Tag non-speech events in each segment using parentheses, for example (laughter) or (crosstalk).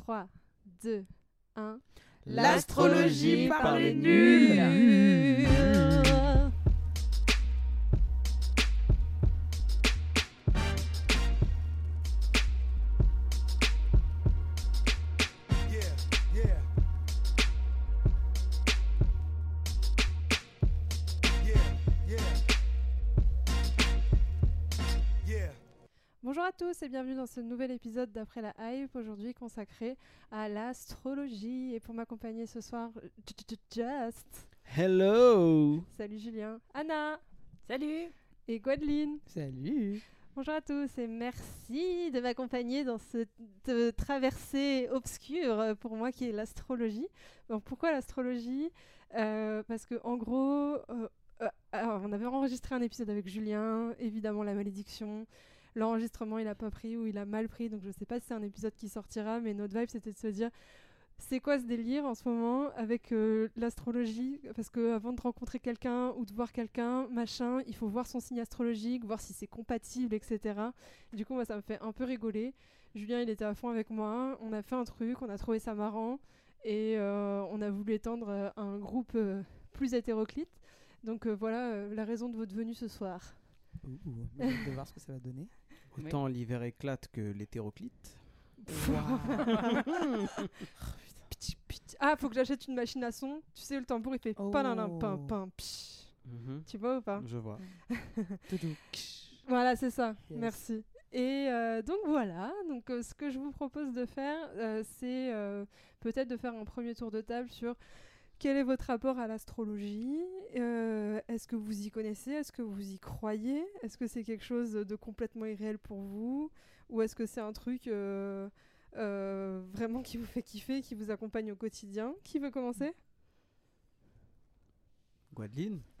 3, 2, 1. L'astrologie par les nuls. Tous et bienvenue dans ce nouvel épisode d'Après la Hype, aujourd'hui consacré à l'astrologie. Et pour m'accompagner ce soir, Just. Hello Salut Julien. Anna. Salut Et Gwendoline. Salut Bonjour à tous et merci de m'accompagner dans cette euh, traversée obscure euh, pour moi qui est l'astrologie. Donc pourquoi l'astrologie? Euh, Parce que en gros, euh, euh, alors, on avait enregistré un épisode avec Julien, évidemment la malédiction. L'enregistrement il a pas pris ou il a mal pris, donc je sais pas si c'est un épisode qui sortira, mais notre vibe c'était de se dire c'est quoi ce délire en ce moment avec euh, l'astrologie? Parce que avant de rencontrer quelqu'un ou de voir quelqu'un, machin, il faut voir son signe astrologique, voir si c'est compatible, etc. Du coup, ça me fait un peu rigoler. Julien, il était à fond avec moi. On a fait un truc, on a trouvé ça marrant et euh, on a voulu étendre euh, un groupe plus hétéroclite. Donc voilà la raison de votre venue ce soir. Ouh, hâte de voir ce que ça va donner. Autant l'hiver éclate que l'hétéroclite. Piti. (laughs) Ah, faut que j'achète une machine à son. Tu sais, le tambour, il fait Oh. psh. Mhm. Tu vois ou pas Je vois. (laughs) Voilà, c'est ça. Yes. Merci. Et euh, donc voilà, donc euh, ce que je vous propose de faire, euh, c'est euh, peut-être de faire un premier tour de table sur quel est votre rapport à l'astrologie? Euh, Est-ce que vous y connaissez? Est-ce que vous y croyez? Est-ce que c'est quelque chose de complètement irréel pour vous? Ou est-ce que c'est un truc euh, euh, vraiment qui vous fait kiffer, qui vous accompagne au quotidien? Qui veut commencer? Gwadeline (laughs)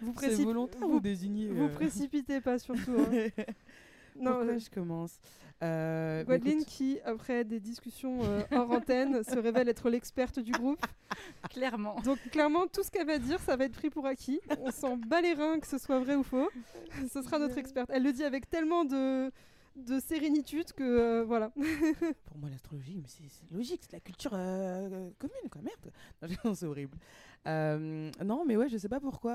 Vous C'est précip- volontaire vous- ou désigné Vous précipitez pas surtout. hein. (laughs) Non, Pourquoi euh, je commence euh, Gwendoline écoute, qui, après des discussions euh, hors antenne, se révèle être l'experte du groupe. Clairement. Donc clairement, tout ce qu'elle va dire, ça va être pris pour acquis. On s'en bat les reins que ce soit vrai ou faux. Ce sera notre experte. Elle le dit avec tellement de, de sérénitude que euh, voilà. (laughs) Pour moi, l'astrologie, mais c'est logique, c'est de la culture euh, commune, quoi. Merde. (laughs) C'est horrible. Euh, non, mais ouais, je sais pas pourquoi.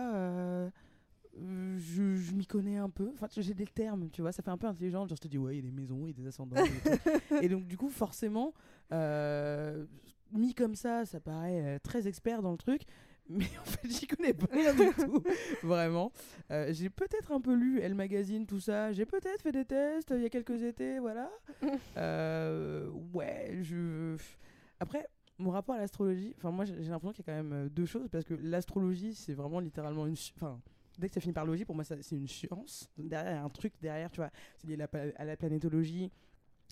Euh, je, je m'y connais un peu. Enfin, j'ai des termes, tu vois. Ça fait un peu intelligent. Genre, je te dis, ouais, il y a des maisons, il y a des ascendants. (laughs) et donc, du coup, forcément, euh, mis comme ça, ça paraît euh, très expert dans le truc. Mais en fait, j'y connais pas rien du (laughs) tout. Vraiment. Euh, j'ai peut-être un peu lu Elle Magazine, tout ça. J'ai peut-être fait des tests il y a quelques étés, voilà. (laughs) Ouais, je. Après, mon rapport à l'astrologie, enfin, moi j'ai l'impression qu'il y a quand même deux choses parce que l'astrologie, c'est vraiment littéralement une. Enfin, dès que ça finit par logie, pour moi, c'est une science. Derrière, il y a un truc derrière, tu vois. C'est lié à la, pla- à la planétologie.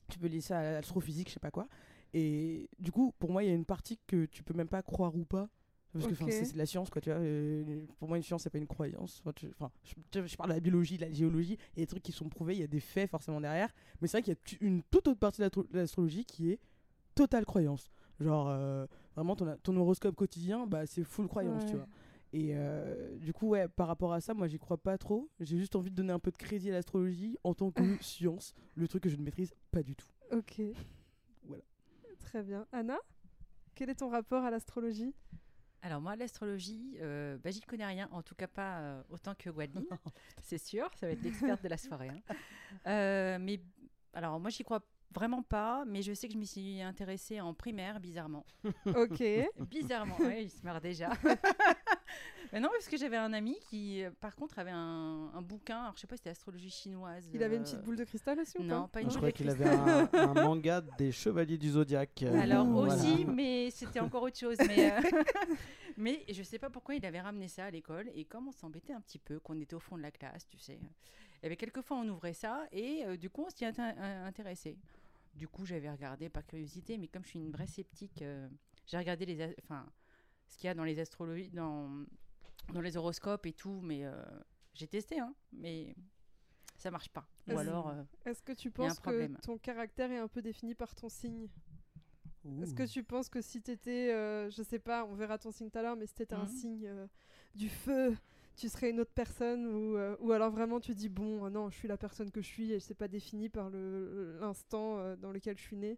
Tu peux lier ça à l'astrophysique, je sais pas quoi. Et du coup, pour moi, il y a une partie que tu peux même pas croire ou pas. Parce que c'est de la science, quoi, tu vois. euh, pour moi, une science, c'est pas une croyance. Enfin, je, parle de la biologie, de la géologie, il y a des trucs qui sont prouvés, il y a des faits forcément derrière. Mais c'est vrai qu'il y a une toute autre partie de l'astro- de l'astrologie qui est totale croyance. Genre, euh, vraiment, ton, ton horoscope quotidien, bah, c'est full croyance, tu vois. Et euh, du coup, ouais, par rapport à ça, moi, j'y crois pas trop. J'ai juste envie de donner un peu de crédit à l'astrologie en tant que (laughs) science, le truc que je ne maîtrise pas du tout. Ok. Voilà. Très bien. Anna, quel est ton rapport à l'astrologie? Alors moi, l'astrologie, euh, bah, j'y connais rien, en tout cas pas euh, autant que Gwadeline, (laughs) c'est sûr, ça va être l'experte de la soirée. hein. Euh, mais alors moi, j'y crois vraiment pas, mais je sais que je m'y suis intéressée en primaire, bizarrement. (laughs) Ok. Bizarrement, ouais, il se meurt déjà. (laughs) mais non, parce que j'avais un ami qui, par contre, avait un, un bouquin, alors je sais pas si c'était astrologie chinoise. Il avait une euh, petite boule de cristal aussi ou Non, pas pas une Je boule crois de qu'il avait un, un manga des chevaliers du zodiaque. euh, (laughs) Alors voilà. aussi, mais c'était encore autre chose. Mais, euh, mais je sais pas pourquoi il avait ramené ça à l'école. Et comme on s'embêtait un petit peu, qu'on était au fond de la classe, tu sais, il y avait quelques fois on ouvrait ça et euh, du coup on s'y euh, intéressait. Du coup j'avais regardé par curiosité, mais comme je suis une vraie sceptique, euh, j'ai regardé les, enfin, ce qu'il y a dans les astrologies, dans, dans les horoscopes et tout, mais euh, j'ai testé, hein, mais ça marche pas. Ou Est-ce- alors, euh, Est-ce que tu penses que ton caractère est un peu défini par ton signe? Est-ce que tu penses que si t'étais, euh, je sais pas, on verra ton signe tout à l'heure, mais si t'étais un Mhm. signe euh, du feu, tu serais une autre personne ou, euh, ou alors vraiment tu dis bon, non, je suis la personne que je suis et c'est pas défini par l'instant euh, dans lequel je suis née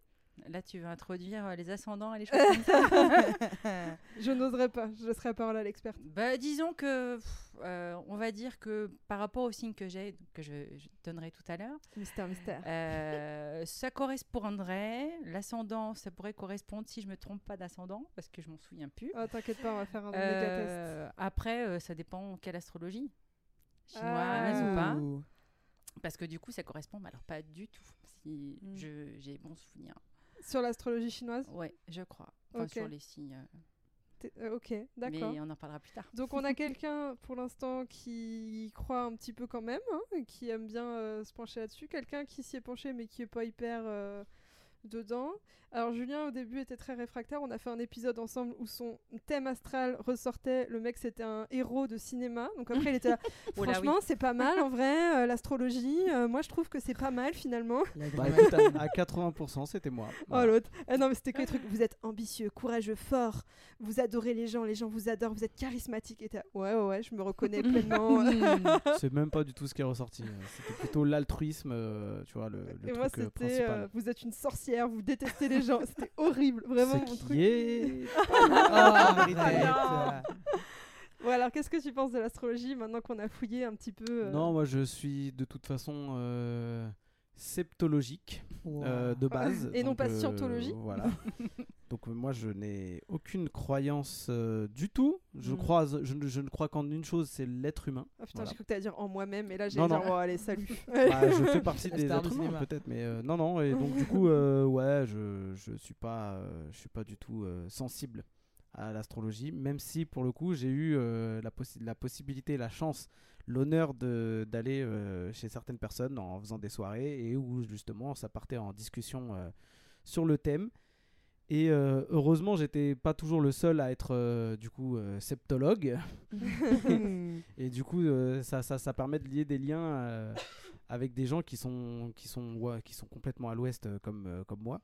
Là, tu veux introduire euh, les ascendants et les choses comme ça (laughs) Je n'oserais pas, je laisserai la parole à l'experte. Bah, disons que, pff, euh, on va dire que par rapport au signe que j'ai, que je, je donnerai tout à l'heure, Mystère, mystère. euh, ça correspondrait, l'ascendant, ça pourrait correspondre si je me trompe pas d'ascendant, parce que je m'en souviens plus. Oh, T'inquiète pas, on va faire un méga test. Euh, après, euh, ça dépend quelle astrologie. Chinoise Ah. ou pas. Ouh. Parce que du coup, ça correspond, mais alors pas du tout. Si Mm. je- j'ai bon souvenir. Sur l'astrologie chinoise Ouais, je crois. Enfin, sur les signes. euh, euh, Ok, d'accord. Mais on en parlera plus tard. Donc on a (laughs) quelqu'un pour l'instant qui croit un petit peu quand même, hein, qui aime bien euh, se pencher là-dessus. Quelqu'un qui s'y est penché mais qui est pas hyper euh, dedans. Alors Julien au début était très réfractaire. On a fait un épisode ensemble où son thème astral ressortait. Le mec c'était un héros de cinéma. Donc après il était là. (laughs) Oh Franchement c'est pas mal en vrai euh, l'astrologie. euh, moi je trouve que c'est pas mal finalement. (laughs) Bah, écoute, à, à 80%, c'était moi. Oh l'autre. Ah non mais c'était que les trucs. Vous êtes ambitieux, courageux, fort. Vous adorez les gens, les gens vous adorent. Vous êtes charismatique. Et ouais ouais ouais, je me reconnais (laughs) pleinement. C'est même pas du tout ce qui est ressorti. C'était plutôt l'altruisme, euh, tu vois, le, le Et truc moi, c'était principal. euh, vous êtes une sorcière, vous détestez les gens. C'était horrible, vraiment Ce mon qui truc. est... (laughs) Ah, arrête. Ouais, alors qu'est-ce que tu penses de l'astrologie maintenant qu'on a fouillé un petit peu euh, Non, moi je suis de toute façon euh, septologique euh, de base. Et non pas euh, scientologie. Voilà. (laughs) donc moi je n'ai aucune croyance euh, du tout. Je, Mm. crois, je, ne- je ne crois qu'en une chose, c'est l'être humain. Ah putain, Voilà. j'ai cru que t'allais dire en moi-même, et là j'ai dit oh, allez, salut. (laughs) Bah, je fais partie (laughs) des êtres humains peut-être, mais euh, non, non. Et donc du coup, euh, ouais, je je suis pas, euh, je suis pas du tout euh, sensible à l'astrologie, même si pour le coup j'ai eu euh, la, possi- la possibilité, la chance, l'honneur d'aller euh, chez certaines personnes en faisant des soirées et où justement ça partait en discussion euh, sur le thème. Et euh, heureusement, j'étais pas toujours le seul à être euh, du coup septologue. (laughs) Et du coup, ça, ça, ça permet de lier des liens avec des gens qui sont, qui sont, ouais, qui sont complètement à l'ouest comme, comme moi.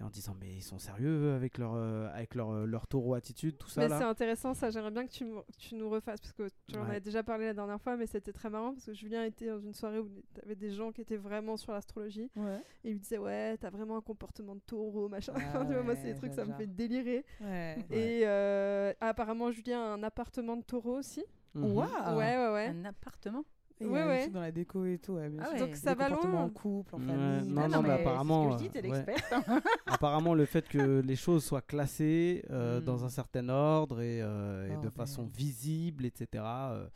Et en disant, mais ils sont sérieux avec leur, euh, avec leur, euh, leur taureau attitude, tout ça Mais c'est intéressant, ça. J'aimerais bien que tu, tu nous refasses parce que tu en Ouais. avais déjà parlé la dernière fois, mais c'était très marrant parce que Julien était dans une soirée où t'avais des gens qui étaient vraiment sur l'astrologie Ouais. et il me disait ouais, t'as vraiment un comportement de taureau, machin. Ah (laughs) Tu vois, moi, c'est des ouais, trucs, ça me fait délirer. Ouais. Et euh, apparemment, Julien a un appartement de taureau aussi. Mhm. Waouh. Ouais, ouais, ouais. Un appartement Et Ouais, dans la déco et tout, ouais, bien Ah sûr. Donc ça va loin. en couple, en Ouais, famille. non, non, mais c'est apparemment, ce que je dis, t'es ouais. l'experte. (laughs) Apparemment, le fait que les choses soient classées euh, Mm. dans un certain ordre et, euh, et de façon visible, etc., euh,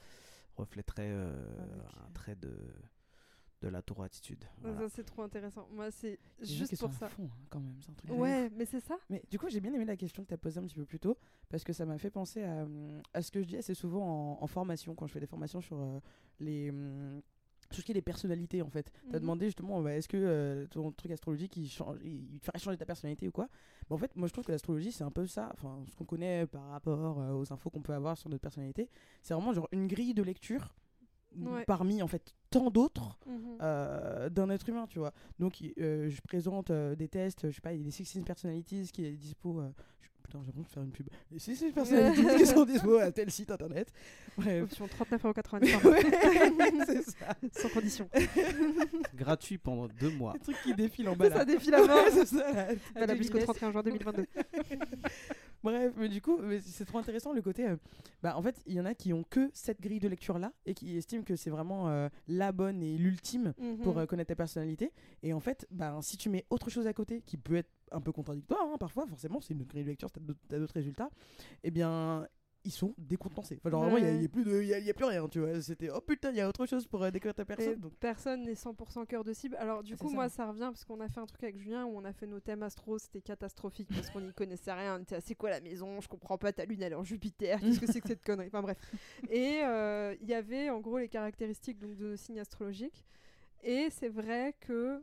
reflèterait euh, un trait de, de la taureau attitude. Voilà. Ça, c'est trop intéressant. Moi, c'est juste pour ça. fond, hein, quand même, un truc. Ouais, mais c'est ça. Mais du coup, j'ai bien aimé la question que tu as posée un petit peu plus tôt, parce que ça m'a fait penser à, hum, à ce que je dis assez souvent en, en formation, quand je fais des formations sur euh, les. hum, tout ce qui est les personnalités en fait. Tu as Mhm. demandé justement, bah, est-ce que euh, ton truc astrologique il, change, il il te ferait changer ta personnalité ou quoi? Bah, En fait, moi je trouve que l'astrologie c'est un peu ça, enfin ce qu'on connaît par rapport euh, aux infos qu'on peut avoir sur notre personnalité. C'est vraiment genre une grille de lecture Ouais. parmi en fait tant d'autres Mhm. euh, d'un être humain, tu vois. Donc, euh, je présente euh, des tests, je sais pas, il y a des 16 Personalities qui est dispo. euh, je- putain, j'ai l'impression de faire une pub. Les 16 Personalities (laughs) qui sont dispo à tel site internet. Bref. Option 39,95€. (laughs) Ouais, (laughs) c'est ça. Sans condition. Gratuit pendant deux mois. Les trucs qui défilent en bas Ça, défile à mort. Ouais, c'est ça, là. Jusqu'au laisses- 31 juin 2022. Bref, mais du coup, c'est trop intéressant le côté. euh, bah, en fait, il y en a qui ont que cette grille de lecture là et qui estiment que c'est vraiment euh, la bonne et l'ultime pour Mhm. euh, connaître ta personnalité. Et en fait, bah, si tu mets autre chose à côté qui peut être un peu contradictoire, hein, parfois, forcément, c'est une grille de lecture, t'as d'autres t'as d'autres résultats, eh bien, ils sont décontenancés. Enfin, genre, vraiment, il Ouais. n'y a, plus de- y a- y a plus rien, tu vois. C'était, oh putain, il y a autre chose pour euh, découvrir ta personne. Donc, personne n'est 100% cœur de cible. Alors, du Ah, coup, ça. moi, ça revient parce qu'on a fait un truc avec Julien où on a fait nos thèmes astro. C'était catastrophique parce qu'on n'y (laughs) connaissait rien. On était, ah, c'est quoi la maison? Je comprends pas. Ta lune, elle est en Jupiter. Qu'est-ce que c'est que cette (laughs) connerie? Enfin, bref. Et euh, il y avait en gros les caractéristiques donc, de nos signes astrologiques. Et c'est vrai que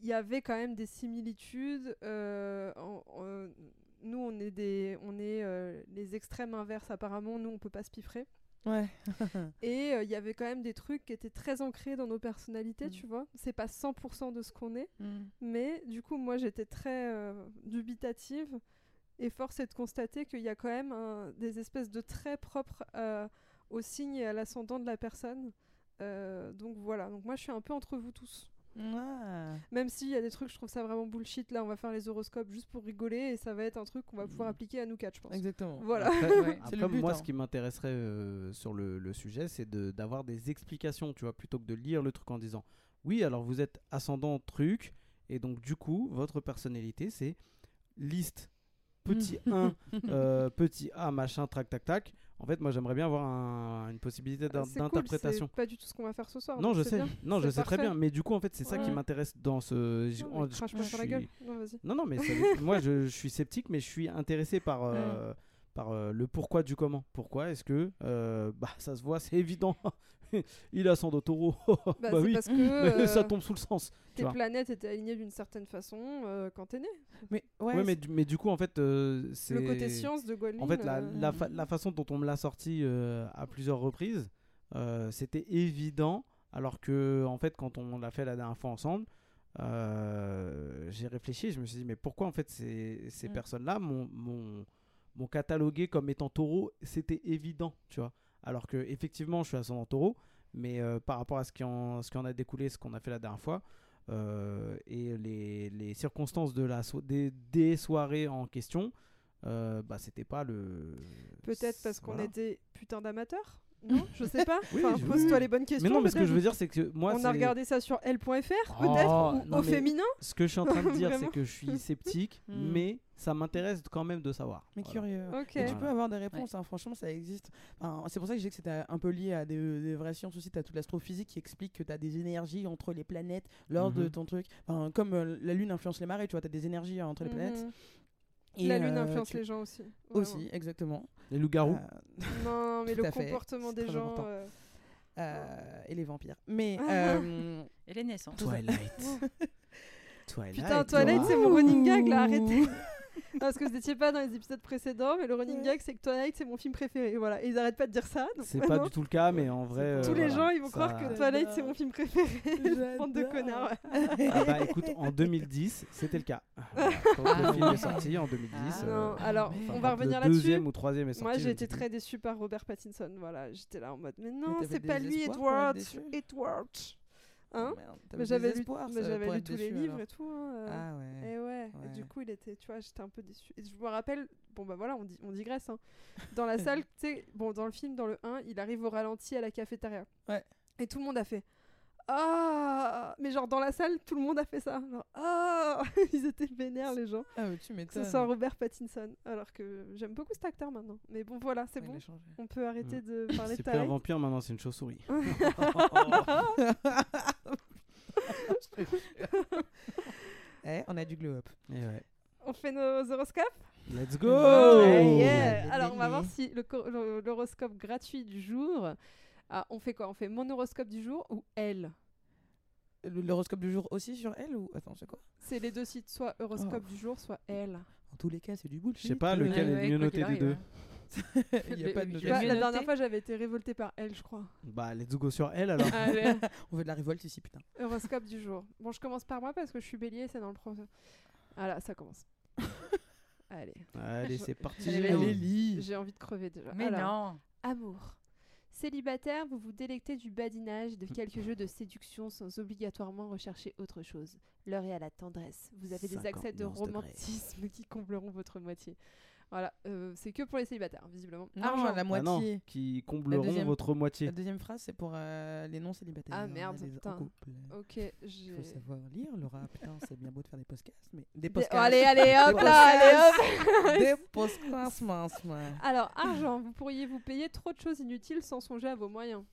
il y avait quand même des similitudes. euh, en- en- nous, on est, des, on est euh, les extrêmes inverses apparemment. Nous, on peut pas se piffrer. ouais. (laughs) Et euh, il y avait quand même des trucs qui étaient très ancrés dans nos personnalités, Mm. tu vois. C'est pas 100% de ce qu'on est, Mm. mais du coup, moi, j'étais très euh, dubitative. Et force est de constater qu'il y a quand même un- des espèces de traits propres euh, au signe et à l'ascendant de la personne. Donc voilà, donc moi je suis un peu entre vous tous. Ah. Même s'il y a des trucs, je trouve ça vraiment bullshit. Là, on va faire les horoscopes juste pour rigoler et ça va être un truc qu'on va pouvoir Mm. appliquer à nous quatre, je pense. Exactement. Voilà. Après, (laughs) Ouais. C'est après, le but, moi, hein. ce qui m'intéresserait euh, sur le, le sujet, c'est de- d'avoir des explications, tu vois, plutôt que de lire le truc en disant oui, alors vous êtes ascendant truc, et donc du coup, votre personnalité, c'est liste petit 1, (laughs) euh, petit A, machin, tac, tac, tac. En fait, moi, j'aimerais bien avoir un- une possibilité Ah, cool, d'interprétation. c'est pas du tout ce qu'on va faire ce soir. non, je sais. bien. Non, je sais très bien. Mais du coup, en fait, c'est ça qui m'intéresse dans ce. Non, crache pas je sur la suis- gueule. Non, non, non, mais ça moi, je, je suis sceptique, mais je suis intéressé par, euh, par euh, le pourquoi du comment. Pourquoi est-ce que euh, bah, ça se voit, c'est évident. (laughs) Il a son taureau. (laughs) Bah, bah oui, parce que (laughs) ça euh, tombe sous le sens. tes planètes étaient alignées d'une certaine façon euh, quand t'es né. Mais ouais, Ouais, mais, du- mais du coup, en fait, euh, c'est. Le côté science de Gwendolyn. En fait, la, euh, la, fa- la façon dont on me l'a sorti euh, à plusieurs reprises, euh, c'était évident. Alors que, en fait, quand on l'a fait la dernière fois ensemble, euh, j'ai réfléchi. Je me suis dit, mais pourquoi, en fait, ces, ces Mm. personnes-là m'ont m'ont- m'ont catalogué comme étant taureau C'était évident, tu vois. Alors que, effectivement, je suis ascendant taureau, mais euh, par rapport à ce qui, en, ce qui en a découlé, ce qu'on a fait la dernière fois, euh, et les, les circonstances de la so- des, des soirées en question, euh, bah, c'était pas le. Peut-être parce qu'on était putain d'amateurs? Non, je sais pas. (laughs) Oui, enfin, pose-toi oui. les bonnes questions. Mais non, mais ce que je veux dire, c'est que moi, On a regardé ça sur L.fr, Oh, peut-être, ou non, au féminin. ce que je suis en train de dire, c'est (laughs) que je suis sceptique, Mm. mais ça m'intéresse quand même de savoir. mais Voilà. curieux. Ok. Et tu Voilà. peux avoir des réponses, hein, franchement, ça existe. Enfin, c'est pour ça que je disais que c'était un peu lié à des, des vraies sciences aussi. Tu as toute l'astrophysique qui explique que tu as des énergies entre les planètes lors de Mhm. ton truc. Enfin, comme euh, la Lune influence les marées, tu vois, tu as des énergies euh, entre les planètes. Mhm. Et, La Lune euh, influence tu- les gens aussi. Aussi, exactement. Les loups-garous. Euh, (laughs) Non, mais Tout le à fait. comportement des gens. euh, euh, et les vampires. Mais. Ah. euh, (laughs) Et les naissances. Twilight. (laughs) Twilight. Putain, Twilight, c'est mon running gag là, arrêtez. (laughs) Parce que vous n'étiez pas dans les épisodes précédents, mais le running Ouais. gag, c'est que Twilight, c'est mon film préféré. Voilà, et ils arrêtent pas de dire ça. C'est pas du tout le cas, mais en vrai. Tous euh, les voilà, gens, ils vont ça- croire que. Twilight, c'est mon film préféré. (laughs) Bande de connards. Ah bah écoute, en 2010, c'était le cas. Voilà, (laughs) Quand Ah le film ouais. est sorti en 2010. Ah euh, Non, alors, enfin, on va revenir Le là-dessus. deuxième ou troisième est sorti. Moi, j'ai été très déçue par Robert Pattinson. Voilà, j'étais là en mode, mais non, c'est pas lui, Edward. déçu Edward. Hein Oh, Mais j'avais espoirs, mais j'avais lu tous les déçu, livres alors. et tout. hein, euh. Ah ouais. Et ouais, et Ouais. du coup, il était, tu vois, j'étais un peu déçue. Et je me rappelle, bon bah voilà, on, dit, on digresse. Hein. Dans la (laughs) salle, tu sais, bon, dans le film, dans le 1, il arrive au ralenti à la cafétéria. Ouais. Et tout le monde a fait Ah Mais genre, dans la salle, tout le monde a fait ça. Genre, Ah (laughs) Ils étaient vénères, les gens. Ah, mais tu Que m'étonnes. ce soit Robert Pattinson. Alors que j'aime beaucoup cet acteur maintenant. Mais bon, voilà, c'est Ouais, bon. On peut arrêter Mm. de parler de C'est plus un vampire maintenant, c'est une chauve-souris. (laughs) (laughs) Eh, on a du glow up. Et ouais. On fait nos horoscopes? Let's go Ouais, yeah. Oh. Alors, on va voir si l'horoscope gratuit du jour. Ah, on fait quoi? On fait mon horoscope du jour ou elle? Le- L'horoscope du jour aussi sur elle ou Attends, c'est quoi? C'est les deux sites, soit horoscope du jour, soit elle. En tous les cas, c'est du bullshit. Je sais pas lequel est Ouais, le mieux noté des deux. Il y a pas de (laughs) Bah, la dernière fois, j'avais été révoltée par elle, je crois. Bah, let's go sur elle alors. Allez, (laughs) On veut de la révolte ici, putain. horoscope du jour. Bon, je commence par moi parce que je suis bélier, c'est dans le pro. Voilà, ça commence. (laughs) Allez, Allez, c'est parti. Allez, j'ai envie de crever déjà. Mais Alors, non. Amour. Célibataire, vous vous délectez du badinage, de quelques jeux de séduction sans obligatoirement rechercher autre chose. L'heure est à la tendresse. Vous avez des accès de 50 degrés. romantisme qui combleront votre moitié. Voilà, euh, c'est que pour les célibataires, visiblement. Non, Argent. la Ah non, moitié. qui combleront deuxième- votre moitié. La deuxième phrase, c'est pour euh, les non célibataires. Ah, merde, les putain. couple. Ok, Il faut savoir lire, Laura. Putain, c'est bien beau de faire des podcasts, mais des Des- podcasts. oh, allez, allez, hop Des là, allez, hop (laughs) Des (laughs) podcasts, mince, moi. Alors, argent, vous pourriez vous payer trop de choses inutiles sans songer à vos moyens.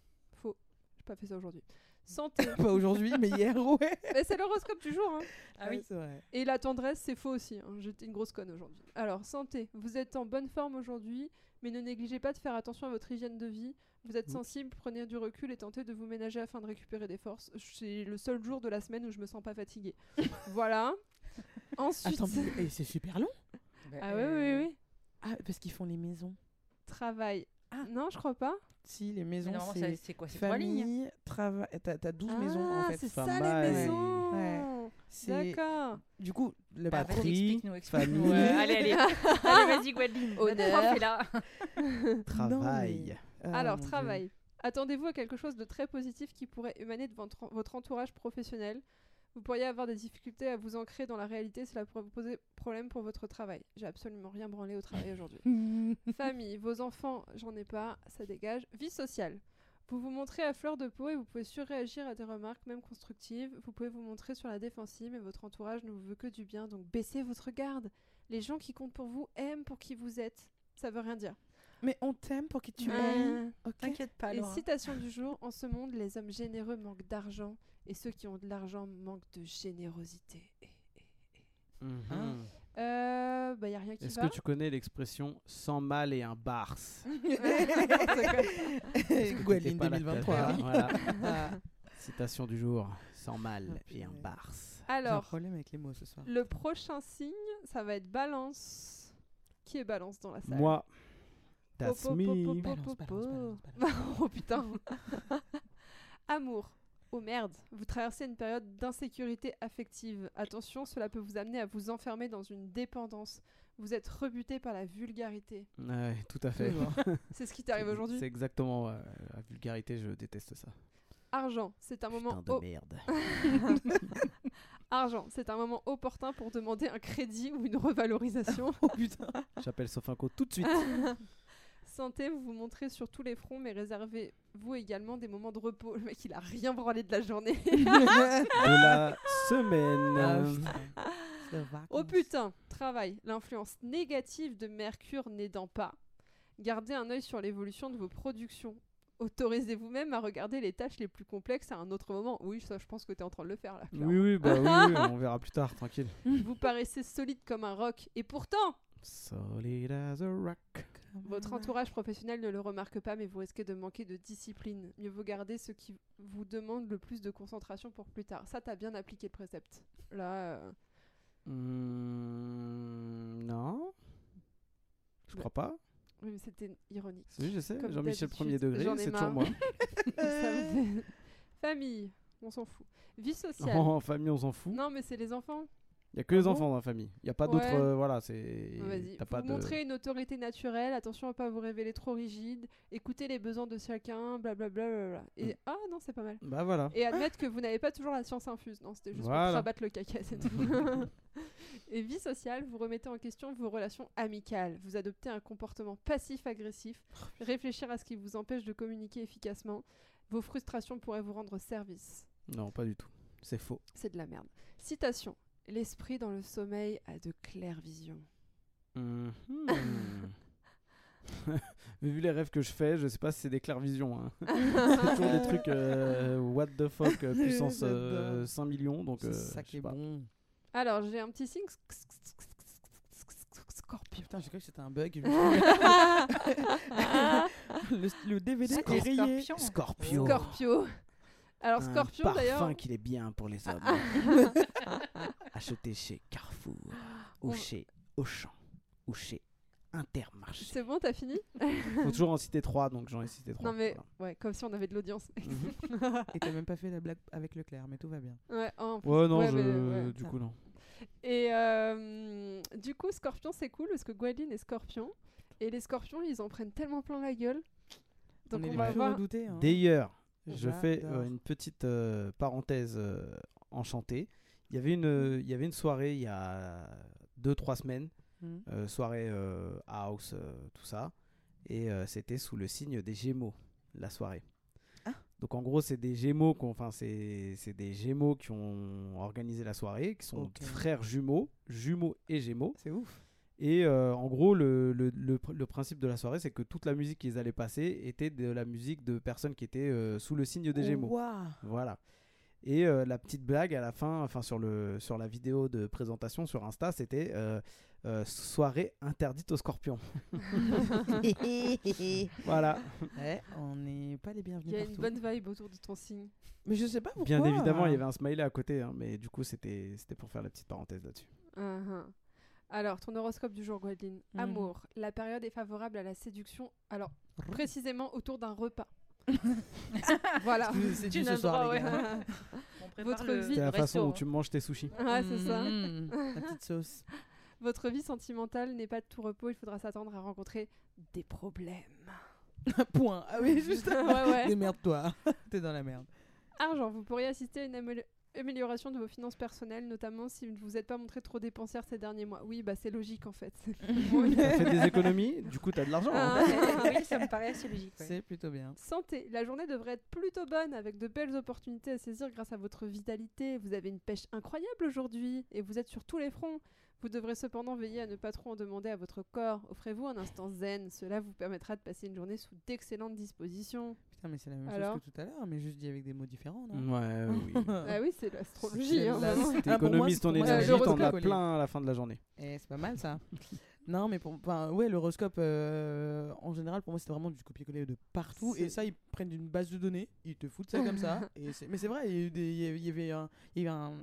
Faux. J'ai pas fait ça aujourd'hui. Santé. (laughs) Pas aujourd'hui, mais hier, ouais. Mais c'est l'horoscope du jour. Hein. Ah oui. Ouais, c'est vrai. Et la tendresse, c'est faux aussi. hein. J'étais une grosse conne aujourd'hui. Alors, santé. Vous êtes en bonne forme aujourd'hui, mais ne négligez pas de faire attention à votre hygiène de vie. Vous êtes Mm. sensible, prenez du recul et tentez de vous ménager afin de récupérer des forces. C'est le seul jour de la semaine où je me sens pas fatiguée. (laughs) voilà. Ensuite. Attends, mais eh, c'est super long. Bah, ah oui, euh, oui, oui. Ah, parce qu'ils font les maisons. Travail. Ah non, je crois pas. Si, les mais maisons, c'est c'est quoi C'est trois lignes famille, travail. T'as t'as 12 maisons, en Ah, fait. c'est ça les maisons. Ouais. C'est- D'accord. Du coup, le Bah, Patrie, explique-nous, explique-nous. famille. Ouais, allez, allez. (laughs) allez, vas-y, Gwendoline. Honneur. là. (laughs) Travail. Ah, Alors, travail. Attendez-vous à quelque chose de très positif qui pourrait émaner de votre entourage professionnel? Vous pourriez avoir des difficultés à vous ancrer dans la réalité, cela pourrait vous poser problème pour votre travail. J'ai absolument rien branlé au travail aujourd'hui. (laughs) Famille, vos enfants, j'en ai pas, ça dégage. Vie sociale. Vous vous montrez à fleur de peau et vous pouvez surréagir à des remarques, même constructives. Vous pouvez vous montrer sur la défensive, mais votre entourage ne vous veut que du bien, donc baissez votre garde. Les gens qui comptent pour vous aiment pour qui vous êtes. Ça veut rien dire. Mais on t'aime pour qui tu es. Euh, Ok. T'inquiète pas, et Laura. citation du jour en ce monde, les hommes généreux manquent d'argent et ceux qui ont de l'argent manquent de générosité. Mhm. Euh, bah y a rien qui Est-ce va. que tu connais l'expression sans mal et un (laughs) pas la 2023. tête. Voilà. Ah, Citation du jour sans mal Oh, et un barse. J'ai un Alors, problème avec les mots ce soir. le prochain signe, ça va être balance. Qui est balance dans la salle? Moi, that's (laughs) me. oh putain. (laughs) Amour. Oh merde, vous traversez une période d'insécurité affective. Attention, cela peut vous amener à vous enfermer dans une dépendance. Vous êtes rebuté par la vulgarité. Ouais, tout à fait. (laughs) C'est ce qui t'arrive aujourd'hui C'est exactement euh, la vulgarité, je déteste ça. Argent, c'est un moment Putain de op- merde. (laughs) Argent, c'est un moment opportun pour demander un crédit ou une revalorisation. (laughs) Oh putain. J'appelle Sofinco tout de suite. Santé, vous vous montrez sur tous les fronts, mais réservez-vous également des moments de repos. Le mec, il a rien branlé de la journée. (laughs) De la semaine. Ah, oh putain, travail. L'influence négative de Mercure n'aidant pas. Gardez un œil sur l'évolution de vos productions. Autorisez-vous même à regarder les tâches les plus complexes à un autre moment. Oui, ça, je pense que tu es en train de le faire là. clairement. Oui, oui, bah oui, oui, (laughs) on verra plus tard, tranquille. Vous paraissez solide comme un roc. Et pourtant, Solid as a rock. Votre entourage professionnel ne le remarque pas, mais vous risquez de manquer de discipline. Mieux vaut garder ce qui vous demande le plus de concentration pour plus tard. Ça, t'as bien appliqué le précepte. Là, euh, Hmm, non. Je Bah. crois pas. oui, mais c'était ironique. Oui, je sais. Comme Jean-Michel premier degré, c'est toujours moi. Fait- (laughs) (laughs) Famille, on s'en fout. Vie sociale. en (laughs) famille, on s'en fout. Non, mais c'est les enfants. Il y a que les Ah bon enfants dans la famille. Il y a pas Ouais. d'autres. euh, voilà, c'est. Vas-y. T'as Vous pas de. montrez une autorité naturelle. Attention à pas vous révéler trop rigide. Écoutez les besoins de chacun. Blablabla. blablabla. Et Mm. ah non, c'est pas mal. Bah voilà. Et admettre que vous n'avez pas toujours la science infuse. Non, c'était juste Voilà. pour rabattre le caca, c'est tout. (laughs) Et vie sociale, vous remettez en question vos relations amicales. Vous adoptez un comportement passif-agressif. Réfléchir à ce qui vous empêche de communiquer efficacement. Vos frustrations pourraient vous rendre service. Non, pas du tout. C'est faux. C'est de la merde. Citation. L'esprit dans le sommeil a de claires visions. (laughs) Mhm. Vu les rêves que je fais, je sais pas si c'est des clairvisions. Hein. (laughs) c'est toujours des trucs euh, what the fuck euh, puissance (laughs) euh, J'adore. 5 millions. Donc, C'est euh, ça qui est pas. bon. Alors, j'ai un petit signe. Scorpion. Putain, j'ai cru que c'était un bug. le, le DVD est rayé. Scorpion. Scorpio. Scorpio. Alors, Un Scorpion, d'ailleurs. parfum qu'il est bien pour les hommes. (laughs) Acheté chez Carrefour, ou On- chez Auchan, ou chez Intermarché. C'est bon, t'as fini? Faut toujours en citer 3, donc j'en ai cité 3. Non, mais ouais, comme si on avait de l'audience. (laughs) (laughs) Et t'as même pas fait la blague avec Leclerc, mais tout va bien. ouais, oh, en plus. Ouais, non, Ouais, je... mais, ouais, du ça coup, non. Et euh, du coup, Scorpion, c'est cool parce que Gwendoline est Scorpion. Et les Scorpions, ils en prennent tellement plein la gueule. Donc on est on, les va plus voir. redoutés. Hein. D'ailleurs, je fais euh, une petite euh, parenthèse euh, enchantée. Il y avait une, euh, il y avait une soirée il y a 2-3 semaines, Mhm. euh, soirée house, euh, tout ça, et c'était sous le signe des Gémeaux, la soirée. Ah. Donc en gros, c'est des Gémeaux, enfin c'est c'est des Gémeaux qui ont organisé la soirée, qui sont frères jumeaux, jumeaux et Gémeaux. C'est ouf. Et euh, en gros, le, le, le pr- le principe de la soirée, c'est que toute la musique qu'ils allaient passer était de la musique de personnes qui étaient euh, sous le signe des Gémeaux. Waouh. Voilà. Et euh, la petite blague à la fin, enfin sur, le, sur la vidéo de présentation sur Insta, c'était euh, euh, soirée interdite aux scorpions. (laughs) voilà. Ouais, on n'est pas les Il bienvenus y a une bonne vibe autour de ton signe. Mais je sais pas pourquoi. Bien évidemment, il y avait un smiley à côté, hein, mais du coup, c'était c'était pour faire la petite parenthèse là-dessus. Uh-huh. Alors, ton horoscope du jour, Gwendoline. Mhm. Amour. La période est favorable à la séduction. Alors, précisément autour d'un repas. (laughs) voilà. C'est Tu ce soir, droit, les gars. (laughs) On Votre le- vie- C'est la façon dont tu manges tes sushis. Ouais, c'est ça. Mhm. (laughs) La petite sauce. Votre vie sentimentale n'est pas de tout repos. Il faudra s'attendre à rencontrer des problèmes. Point. Ah oui, juste. Ouais, ouais. Démerde-toi. T'es dans la merde. Argent. Vous pourriez assister à une, Amélioration de vos finances personnelles, notamment si vous n'êtes pas montré trop dépensière ces derniers mois. Oui, bah c'est logique en fait. (laughs) T'as fait des (laughs) économies, du coup t'as de l'argent. hein. Ah. oui, ça me (laughs) paraît assez logique. ouais. C'est plutôt bien. Santé, la journée devrait être plutôt bonne avec de belles opportunités à saisir grâce à votre vitalité. Vous avez une pêche incroyable aujourd'hui et vous êtes sur tous les fronts. Vous devrez cependant veiller à ne pas trop en demander à votre corps. Offrez-vous un instant zen, cela vous permettra de passer une journée sous d'excellentes dispositions. Putain, mais c'est la même Alors chose que tout à l'heure, mais juste dit avec des mots différents, non? Ouais, oui. (laughs) ah oui, c'est l'astrologie. C'est hein, la-. Ah, c'est- ton énergie, t'en as plein à la fin de la journée. Eh, c'est pas mal ça. (laughs) non, mais pour, enfin, ouais, l'horoscope, euh, en général, pour moi, c'était vraiment du copier-coller de partout. Et ça, ils prennent une base de données, ils te foutent ça comme ça. (laughs) Et c'est- mais c'est vrai, il y, avait un, il y avait un,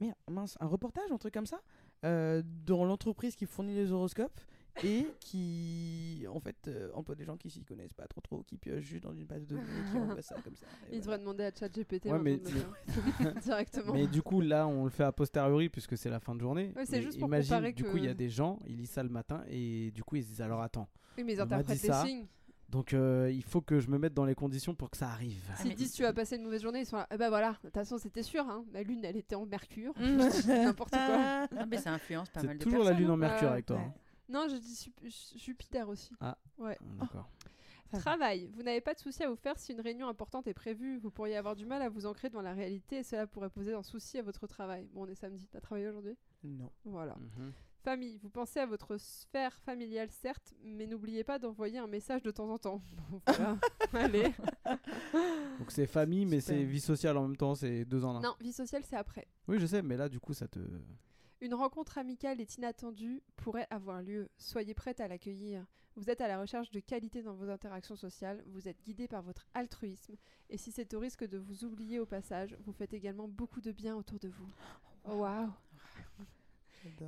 merde, mince, un reportage, un truc comme ça, euh, dans l'entreprise qui fournit les horoscopes et qui, en fait, euh, emploie des gens qui s'y connaissent pas trop trop, qui piochent juste dans une base de données, qui envoient ça comme ça. et Il voilà. devrait demander à ChatGPT Ouais, mais- faire. (laughs) directement. Mais du coup, là, on le fait a posteriori puisque c'est la fin de journée. Ouais, c'est juste pour imagine, comparer du que- coup, il y a des gens, ils lisent ça le matin et du coup, ils se disent alors attends. Oui, mais ils interprètent les signes. Donc, euh, il faut que je me mette dans les conditions pour que ça arrive. Ah, S'ils disent tu vas passer une mauvaise journée, ils sont là. Eh ben voilà, de toute façon c'était sûr. Hein. La lune elle était en Mercure. (laughs) N'importe quoi. Ah, mais ça influence pas mal C'est de toujours la personnes, lune en hein. Mercure Ouais. avec toi. Ouais. hein. Non, je dis Jupiter aussi. Ah. Ouais. D'accord. Ça va. Travail. Vous n'avez pas de souci à vous faire si une réunion importante est prévue. Vous pourriez avoir du mal à vous ancrer dans la réalité et cela pourrait poser un souci à votre travail. Bon, on est samedi. T'as travaillé aujourd'hui? Non. Voilà. Mhm. Famille. Vous pensez à votre sphère familiale, certes, mais n'oubliez pas d'envoyer un message de temps en temps. (laughs) Voilà. (laughs) Allez. Donc, c'est famille, mais c'est vie sociale en même temps, c'est deux en un. Non, vie sociale, c'est après. Oui, je sais, mais là, du coup, ça te. Une rencontre amicale est inattendue pourrait avoir lieu. Soyez prête à l'accueillir. Vous êtes à la recherche de qualité dans vos interactions sociales, vous êtes guidé par votre altruisme, et si c'est au risque de vous oublier au passage, vous faites également beaucoup de bien autour de vous. Oh, wow.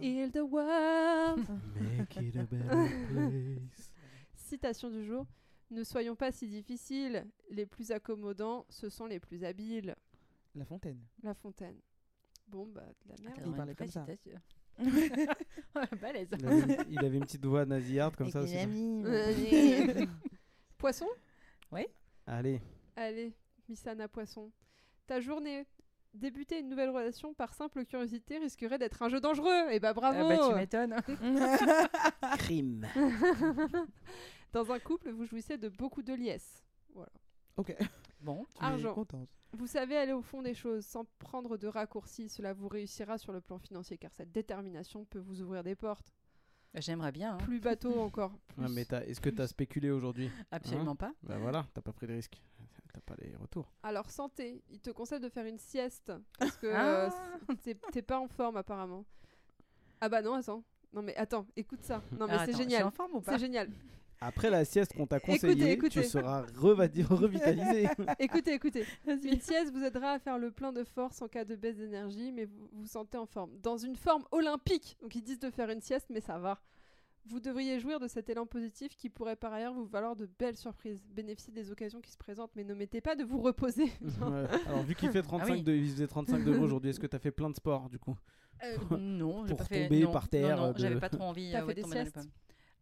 Heal the world. Make it a better place. (laughs) Citation du jour. Ne soyons pas si difficiles, les plus accommodants, ce sont les plus habiles. La fontaine. La Fontaine. Bon, bah, de la Ah, merde. Il parlait comme ça. (laughs) (laughs) Balèze. Il avait, une- il avait une petite voix nasillarde comme ça aussi. Poisson? Allez. Allez, Missana Poisson. Ta journée. Débuter une nouvelle relation par simple curiosité risquerait d'être un jeu dangereux. Et bah bravo Ah bah, tu m'étonnes. (laughs) Crime. (laughs) Dans un couple, vous jouissez de beaucoup de liesse. Ok. Bon, Tu es Argent. contente. Vous savez aller au fond des choses sans prendre de raccourcis. Cela vous réussira sur le plan financier car cette détermination peut vous ouvrir des portes. j'aimerais bien. hein. Plus bateau encore. Ouais, plus. mais est-ce que t'as spéculé aujourd'hui? Absolument pas. Bah voilà, t'as pas pris de risque. T'as pas les retours. Alors santé, il te conseille de faire une sieste parce que (laughs) Ah. euh, t'es- t'es pas en forme apparemment. Ah bah non, attends. Non mais attends, écoute ça. Non mais c'est génial. en forme ou pas C'est génial. Après la sieste qu'on t'a conseillée, écoutez. tu seras revitalisé. (laughs) écoutez, écoutez. (laughs) Une sieste vous aidera à faire le plein de force en cas de baisse d'énergie, mais vous vous sentez en forme. Dans une forme olympique. Donc ils disent de faire une sieste, mais ça va. Vous devriez jouir de cet élan positif qui pourrait par ailleurs vous valoir de belles surprises. Bénéficiez des occasions qui se présentent, mais n'omettez pas de vous reposer. (laughs) Ouais. Alors vu qu'il fait (laughs) 35 oui. de, il faisait 35 degrés (laughs) aujourd'hui, est-ce que t'as fait plein de sport du coup? Euh, non, j'ai pas fait. tomber non, par terre, Non, non, de- j'avais pas trop envie T'as euh, fait de des tomber dans les siestes pommes.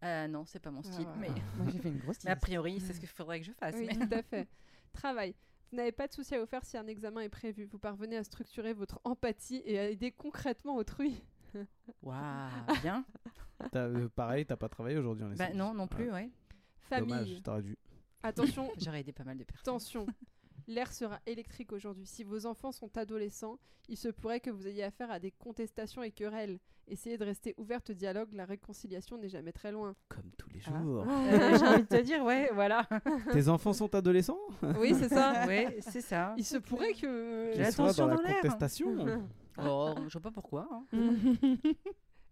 Euh, non, c'est pas mon style, Ah, mais, Moi, j'ai fait une grosse mais a priori, c'est ce qu'il faudrait que je fasse. Oui, mais- tout à fait. Travail. Vous n'avez pas de souci à vous faire si un examen est prévu. Vous parvenez à structurer votre empathie et à aider concrètement autrui. Waouh, bien. T'as, euh, Pareil, t'as pas travaillé aujourd'hui en Bah non, non plus, ouais. Famille. Dommage, t'aurais dû. Attention, (laughs) J'aurais aidé pas mal de personnes. Attention, l'air sera électrique aujourd'hui. Si vos enfants sont adolescents, il se pourrait que vous ayez affaire à des contestations et querelles. Essayez de rester ouverte au dialogue, la réconciliation n'est jamais très loin. Comme tous les Ah. jours. Euh, (laughs) J'ai envie de te dire, ouais, voilà. (laughs) Tes enfants sont adolescents? Oui, c'est ça. ouais, c'est ça. Il se pourrait que... J'ai Qu'ils soient l'attention dans la dans l'air. contestation. Oh, je vois pas pourquoi. hein.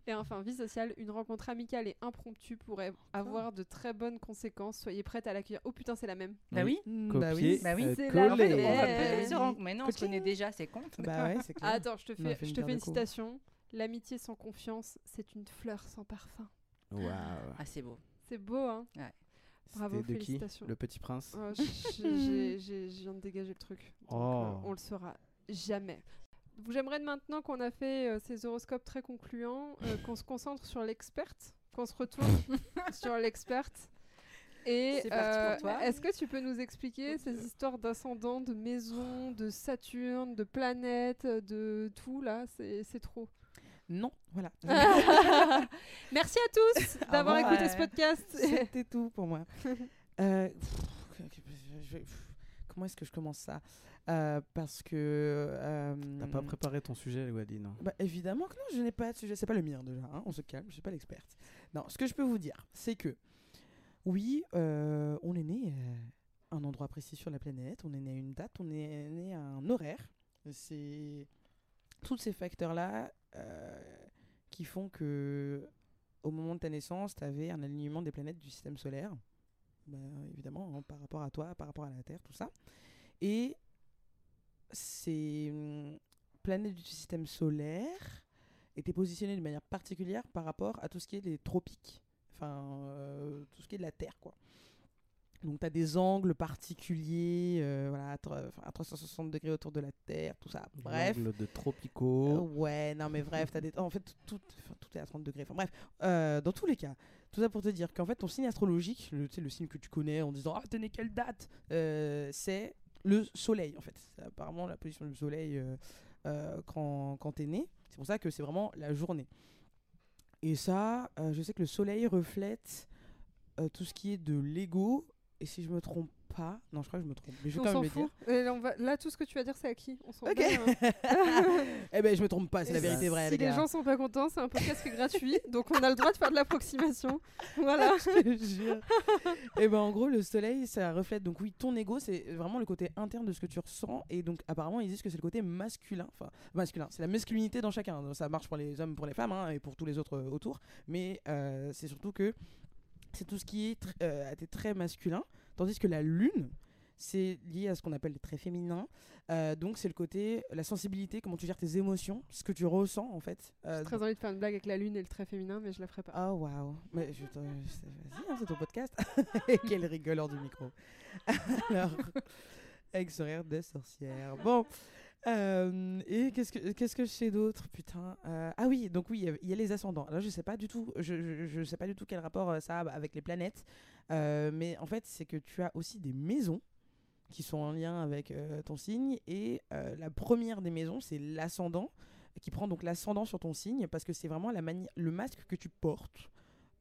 Et enfin, vie sociale, une rencontre amicale et impromptue pourrait avoir de très bonnes conséquences. Soyez prête à l'accueillir. Oh putain, c'est la même. Bah oui. Mm, Copier, Bah oui. Bah oui, euh, c'est la- va Eh, eh, rendre- Mais non, on se connaît déjà, c'est con. Bah ouais, c'est clair. attends, je te fais, je une te fais citation. L'amitié sans confiance, c'est une fleur sans parfum. Waouh. Ah, c'est beau. C'est beau, hein Bravo, de qui félicitations. Le petit prince? Oh, j- j'ai- j'ai- Je viens de dégager le truc. Donc, Oh. euh, on le saura jamais. J'aimerais maintenant qu'on a fait euh, ces horoscopes très concluants, euh, (laughs) qu'on se concentre sur l'experte, qu'on se retourne (laughs) sur l'experte. Et C'est parti pour euh, toi. est-ce que tu peux nous expliquer ces histoires d'ascendants, de maisons, de Saturne, de planètes, de tout là? C'est c'est trop. Non, voilà. (laughs) Merci à tous d'avoir revoir. écouté ce podcast. C'était tout pour moi. Euh, pff, je vais- pff, comment est-ce que je commence ça? Euh, Parce que. euh, T'as pas préparé ton sujet, Wadine bah, évidemment que non, je n'ai pas de sujet. C'est pas le mien déjà. hein, on se calme, je suis pas l'experte. Non, ce que je peux vous dire, c'est que oui, euh, on est né à un endroit précis sur la planète, on est né à une date, on est né à un horaire. C'est tous ces facteurs-là euh, qui font que au moment de ta naissance, tu avais un alignement des planètes du système solaire. Bah, évidemment, hein, par rapport à toi, par rapport à la Terre, tout ça. Et ces hum, planètes du système solaire étaient positionnées de manière particulière par rapport à tout ce qui est les tropiques. Enfin, euh, tout ce qui est de la Terre, quoi. Donc, tu as des angles particuliers, euh, voilà, à tre- enfin, à 360 degrés autour de la Terre, tout ça. Bref. L'angle de Euh, tropicaux. ouais, non mais bref, t'as des... en fait tout, tout est à 30 degrés. Enfin bref, euh, dans tous les cas, tout ça pour te dire qu'en fait ton signe astrologique, le, signe que tu connais en disant ah né quelle date, euh, c'est le soleil en fait. C'est apparemment la position du soleil euh, euh, quand, quand t'es né. C'est pour ça que c'est vraiment la journée. Et ça, euh, je sais que le soleil reflète tout ce qui est de l'ego. Et si je me trompe pas, non je crois que je me trompe, mais je vais on quand s'en même le dire. fout. Et là, on va- là, tout ce que tu vas dire, c'est à qui On s'en Ok. bat, hein. (laughs) eh ben je me trompe pas, c'est la vérité vraie Si les les gars. gens sont pas contents, c'est un podcast qui est gratuit, donc on a le droit de faire de l'approximation. (laughs) Voilà. je te jure. et ben en gros le soleil ça reflète donc oui ton ego c'est vraiment le côté interne de ce que tu ressens et donc apparemment ils disent que c'est le côté masculin enfin masculin c'est la masculinité dans chacun Donc, ça marche pour les hommes pour les femmes hein, et pour tous les autres euh, autour mais euh, c'est surtout que c'est tout ce qui est tr- euh, masculin tandis que la lune c'est lié à ce qu'on appelle les traits féminins Euh, donc c'est le côté la sensibilité comment tu gères tes émotions ce que tu ressens en fait Euh, J'ai très envie de faire une blague avec la lune et le trait féminin, mais je la ferai pas. Oh waouh. Mais je te- je- Vas-y, hein, c'est ton podcast. (laughs) Quel rigoleur du micro. (laughs) Alors, avec son rire de sorcière. Bon. Et qu'est-ce que qu'est-ce que je sais d'autre? Putain Euh, ah oui donc oui il y a- les ascendants là je sais pas du tout je, je, sais pas du tout quel rapport euh, ça a avec les planètes Euh, mais en fait c'est que tu as aussi des maisons qui sont en lien avec ton signe et la première des maisons c'est l'ascendant qui prend donc l'ascendant sur ton signe parce que c'est vraiment la le masque que tu portes.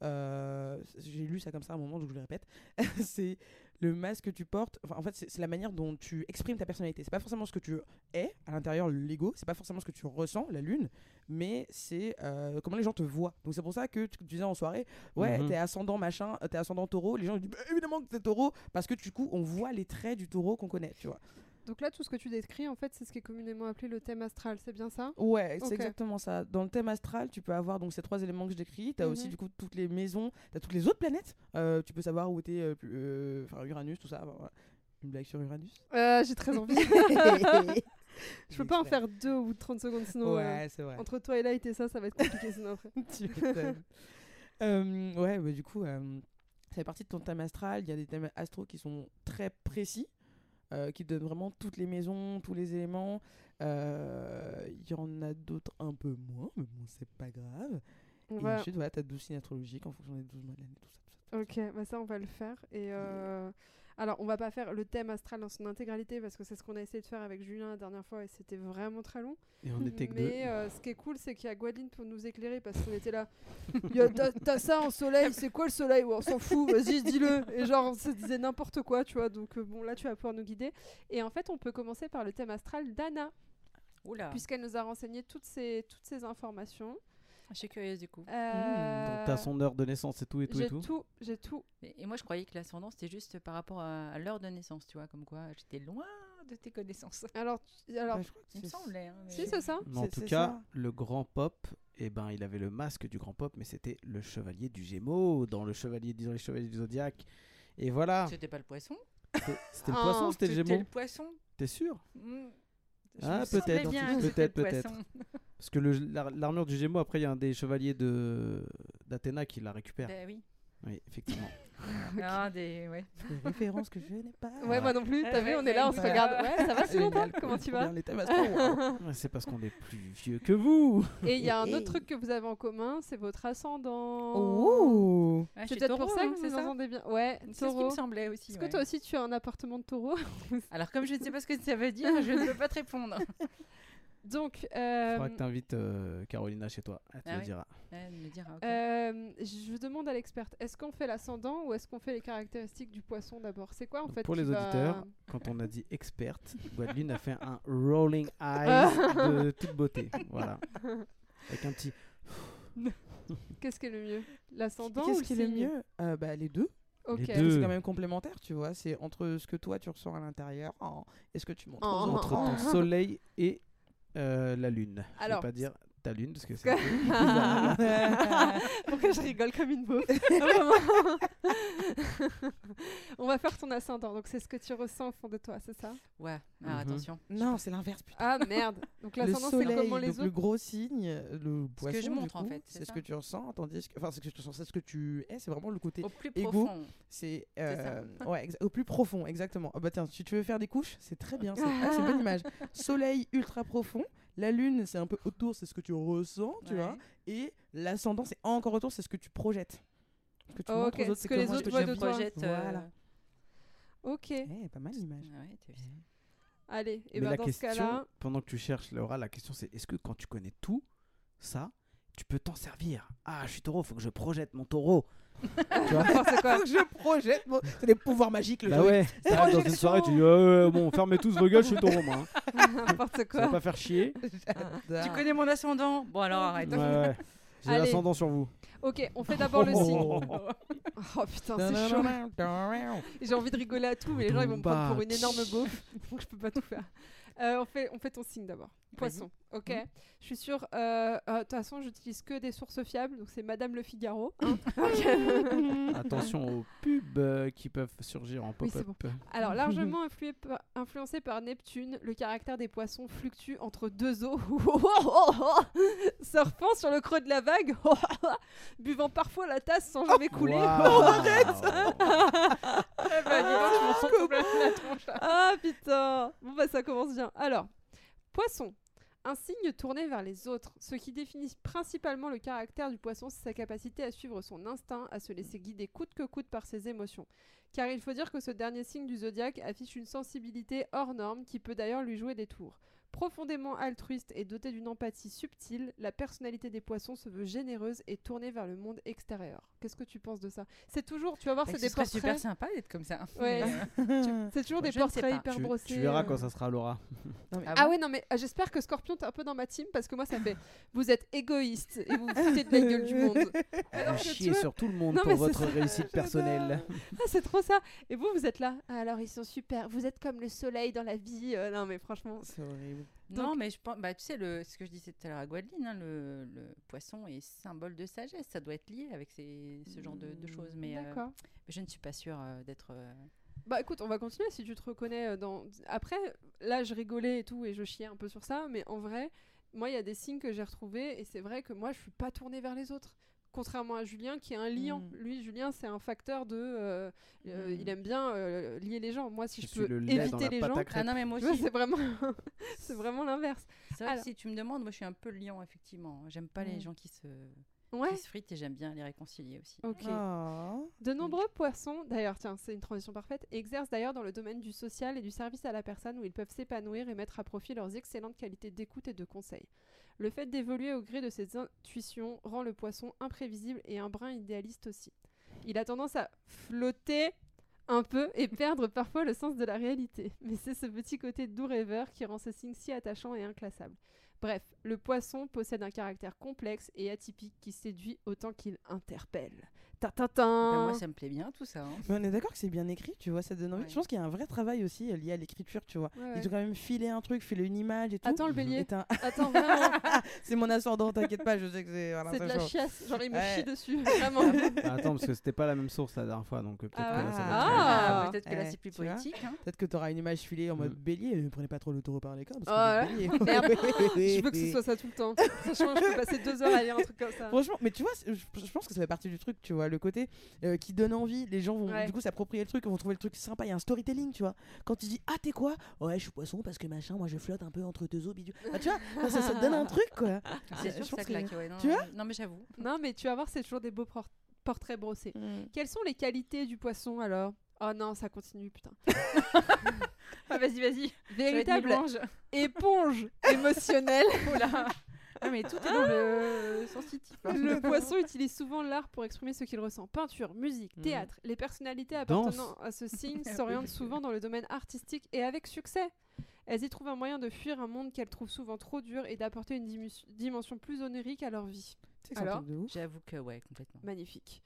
J'ai lu ça comme ça à un moment, donc je le répète. (laughs) c'est le masque que tu portes. Enfin, en fait, c'est la manière dont tu exprimes ta personnalité. C'est pas forcément ce que tu es à l'intérieur, l'ego. C'est pas forcément ce que tu ressens, la lune, mais c'est euh, comment les gens te voient. Donc c'est pour ça que tu, tu disais en soirée, ouais, Mhm. t'es ascendant machin, euh, t'es ascendant taureau. Les gens ils disent bah, évidemment que t'es taureau parce que du coup on voit les traits du taureau qu'on connaît, tu vois. Donc là, tout ce que tu décris, en fait, c'est ce qui est communément appelé le thème astral, c'est bien ça? Ouais, c'est exactement ça. Dans le thème astral, tu peux avoir donc ces trois éléments que je décris. Tu as aussi Mhm. du coup toutes les maisons, tu as toutes les autres planètes. Euh, tu peux savoir où était euh, euh, Uranus, tout ça. Enfin, voilà. Une blague sur Uranus? Euh, J'ai très envie. (laughs) je peux pas en faire deux au bout de 30 secondes, sinon. Ouais, c'est vrai. entre toi et ça, ça va être compliqué sinon après. (laughs) tu ouais, bah, du coup, ça fait partie de ton thème astral. Il y a des thèmes astro qui sont très précis, euh, qui te donnent vraiment toutes les maisons, tous les éléments. Euh, Il y en a d'autres un peu moins, mais bon, c'est pas grave. Et ensuite, voilà, t'as 12 signes astrologiques en fonction des 12 mois de l'année, tout ça, tout ça. tout ça. Ok, bah ça on va le faire. Et euh, alors on va pas faire le thème astral dans son intégralité parce que c'est ce qu'on a essayé de faire avec Julien la dernière fois et c'était vraiment très long. Et on était que deux. Mais euh, ce qui est cool, c'est qu'il y a Gwaline pour nous éclairer parce qu'on était là. T'as ça en soleil, c'est quoi le soleil? Ouais, On s'en fout, vas-y, dis-le. Et genre, on se disait n'importe quoi, tu vois. Donc euh, bon, là, tu vas pouvoir nous guider. Et en fait, on peut commencer par le thème astral d'Anna, Oula, puisqu'elle nous a renseigné toutes ces, toutes ces informations. Je suis curieuse du coup. Euh, Donc t'as son heure de naissance et tout et tout et J'ai tout. tout, j'ai tout. Et, et moi, je croyais que l'ascendant, c'était juste par rapport à, à l'heure de naissance, tu vois, comme quoi j'étais loin de tes connaissances. Alors, tu- alors Bah, je crois que Il me c'est- semblait. Hein, mais- si, c'est ça. Mais en tout cas, ça. le grand pop, eh ben, il avait le masque du grand pop, mais c'était le chevalier du Gémeaux dans le chevalier, disons les chevaliers du zodiaque. Et voilà. C'était pas le poisson C'était c'était le Ah, poisson, c'était le C'était Gémeaux. le poisson T'es sûr Hmm. Ah, peut-être, peut-être, c'était peut-être. (laughs) Parce que l'armure du Gémeaux, après, il y a un des chevaliers de d'Athéna qui la récupère. Ben oui. Oui, effectivement. (laughs) Ah, des... ouais. (laughs) Des références que je n'ai pas. Ouais, moi non plus. T'as Ah vu, on est là, on se regarde. Ouais, ça va, Simon Génial, Comment tu vas. (laughs) Ouais, C'est parce qu'on est plus vieux que vous. Et il y a un autre truc que vous avez en commun, c'est votre ascendant. Oh Ah, C'est peut-être pour ça hein, que vous c'est vous ça entendez bien. Ouais, C'est ce qui me semblait aussi. Est-ce que toi aussi tu as un appartement de taureau? Alors, comme je ne sais pas ce que ça veut dire, je ne peux pas te répondre. Donc, Il euh, faudra que tu invites Carolina chez toi. Elle te Ah le dira. Ouais, elle me dira, ok. euh, je demande à l'experte, est-ce qu'on fait l'ascendant ou est-ce qu'on fait les caractéristiques du poisson d'abord C'est quoi en Donc, fait pour les va- auditeurs, (laughs) quand on a dit experte, Guadeline a fait un rolling (laughs) eyes de toute beauté. Voilà. Avec un petit. (laughs) Qu'est-ce qui est le mieux L'ascendant ou Qu'est-ce qui est le mieux? Euh, bah, Les deux. C'est quand même complémentaire, tu vois. C'est entre ce que toi tu ressens à l'intérieur oh, et ce que tu montres aux Oh. autres. Entre ton soleil et euh, la lune. Alors, je vais pas dire ta lune parce que c'est. (laughs) (laughs) Pourquoi je rigole comme une beauf (laughs) Vraiment. On va faire ton ascendant, donc c'est ce que tu ressens au fond de toi, c'est ça? Ouais, Mhm. alors attention. Non, c'est l'inverse. Ah merde Donc le l'ascendant c'est soleil, comment les le gros signe, le poisson, je du montre, en fait, c'est ce que tu ressens, tandis que, enfin, c'est ce que tu ressens, c'est ce que tu es, c'est vraiment le côté, Au plus Égo. profond. c'est, euh, ouais, au plus profond, exactement. Ah bah tiens, si tu veux faire des couches, c'est très bien, c'est ah, c'est une bonne image. Soleil ultra profond, la lune c'est un peu autour, c'est ce que tu ressens, tu Ouais. vois, et l'ascendant c'est encore autour, c'est ce que tu projettes. Ce que tu Oh, montres ok, aux autres, ce que les autres voient de toi. projette. euh, Voilà. Ok, Eh, pas mal l'image. ouais, vu ça. allez, et Mais ben la dans ce question, cas-là, pendant que tu cherches Laura, la question c'est est-ce que quand tu connais tout ça, tu peux t'en servir? Ah, je suis taureau, faut que je projette mon taureau. Tu vois quoi. Faut que je projette, c'est des pouvoirs magiques le Bah jeu. ouais, t'arrives dans une soirée, tu dis ouais, bon, fermez tous vos gueules, je suis taureau moi. hein. (laughs) n'importe Ça va quoi. pas faire chier. (laughs) Tu connais mon ascendant Bon, alors arrête. Ouais, ouais. (laughs) J'ai Allez. l'ascendant sur vous. Ok, on fait d'abord le signe. Oh. Oh putain, c'est chaud. J'ai envie de rigoler à tout, mais les gens ils vont me prendre pour une énorme beauf, donc je peux pas tout faire. Euh, on, fait, on fait ton signe d'abord. Poisson, ok Mhm. Je suis sûre. euh, euh, De toute façon, j'utilise que des sources fiables, donc c'est Madame Le Figaro. (laughs) hein. (laughs) Attention aux pubs euh, qui peuvent surgir en Oui, pop-up. Alors, (laughs) largement influé par- influencé par Neptune, le caractère des poissons fluctue entre deux eaux, surfant sur le creux de la vague, buvant parfois la tasse sans jamais couler. Waouh. Eh ben, dis donc, je. Ah putain Bon bah ça commence bien. Alors, poisson. Un signe tourné vers les autres. Ce qui définit principalement le caractère du poisson, c'est sa capacité à suivre son instinct, à se laisser guider coûte que coûte par ses émotions. Car il faut dire que ce dernier signe du zodiaque affiche une sensibilité hors norme qui peut d'ailleurs lui jouer des tours. Profondément altruiste et doté d'une empathie subtile, la personnalité des poissons se veut généreuse et tournée vers le monde extérieur. Qu'est-ce que tu penses de ça? C'est toujours, tu vas voir, c'est Ce des portraits. super sympa d'être comme ça. Ouais. (laughs) C'est toujours des portraits hyper Tu, brossés. tu verras euh. quand ça sera Laura. (laughs) Non, mais- Ah Ah bon ouais, non, mais euh, j'espère que Scorpion, t'es un peu dans ma team parce que moi, ça fait vous êtes égoïste et vous vous foutez de la gueule du monde. Alors chiez vois- sur tout le monde Non, pour c'est votre ça. réussite personnelle. Ah, c'est trop ça. Et vous, vous êtes là? Ah, Alors, ils sont super. Vous êtes comme le soleil dans la vie. Euh, non, mais franchement. C'est horrible. Non, mais je pense, bah, tu sais, le, ce que je disais tout à l'heure à Guadeline, hein, le, le poisson est symbole de sagesse. Ça doit être lié avec ces, ce genre de, de choses. Mais, euh, mais je ne suis pas sûre euh, d'être. euh, Bah écoute, on va continuer si tu te reconnais dans. Après, là, je rigolais et tout et je chiais un peu sur ça, mais en vrai, moi, il y a des signes que j'ai retrouvés et c'est vrai que moi, je suis pas tournée vers les autres. Contrairement à Julien qui est un liant. Mm. Lui, Julien, c'est un facteur de. euh, euh, Mm. Il aime bien euh, lier les gens. Moi, si je, peux le éviter les gens. Ah non, mais moi Tu vois, aussi. c'est vraiment, (laughs) c'est vraiment l'inverse. C'est vrai que si tu me demandes, moi je suis un peu lion, effectivement. J'aime pas les Mm. gens qui se, Ouais. qui se fritent et j'aime bien les réconcilier aussi. Ok. Oh. De nombreux poissons, d'ailleurs, tiens, c'est une transition parfaite, exercent d'ailleurs dans le domaine du social et du service à la personne où ils peuvent s'épanouir et mettre à profit leurs excellentes qualités d'écoute et de conseil. Le fait d'évoluer au gré de ses intuitions rend le poisson imprévisible et un brin idéaliste aussi. Il a tendance à flotter un peu et perdre parfois le sens de la réalité. Mais c'est ce petit côté doux rêveur qui rend ce signe si attachant et inclassable. Bref, le poisson possède un caractère complexe et atypique qui séduit autant qu'il interpelle. Ta ta ta Ben, moi ça me plaît bien tout ça. hein. Mais on est d'accord que c'est bien écrit, tu vois, ça donne envie. Ouais. Je pense qu'il y a un vrai travail aussi euh, lié à l'écriture, tu vois. Ouais, ouais. Ils ont quand même filé un truc, filé une image et tout. Attends le bélier. Attends (laughs) vraiment, c'est mon ascendant, t'inquiète pas, je sais que c'est. voilà, c'est de la chiasse. Genre il me Ouais. chie dessus. (laughs) Vraiment. Ah, Attends, parce que c'était pas la même source la dernière fois, donc euh, peut-être Ah que là, ça va ouais. être- Ah. Peut-être que là Eh, c'est plus poétique. hein. Peut-être que t'auras une image filée en mode Mm. bélier, mais prenez pas trop le taureau par les cornes. Parce que. (laughs) Merde. Je veux que ce soit ça tout le temps. Franchement, je peux passer deux heures à lire un truc comme ça. Franchement, mais tu vois, je pense que ça fait partie du truc, tu vois. Vois, le côté euh, qui donne envie. Les gens vont Ouais. du coup s'approprier le truc, vont trouver le truc sympa. Il y a un storytelling, tu vois. Quand tu dis ah t'es quoi? Ouais, je suis poisson parce que machin, moi je flotte un peu entre deux eaux, bidule. Tu vois, ça, ça, ça te donne un truc quoi. (laughs) C'est Euh, sûr ça claque. ouais, non, Tu vois? Non, mais j'avoue. Non, mais tu vas voir, c'est toujours des beaux por- portraits brossés. Quelles sont les qualités du poisson alors? Oh non, ça continue, putain. (laughs) Ah, vas-y, vas-y. Véritable éponge (laughs) émotionnelle. Oh Ah, mais tout est dans le sensitif. hein. Le poisson utilise souvent l'art pour exprimer ce qu'il ressent. Peinture, musique, Mhm. théâtre. Les personnalités Danse. appartenant à ce (laughs) signe s'orientent souvent dans le domaine artistique et avec succès. Elles y trouvent un moyen de fuir un monde qu'elles trouvent souvent trop dur et d'apporter une dimu- dimension plus onirique à leur vie. C'est un Alors truc de ouf. J'avoue que, ouais, complètement. Magnifique.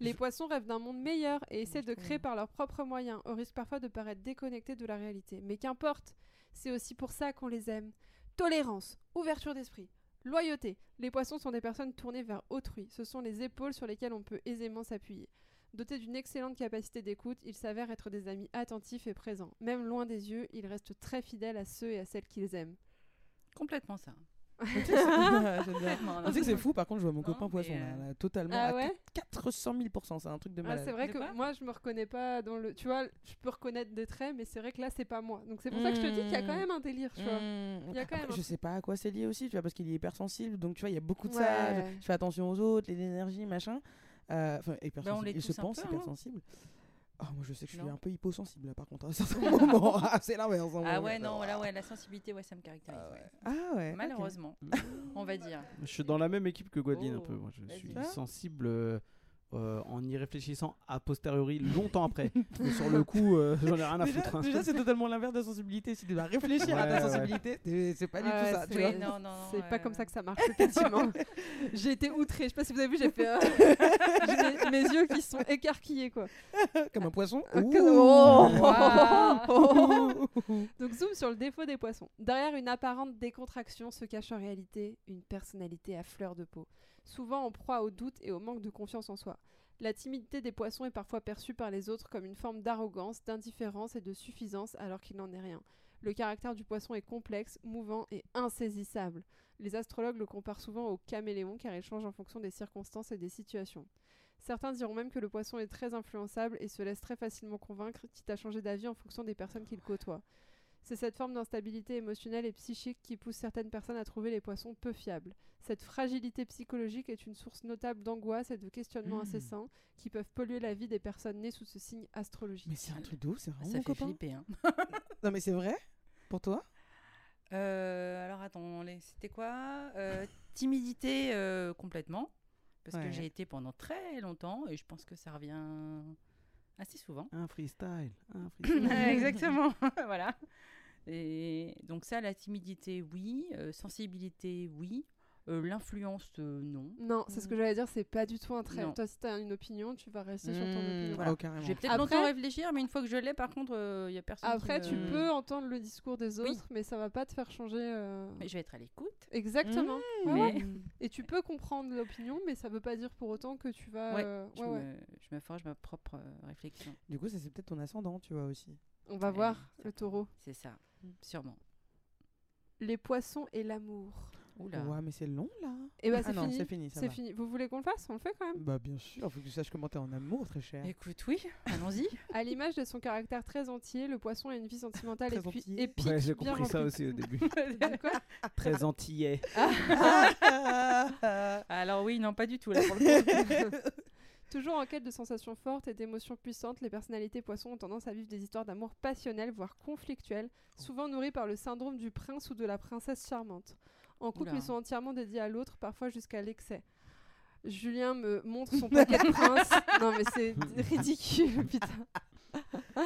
Les Je- poissons rêvent d'un monde meilleur et essaient de créer par leurs propres moyens, au risque parfois de paraître déconnectés de la réalité. Mais qu'importe, c'est aussi pour ça qu'on les aime. Tolérance, ouverture d'esprit, loyauté. Les poissons sont des personnes tournées vers autrui. Ce sont les épaules sur lesquelles on peut aisément s'appuyer. Dotés d'une excellente capacité d'écoute, ils s'avèrent être des amis attentifs et présents. Même loin des yeux, ils restent très fidèles à ceux et à celles qu'ils aiment. Complètement ça. J'aime bien. (laughs) Complètement. Tu sais que c'est fou, par contre, je vois mon copain poisson, euh, là, là, totalement. Ah à ouais 400 000 c'est un truc de Ah, malade. c'est vrai De que moi je me reconnais pas dans le tu vois je peux reconnaître des traits mais c'est vrai que là c'est pas moi donc c'est pour ça que je te dis qu'il y a quand même un délire tu vois Mmh. Il y a quand Après, même un je sais pas à quoi c'est lié aussi, tu vois, parce qu'il est hypersensible, donc tu vois, il y a beaucoup de ça. Ouais. Je, je fais attention aux autres, les énergies, machin. Euh, Enfin, hypersensible. l'est il se tous un pense peu, hein. hypersensible. Ah, moi, je sais que je suis Non. un peu hyposensible, là, par contre, à certains (laughs) moments. Ah, c'est l'inverse. Ah ouais, non, là, ouais, la sensibilité, ouais, ça me caractérise. Ah ouais. ouais. Ah ouais. Malheureusement, on va dire. Je suis dans la même équipe que Gwendoline un peu. Moi, je suis sensible euh, en y réfléchissant a posteriori longtemps après. (laughs) Mais sur le coup, euh, j'en ai rien à Déjà, foutre. hein. déjà, c'est totalement l'inverse de la sensibilité. Si tu dois réfléchir à ta ouais. sensibilité, c'est- c'est pas du tout ça. c'est- Tu Oui, vois non, non, non, c'est pas comme ça que ça marche effectivement (laughs) j'ai été outrée je sais pas si vous avez vu j'ai fait euh, (laughs) j'ai mes, yeux qui sont écarquillés quoi Comme un poisson? Ah, Ouh. Oh. Waouh. donc zoom sur le défaut des poissons derrière une apparente décontraction se cache en réalité une personnalité à fleur de peau souvent en proie au doute et au manque de confiance en soi la timidité des poissons est parfois perçue par les autres comme une forme d'arrogance, d'indifférence et de suffisance alors qu'il n'en est rien. Le caractère du poisson est complexe, mouvant et insaisissable. Les astrologues le comparent souvent au caméléon car il change en fonction des circonstances et des situations. Certains diront même que le poisson est très influençable et se laisse très facilement convaincre, quitte à changer d'avis en fonction des personnes qu'il côtoie. C'est cette forme d'instabilité émotionnelle et psychique qui pousse certaines personnes à trouver les poissons peu fiables. Cette fragilité psychologique est une source notable d'angoisse et de questionnements Mmh. incessants qui peuvent polluer la vie des personnes nées sous ce signe astrologique. Mais c'est un truc de ouf, c'est vraiment Ça mon fait copain. flipper. Hein. (laughs) Non, mais c'est vrai? Pour toi? Euh, alors attends, les- c'était quoi? Euh, Timidité euh, complètement, parce Ouais. que j'ai été pendant très longtemps et je pense que ça revient assez souvent. Un freestyle. Un (laughs) freestyle. Exactement, (laughs) voilà. Et donc ça, la timidité, oui. Euh, sensibilité, oui. Euh, L'influence, euh, non. Non, c'est ce que j'allais dire, c'est pas du tout un trait. Non. Toi, si t'as une opinion, tu vas rester sur ton Mmh, opinion. Voilà. oh, carrément. Vais peut-être Après- longtemps réfléchir, mais une fois que je l'ai, par contre, il n'y a personne Après, qui tu me- peux entendre le discours des Oui. autres, mais ça va pas te faire changer. euh, Mais je vais être à l'écoute. Exactement. Mmh. Ouais, mais- ouais. Et tu peux comprendre l'opinion, mais ça veut pas dire pour autant que tu vas. Ouais, euh, Je, ouais, ouais. Me, je me forge ma propre euh, réflexion. Du coup, ça c'est peut-être ton ascendant, tu vois aussi. On va Ouais, voir le taureau. C'est ça, sûrement. Les poissons et l'amour. Oula. Ouais, mais c'est long là. Et bah, ah c'est fini. c'est fini. Vous voulez qu'on le fasse? On le fait quand même. Bah bien sûr, faut que tu saches comment t'es en amour, très cher. Écoute, oui, allons-y. (laughs) À l'image de son caractère très entier, le poisson a une vie sentimentale Très et puis entier. épique. Ouais, j'ai bien compris ça aussi au début. (laughs) Quoi? (laughs) Très antillais. Alors oui, non, pas du tout, là, pour le coup. Toujours en quête de sensations fortes et d'émotions puissantes, les personnalités poissons ont tendance à vivre des histoires d'amour passionnelles, voire conflictuelles, souvent nourries par le syndrome du prince ou de la princesse charmante. En couple, Oula. ils sont entièrement dédiés à l'autre, parfois jusqu'à l'excès. Julien me montre son (laughs) paquet de princes. Non mais c'est (laughs) ridicule, putain. Ah.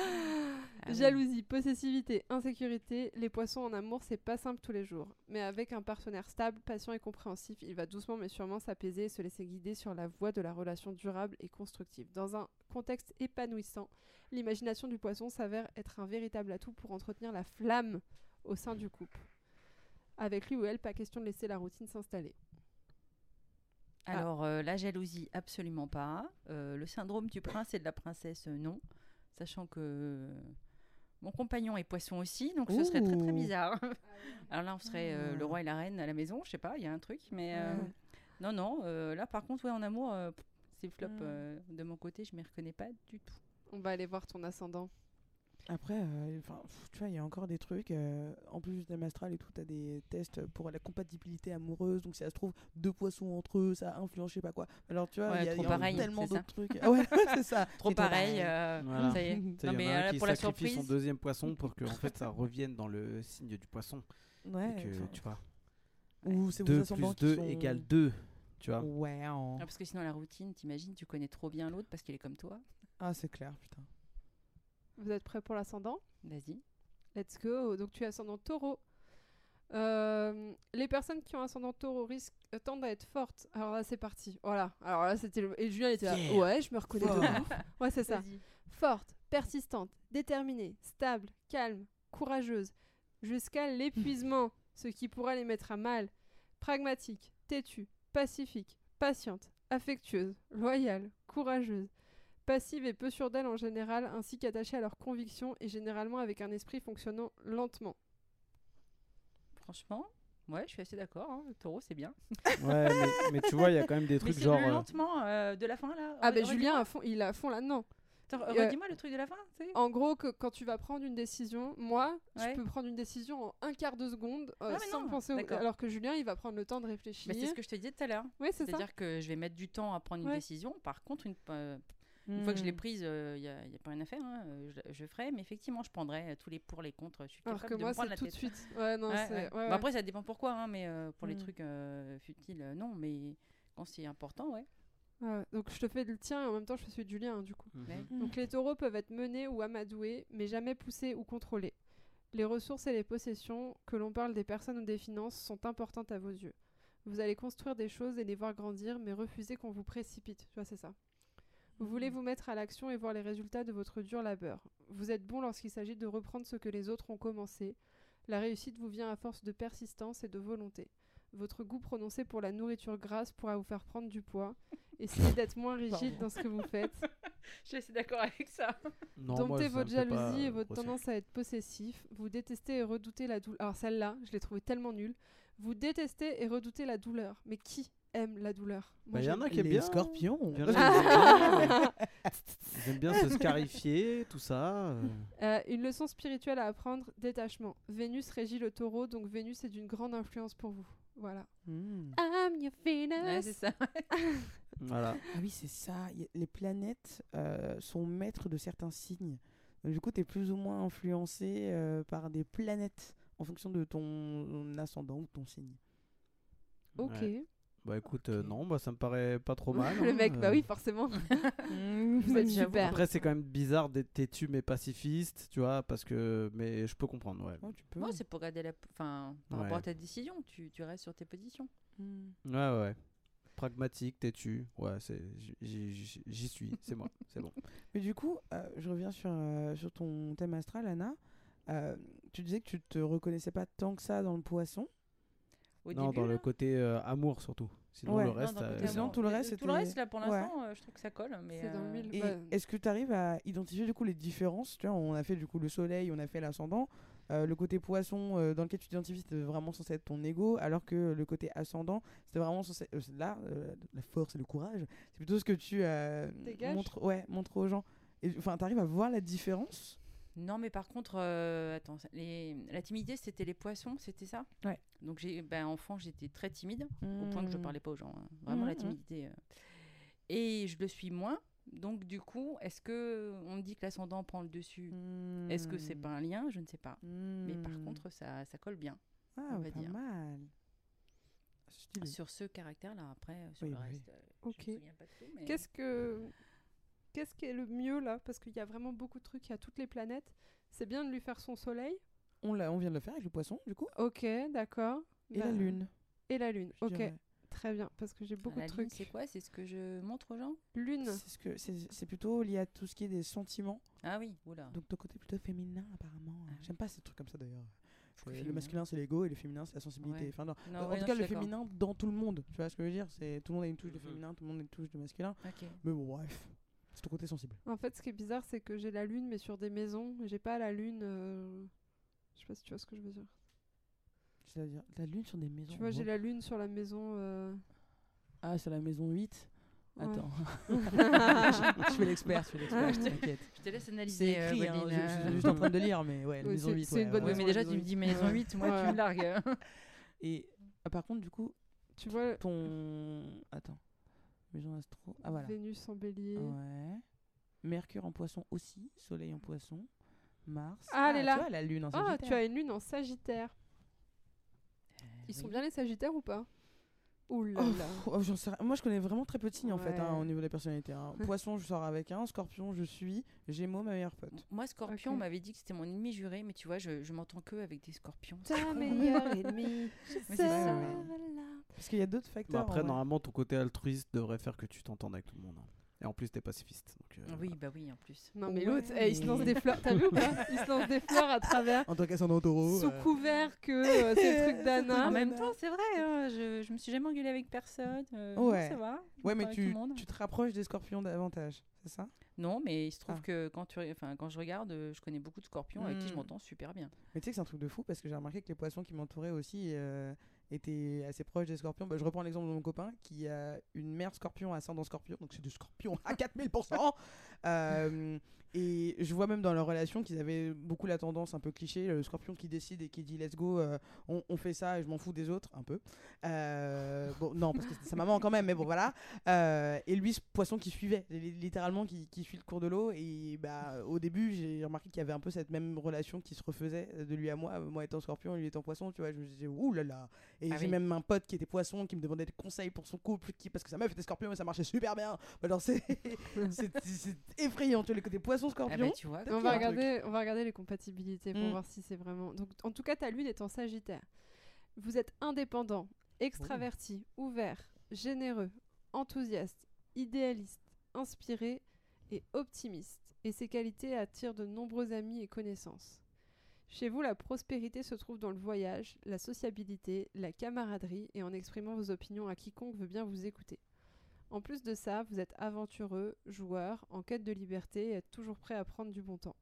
Jalousie, possessivité, insécurité, les poissons en amour, c'est pas simple tous les jours. Mais avec un partenaire stable, patient et compréhensif, il va doucement mais sûrement s'apaiser et se laisser guider sur la voie de la relation durable et constructive. Dans un contexte épanouissant, l'imagination du poisson s'avère être un véritable atout pour entretenir la flamme au sein du couple. Avec lui ou elle, pas question de laisser la routine s'installer. Ah. Alors, euh, la jalousie, absolument pas. Euh, le syndrome du prince et de la princesse, euh, non. Sachant que mon compagnon est poisson aussi, donc ce serait très très bizarre. (laughs) Alors là, on serait euh, le Ah. roi et la reine à la maison, je sais pas, il y a un truc, mais euh, non, non. euh, là, par contre, ouais, en amour, euh, Ces flops Mm. euh, de mon côté, je m'y reconnais pas du tout. On va aller voir ton ascendant. Après, euh, enfin, pff, tu vois, il y a encore des trucs. euh, en plus du thème astral et tout, t'as des tests pour la compatibilité amoureuse. Donc, si ça se trouve, deux poissons entre eux, ça influence, je sais pas quoi. Alors, tu vois, Ouais, il y a, y a pareil, tellement d'autres trucs. Ah ouais, (laughs) c'est ça. (laughs) Trop pareil. euh, Voilà. Ça y est. (laughs) Non, il mais y en a un qui pour la sacrifie son surprise. deuxième poisson pour que en fait ça revienne dans le signe du poisson. Ouais, et que tu vois, Ou c'est vos 2 ascendants plus qui 2 sont- égale 2. Tu vois. Ouais. Ah, parce que sinon, la routine, t'imagines, tu connais trop bien l'autre parce qu'il est comme toi. Ah, c'est clair, putain. Vous êtes prêts pour l'ascendant? Vas-y. Let's go. Donc tu es ascendant taureau. Euh, les personnes qui ont ascendant taureau risquent, euh, tendent à être fortes. Alors là, c'est parti. Voilà. Alors là, c'était le... Et Julien il était là. Yeah. Ouais, je me reconnais de ouf. Ouais, c'est ça. Forte, persistante, déterminée, stable, calme, courageuse, jusqu'à l'épuisement, ce qui pourra les mettre à mal. Pragmatique, têtue, pacifique, patiente, affectueuse, loyale, courageuse, passive et peu sûre d'elle en général, ainsi qu'attachée à leurs convictions et généralement avec un esprit fonctionnant lentement. Franchement, ouais, je suis assez d'accord. hein, Le taureau, c'est bien. Ouais, mais, mais tu vois, il y a quand même des (laughs) Mais trucs c'est genre. le euh, lentement euh, de la fin, là. Ah ben. Julien, à fond, il est à fond là-dedans. Euh, redis-moi le truc de la fin, tu sais. En gros, que quand tu vas prendre une décision, moi, Ouais. je peux prendre une décision en un quart de seconde euh, Ah, mais sans non, penser au... Alors que Julien, il va prendre le temps de réfléchir. Mais c'est ce que je te disais tout à l'heure. Oui, c'est ça. C'est-à-dire que je vais mettre du temps à prendre une Ouais. décision. Par contre, une, euh, une fois que je Hmm. l'ai prise, il n'y a, y a pas rien à faire. hein, euh, je, je ferai. Mais effectivement, je prendrai euh, tous les pour, les contre. Je suis Alors capable que de moi, me prendre c'est la tout de suite. Ouais, non, Ouais, c'est... ouais. ouais, Bah, après, ça dépend pourquoi. hein, mais euh, pour les Mm. trucs euh, futiles, euh, non. Mais quand c'est important, ouais. Ouais, donc je te fais le tien et en même temps je fais celui de Julien hein, du coup. mhm. Hmm. Donc les taureaux peuvent être menés ou amadoués, mais jamais poussés ou contrôlés. Les ressources et les possessions, que l'on parle des personnes ou des finances, sont importantes à vos yeux. Vous allez construire des choses et les voir grandir, mais refusez qu'on vous précipite. Tu vois, c'est ça. Vous voulez vous mettre à l'action et voir les résultats de votre dur labeur? Vous êtes bon lorsqu'il s'agit de reprendre ce que les autres ont commencé. La réussite vous vient à force de persistance et de volonté. Votre goût prononcé pour la nourriture grasse pourra vous faire prendre du poids. Essayez d'être moins rigide Pardon. dans ce que vous faites. (laughs) Je suis assez d'accord avec ça. Non, Domptez votre jalousie et votre tendance à être possessif. Vous détestez et redoutez la douleur. Alors celle-là, je l'ai trouvée tellement nulle. Vous détestez et redoutez la douleur. Mais qui? Aime la douleur Bah, y en a qui aiment bien. scorpions. Il y en a qui (laughs) aiment bien, Ils aiment bien se (laughs) scarifier, tout ça. euh. Une leçon spirituelle à apprendre, détachement. Vénus régit le taureau, donc Vénus est d'une grande influence pour vous. Voilà. Hmm. I'm your Venus. Ouais, c'est ça. (laughs) Voilà. Ah oui, c'est ça. Les planètes euh, sont maîtres de certains signes. Donc, du coup, tu es plus ou moins influencé euh, par des planètes en fonction de ton ascendant ou ton signe. ok. Ouais. Bah écoute, euh, non, bah ça me paraît pas trop (laughs) mal. le hein, mec, bah euh. oui, forcément. (laughs) Vous êtes J'avoue. super. Après, c'est quand même bizarre d'être têtu mais pacifiste, tu vois, parce que. Mais je peux comprendre, ouais. Oh, tu peux. Moi, c'est pour garder la. Enfin, par Ouais. rapport à ta décision, tu, tu restes sur tes positions. Hmm. Ouais, ouais. Pragmatique, têtu. Ouais, c'est, j'y- suis, c'est moi, c'est bon. (laughs) Mais du coup, euh, je reviens sur, euh, sur ton thème astral, Anna. Euh, tu disais que tu te reconnaissais pas tant que ça dans le poisson. Au non, début, dans là. le côté euh, amour surtout. Sinon, Ouais. le reste. Non, le euh, sinon, tout le reste, Tout le c'était- reste, là, pour Ouais. l'instant, euh, je trouve que ça colle. Mais C'est dans le euh, Bah, est-ce que tu arrives à identifier du coup les différences? Tu vois, on a fait du coup le soleil, on a fait l'ascendant. Euh, le côté poisson euh, dans lequel tu t'identifies, c'était vraiment censé être ton ego, alors que le côté ascendant, c'était vraiment censé. euh, c'est là, euh, la force et le courage, c'est plutôt ce que tu euh, montres, ouais, montres aux gens. Et enfin, t'arrives à voir la différence? Non, mais par contre, euh, attends, les... la timidité, c'était les poissons, c'était ça? Ouais. Donc, j'ai, ben, enfant, j'étais très timide, au point que je Hmm. parlais pas aux gens. hein. Vraiment, la mhm. timidité. euh. Et je le suis moins. Donc, du coup, est-ce que on me dit que l'ascendant prend le dessus? Est-ce que c'est Hmm. pas un lien? Je ne sais pas. Mais par Hmm. contre, ça, ça colle bien ah, on va pas dire. mal. Stylé. sur ce caractère-là. Après, sur Oui, le oui, reste, euh, Ok. je me souviens pas de tout. mais- Qu'est-ce que qu'est-ce qui est le mieux là? Parce qu'il y a vraiment beaucoup de trucs, il y a toutes les planètes. C'est bien de lui faire son soleil. On, l'a- on vient de le faire avec le poisson, du coup, Ok, d'accord. et Bah, la lune. Et la lune. je Ok, dirais. très bien. Parce que j'ai beaucoup la de lune, trucs. c'est quoi? C'est ce que je montre aux gens? Lune. C'est ce que c'est c'est plutôt lié à tout ce qui est des sentiments. Ah oui, oula. Donc ton côté plutôt féminin apparemment. Ah. J'aime pas ces trucs comme ça d'ailleurs. Le masculin c'est l'ego et le féminin c'est la sensibilité. Ouais. Enfin, non. Non, en ouais, tout non, cas le d'accord. féminin dans tout le monde. Tu vois ce que je veux dire? C'est tout le monde a une touche de Mhm. féminin, tout le monde a une touche de masculin. Ok. Mais bon bref, c'est ton côté sensible. En fait, ce qui est bizarre, c'est que j'ai la lune, mais sur des maisons. J'ai pas la lune. euh, Je sais pas si tu vois ce que je veux dire. C'est-à-dire la lune sur des maisons. Tu vois, j'ai la lune sur la maison. euh, Ah c'est la maison 8. Ouais. Attends. je, (laughs) je fais l'expert, je fais l'expert, je (laughs) t'inquiète. Je te laisse C'est analyser. euh, écrit, hein, je, je- euh. je suis en train de lire, mais ouais, (laughs) la Oui, maison c'est- 8. c'est une bonne Ouais, maison, mais déjà, tu me dis maison Ouais. 8, moi, tu me largues. Et ah, par contre, du coup, Tu vois, ton. Attends. Maison astro. Ah voilà. Vénus en bélier. Ouais. Mercure en poisson aussi. Soleil en poisson. Mars. Ah, elle est tu là. vois, la lune en Ah, Sagittaire. tu as une lune en Sagittaire. Ils sont bien les Sagittaires ou pas? Ouh là Oh, là. oh, j'en sais rien. Moi, je connais vraiment très peu de signes en fait hein, au niveau des personnalités. hein. (laughs) Poisson, je sors avec un. Scorpion, je suis. Gémeaux, ma meilleure pote. Moi, Scorpion, on m'avait dit que c'était mon ennemi juré, mais tu vois, je, je m'entends que avec des scorpions. Ta meilleure (laughs) ennemie, c'est ça. Parce qu'il y a d'autres Bah facteurs. après, en vrai. normalement, ton côté altruiste devrait faire que tu t'entendes avec tout le monde. hein. Et en plus, t'es pacifiste. donc, euh, Oui, bah oui, en plus. Non mais Ouais, l'autre, eh, il se lance des fleurs. T'as vu ou pas? Il se lance des fleurs à travers, En tant qu'ascendant taureau. sous euh, couvert que euh, c'est le truc En d'Anna. même temps, c'est vrai, hein, je, je me suis jamais engueulée avec personne. euh, non, Ouais. ça va. Ouais, mais tu, tu te rapproches des scorpions davantage, c'est ça? Non, mais il se trouve Ah. que quand, tu, enfin, quand je regarde, euh, je connais beaucoup de scorpions avec qui je Hmm. m'entends super bien. Mais tu sais que c'est un truc de fou parce que j'ai remarqué que les poissons qui m'entouraient aussi étaient assez proches des scorpions. Bah, je reprends l'exemple de mon copain qui a une mère scorpion ascendant scorpion, donc c'est du scorpion à 4000%. (laughs) Euh, et je vois même dans leur relation qu'ils avaient beaucoup la tendance un peu cliché, le scorpion qui décide et qui dit let's go, euh, on, on fait ça et je m'en fous des autres, un peu. Euh, bon, non, parce que c'était sa maman quand même, mais bon voilà. Euh, et lui, ce poisson qui suivait, li- littéralement qui, qui suit le cours de l'eau. Et bah, au début, j'ai remarqué qu'il y avait un peu cette même relation qui se refaisait de lui à moi, moi étant scorpion lui étant poisson, tu vois. Je me disais, ouh là là. Et Ah j'ai oui. même un pote qui était poisson qui me demandait des conseils pour son couple, qui, parce que sa meuf était scorpion et ça marchait super bien. Alors (laughs) c'est effrayant, tu vois, les côtés Ah bah, tu vois. Peut-être On va, regarder, on va regarder les compatibilités pour Mm. voir si c'est vraiment. Donc, en tout cas, ta lune est en Sagittaire. Vous êtes indépendant, extraverti, ouvert, généreux, enthousiaste, idéaliste, inspiré et optimiste. Et ces qualités attirent de nombreux amis et connaissances. Chez vous, la prospérité se trouve dans le voyage, la sociabilité, la camaraderie et en exprimant vos opinions à quiconque veut bien vous écouter. En plus de ça, vous êtes aventureux, joueur, en quête de liberté et êtes toujours prêt à prendre du bon temps.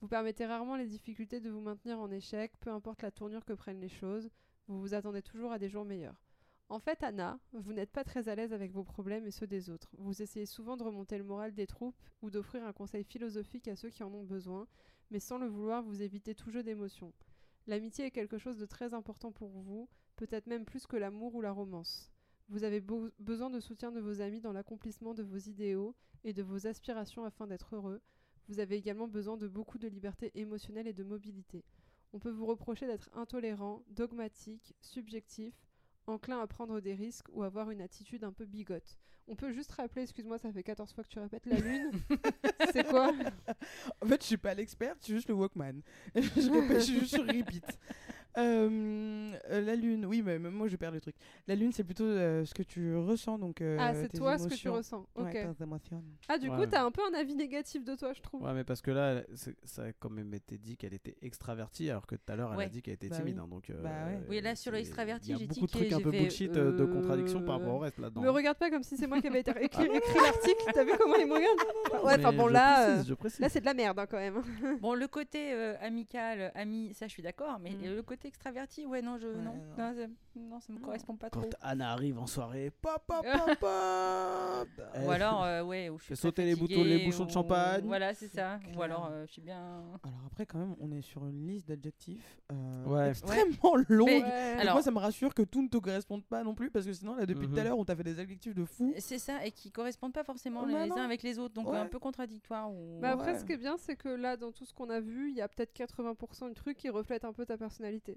Vous permettez rarement les difficultés de vous maintenir en échec, peu importe la tournure que prennent les choses, vous vous attendez toujours à des jours meilleurs. En fait, Anna, vous n'êtes pas très à l'aise avec vos problèmes et ceux des autres. Vous essayez souvent de remonter le moral des troupes ou d'offrir un conseil philosophique à ceux qui en ont besoin, mais sans le vouloir, vous évitez tout jeu d'émotions. L'amitié est quelque chose de très important pour vous, peut-être même plus que l'amour ou la romance. Vous avez besoin de soutien de vos amis dans l'accomplissement de vos idéaux et de vos aspirations afin d'être heureux. Vous avez également besoin de beaucoup de liberté émotionnelle et de mobilité. On peut vous reprocher d'être intolérant, dogmatique, subjectif, enclin à prendre des risques ou avoir une attitude un peu bigote. On peut juste rappeler, excuse-moi, ça fait 14 fois que tu répètes, la lune, (laughs) c'est quoi? En fait, je suis pas l'expert, je suis juste le Walkman. (laughs) je répète, je suis juste sur repeat. Euh, la lune, oui, mais moi je perds le truc. La lune, c'est plutôt euh, ce que tu ressens, donc. euh, Ah, c'est toi ce que tu ressens. Ok. Ouais, tes émotions. ah, du coup, t'as un peu un avis négatif de toi, je trouve. Ouais, mais parce que là, ça a quand même été dit qu'elle était extravertie, alors que tout à l'heure, elle Ouais. a dit qu'elle était Bah timide. oui. hein, donc, euh, Bah ouais. Oui, là, sur le c'est- extraverti, il y a j'ai beaucoup de trucs un peu bullshit euh, de contradiction par rapport au reste là-dedans. Me regarde pas comme si c'est moi qui avais écrit, (laughs) écrit l'article. T'as vu comment il me regarde? Ouais, enfin bon, là, là c'est de la merde hein, quand même. (laughs) Bon, le côté amical, ami, ça je suis d'accord, mais Mm. le côté extraverti, ouais, non, je, Ouais, non, non. non, ça, non, ça me Non. correspond pas Quand trop. Anna arrive en soirée, pop, pop, (laughs) pop, pop Ou alors, euh, ouais, où je suis sauter les bouteilles, les bouchons de champagne. Voilà, c'est ça. Ou alors, euh, je suis bien. Alors après, quand même, on est sur une liste d'adjectifs euh, Ouais. extrêmement longue. Mais- Alors- moi, ça me rassure que tout ne te corresponde pas non plus, parce que sinon, là, depuis Mhm. tout à l'heure, on t'a fait des adjectifs de fou. C'est ça, et qui correspondent pas forcément Oh, les non. uns avec les autres, donc Ouais. un peu contradictoire. Ou... Bah après, Ouais. ce qui est bien, c'est que là, dans tout ce qu'on a vu, il y a peut-être 80% de trucs qui reflètent un peu ta personnalité.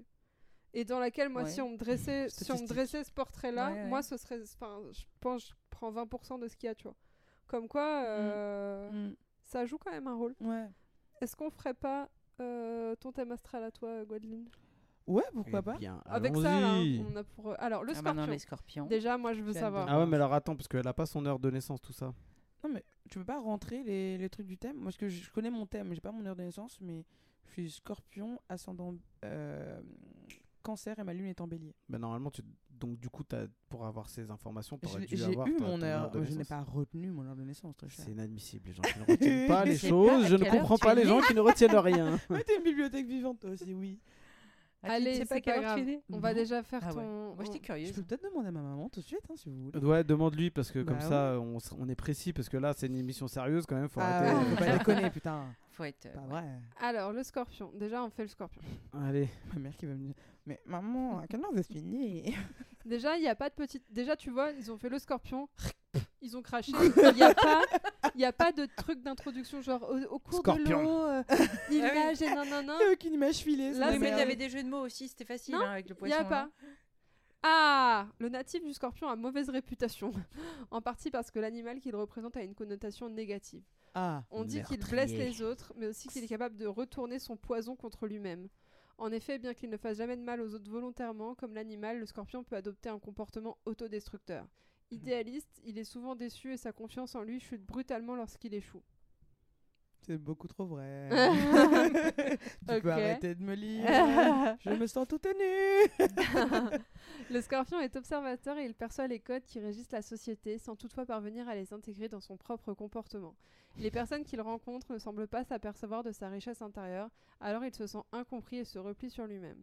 Et dans laquelle, moi, Ouais. si on me dressait, si on me dressait ce portrait-là, Ouais, ouais. moi, ce serait, enfin, je pense, je prends 20% de ce qu'il y a, tu vois. Comme quoi, euh, Mm. ça joue quand même un rôle. Ouais. Est-ce qu'on ferait pas euh, ton thème astral à toi, Gwadeline Ouais, pourquoi Eh pas bien, Avec ça, là, hein, on a pour. Alors, le Ah bah scorpion. non, les scorpions. Déjà, moi, je veux savoir. Ah ouais, mais alors attends, parce qu'elle a pas son heure de naissance, tout ça. Non, mais tu peux pas rentrer les, les trucs du thème? Moi, parce que je connais mon thème, j'ai pas mon heure de naissance, mais je suis scorpion, ascendant euh, cancer et ma lune est en bélier. Bah, normalement, tu... donc du coup, as... pour avoir ces informations, J'ai t'aurais dû j'ai avoir eu mon heure, de je n'ai pas retenu mon heure de naissance, très cher. C'est inadmissible, les gens qui ne (laughs) retiennent pas les choses. pas Je ne comprends tu pas es les gens qui ne retiennent rien. (laughs) Mais t'es une bibliothèque vivante, toi aussi, oui. Ah, Allez, pas c'est pas grave. On va déjà faire Ah ouais. ton. Moi, j'étais on- Je curieuse. peux peut-être demander à ma maman tout de suite, hein, si vous voulez. Ouais, demande-lui parce que comme Bah ça, on, on est précis parce que là, c'est une émission sérieuse quand même. Faut Ah, arrêter. ouais, faut pas déconner, putain. Faut être. Pas vrai. Alors, le scorpion. Déjà, on fait le scorpion. Allez. (laughs) Ma mère qui va me dire Mais maman, à quelle heure vous êtes finie? Déjà, il n'y a pas de petite. Déjà, tu vois, ils ont fait le scorpion. Ils ont craché. Il n'y a pas, il a de truc d'introduction genre au, au cours Scorpion. de l'eau, euh, il Ah oui. et non non non. Avec une image filée. Là, oui, mais t'avais des jeux de mots aussi, c'était facile Non, hein, avec le Il poisson. n'y a pas. hein. Ah Le natif du scorpion a mauvaise réputation. (laughs) en partie parce que l'animal qu'il représente a une connotation négative. Ah, On dit qu'il blesse les autres, mais aussi qu'il est capable de retourner son poison contre lui-même. En effet, bien qu'il ne fasse jamais de mal aux autres volontairement, comme l'animal, le scorpion peut adopter un comportement autodestructeur. Idéaliste, il est souvent déçu et sa confiance en lui chute brutalement lorsqu'il échoue. c'est beaucoup trop vrai. (laughs) tu peux arrêter de me lire. (laughs) Je me sens tout nu. (laughs) le scorpion est observateur et il perçoit les codes qui régissent la société sans toutefois parvenir à les intégrer dans son propre comportement. Les personnes qu'il rencontre ne semblent pas s'apercevoir de sa richesse intérieure, alors il se sent incompris et se replie sur lui-même.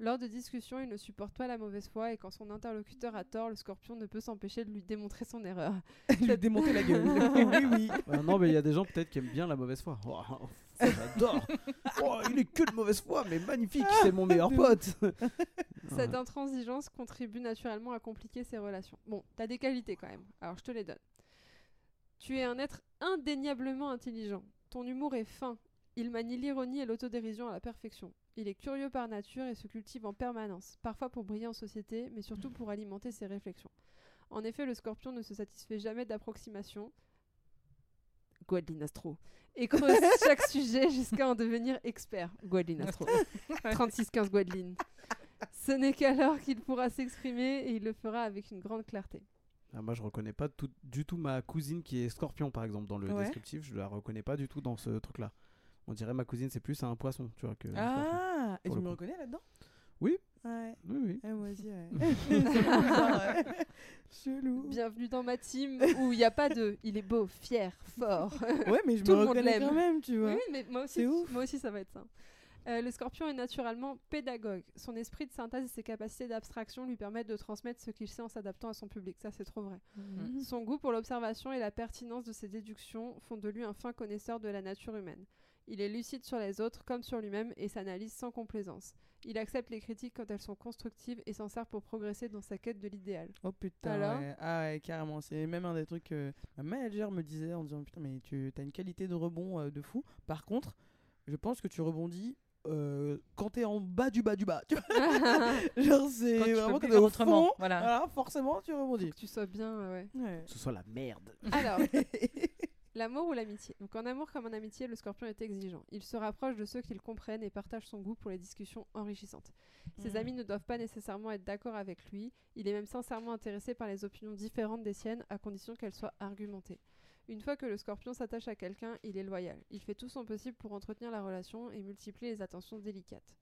Lors de discussions, il ne supporte pas la mauvaise foi et quand son interlocuteur a tort, le scorpion ne peut s'empêcher de lui démontrer son erreur. (laughs) lui démonter la gueule. (laughs) oui, oui. Euh, non, mais il y a des gens peut-être qui aiment bien la mauvaise foi. Oh, J'adore. (laughs) Oh, il est que de mauvaise foi, mais magnifique. C'est mon meilleur pote. Cette intransigeance contribue naturellement à compliquer ses relations. Bon, t'as des qualités quand même, alors je te les donne. Tu es un être indéniablement intelligent. Ton humour est fin. Il manie l'ironie et l'autodérision à la perfection. Il est curieux par nature et se cultive en permanence, parfois pour briller en société, mais surtout pour alimenter ses réflexions. En effet, le scorpion ne se satisfait jamais d'approximation. Gwadeline Astro. Et creuse (laughs) chaque sujet jusqu'à en devenir expert. Gwadeline Astro. 36-15 Gwadeline. Ce n'est qu'alors qu'il pourra s'exprimer et il le fera avec une grande clarté. Ah, moi, je reconnais pas tout- du tout ma cousine qui est scorpion, par exemple, dans le Ouais. descriptif. Je la reconnais pas du tout dans ce truc-là. On dirait ma cousine, c'est plus un poisson, tu vois, que. Ah, et tu me coup. reconnais là-dedans? Oui. Ouais. Oui, oui. Eh, moi aussi, ouais. (laughs) (laughs) Chelou. Bienvenue dans ma team où il n'y a pas de il est beau, fier, fort. (laughs) Ouais, mais je Tout me reconnais quand même, tu vois. oui, mais moi aussi, ouf. moi aussi ça va être ça. Euh, le scorpion est naturellement pédagogue. Son esprit de synthèse et ses capacités d'abstraction lui permettent de transmettre ce qu'il sait en s'adaptant à son public. Ça, c'est trop vrai. Mhm. Son goût pour l'observation et la pertinence de ses déductions font de lui un fin connaisseur de la nature humaine. Il est lucide sur les autres comme sur lui-même et s'analyse sans complaisance. Il accepte les critiques quand elles sont constructives et s'en sert pour progresser dans sa quête de l'idéal. Oh putain, Alors ouais. Ah ouais, carrément. C'est même un des trucs que ma manager me disait en disant Putain, mais tu as une qualité de rebond euh, de fou. Par contre, je pense que tu rebondis euh, quand t'es en bas du bas du bas. Tu vois (laughs) (laughs) Genre, c'est vraiment quand t'es au autrement. fond, Voilà. voilà, forcément, tu rebondis. que tu sois bien, ouais. Ouais. Que ce soit la merde. Alors, (laughs) l'amour ou l'amitié? Donc en amour comme en amitié, le scorpion est exigeant. Il se rapproche de ceux qu'il comprennent et partage son goût pour les discussions enrichissantes. Ses Mhm. amis ne doivent pas nécessairement être d'accord avec lui. Il est même sincèrement intéressé par les opinions différentes des siennes, à condition qu'elles soient argumentées. Une fois que le scorpion s'attache à quelqu'un, il est loyal. Il fait tout son possible pour entretenir la relation et multiplier les attentions délicates.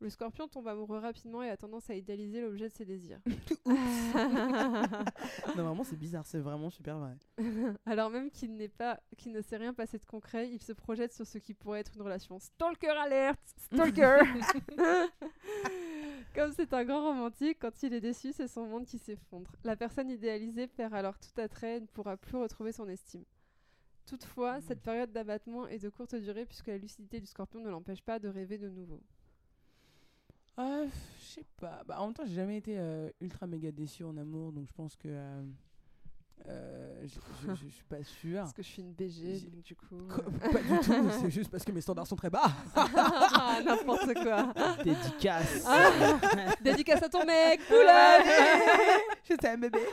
Le scorpion tombe amoureux rapidement et a tendance à idéaliser l'objet de ses désirs. (laughs) (laughs) Non, vraiment, c'est bizarre. C'est vraiment super vrai. (laughs) Alors même qu'il n'est pas, qu'il ne s'est rien passé de concret, il se projette sur ce qui pourrait être une relation. Stalker alert, stalker. Comme c'est un grand romantique, quand il est déçu, c'est son monde qui s'effondre. La personne idéalisée perd alors tout attrait et ne pourra plus retrouver son estime. Toutefois, cette période d'abattement est de courte durée puisque la lucidité du scorpion ne l'empêche pas de rêver de nouveau. Ah, je sais pas. Bah, en même temps, j'ai jamais été euh, ultra méga déçu en amour, donc je pense que. euh, euh, je- je je- je suis pas sûr. Parce que je suis une BG, donc du coup... Co- pas du tout, c'est juste parce que mes standards sont très bas. Ah, (laughs) N'importe quoi. Dédicace. Ah, (laughs) dédicace à ton mec, up. J'étais un bébé. (laughs)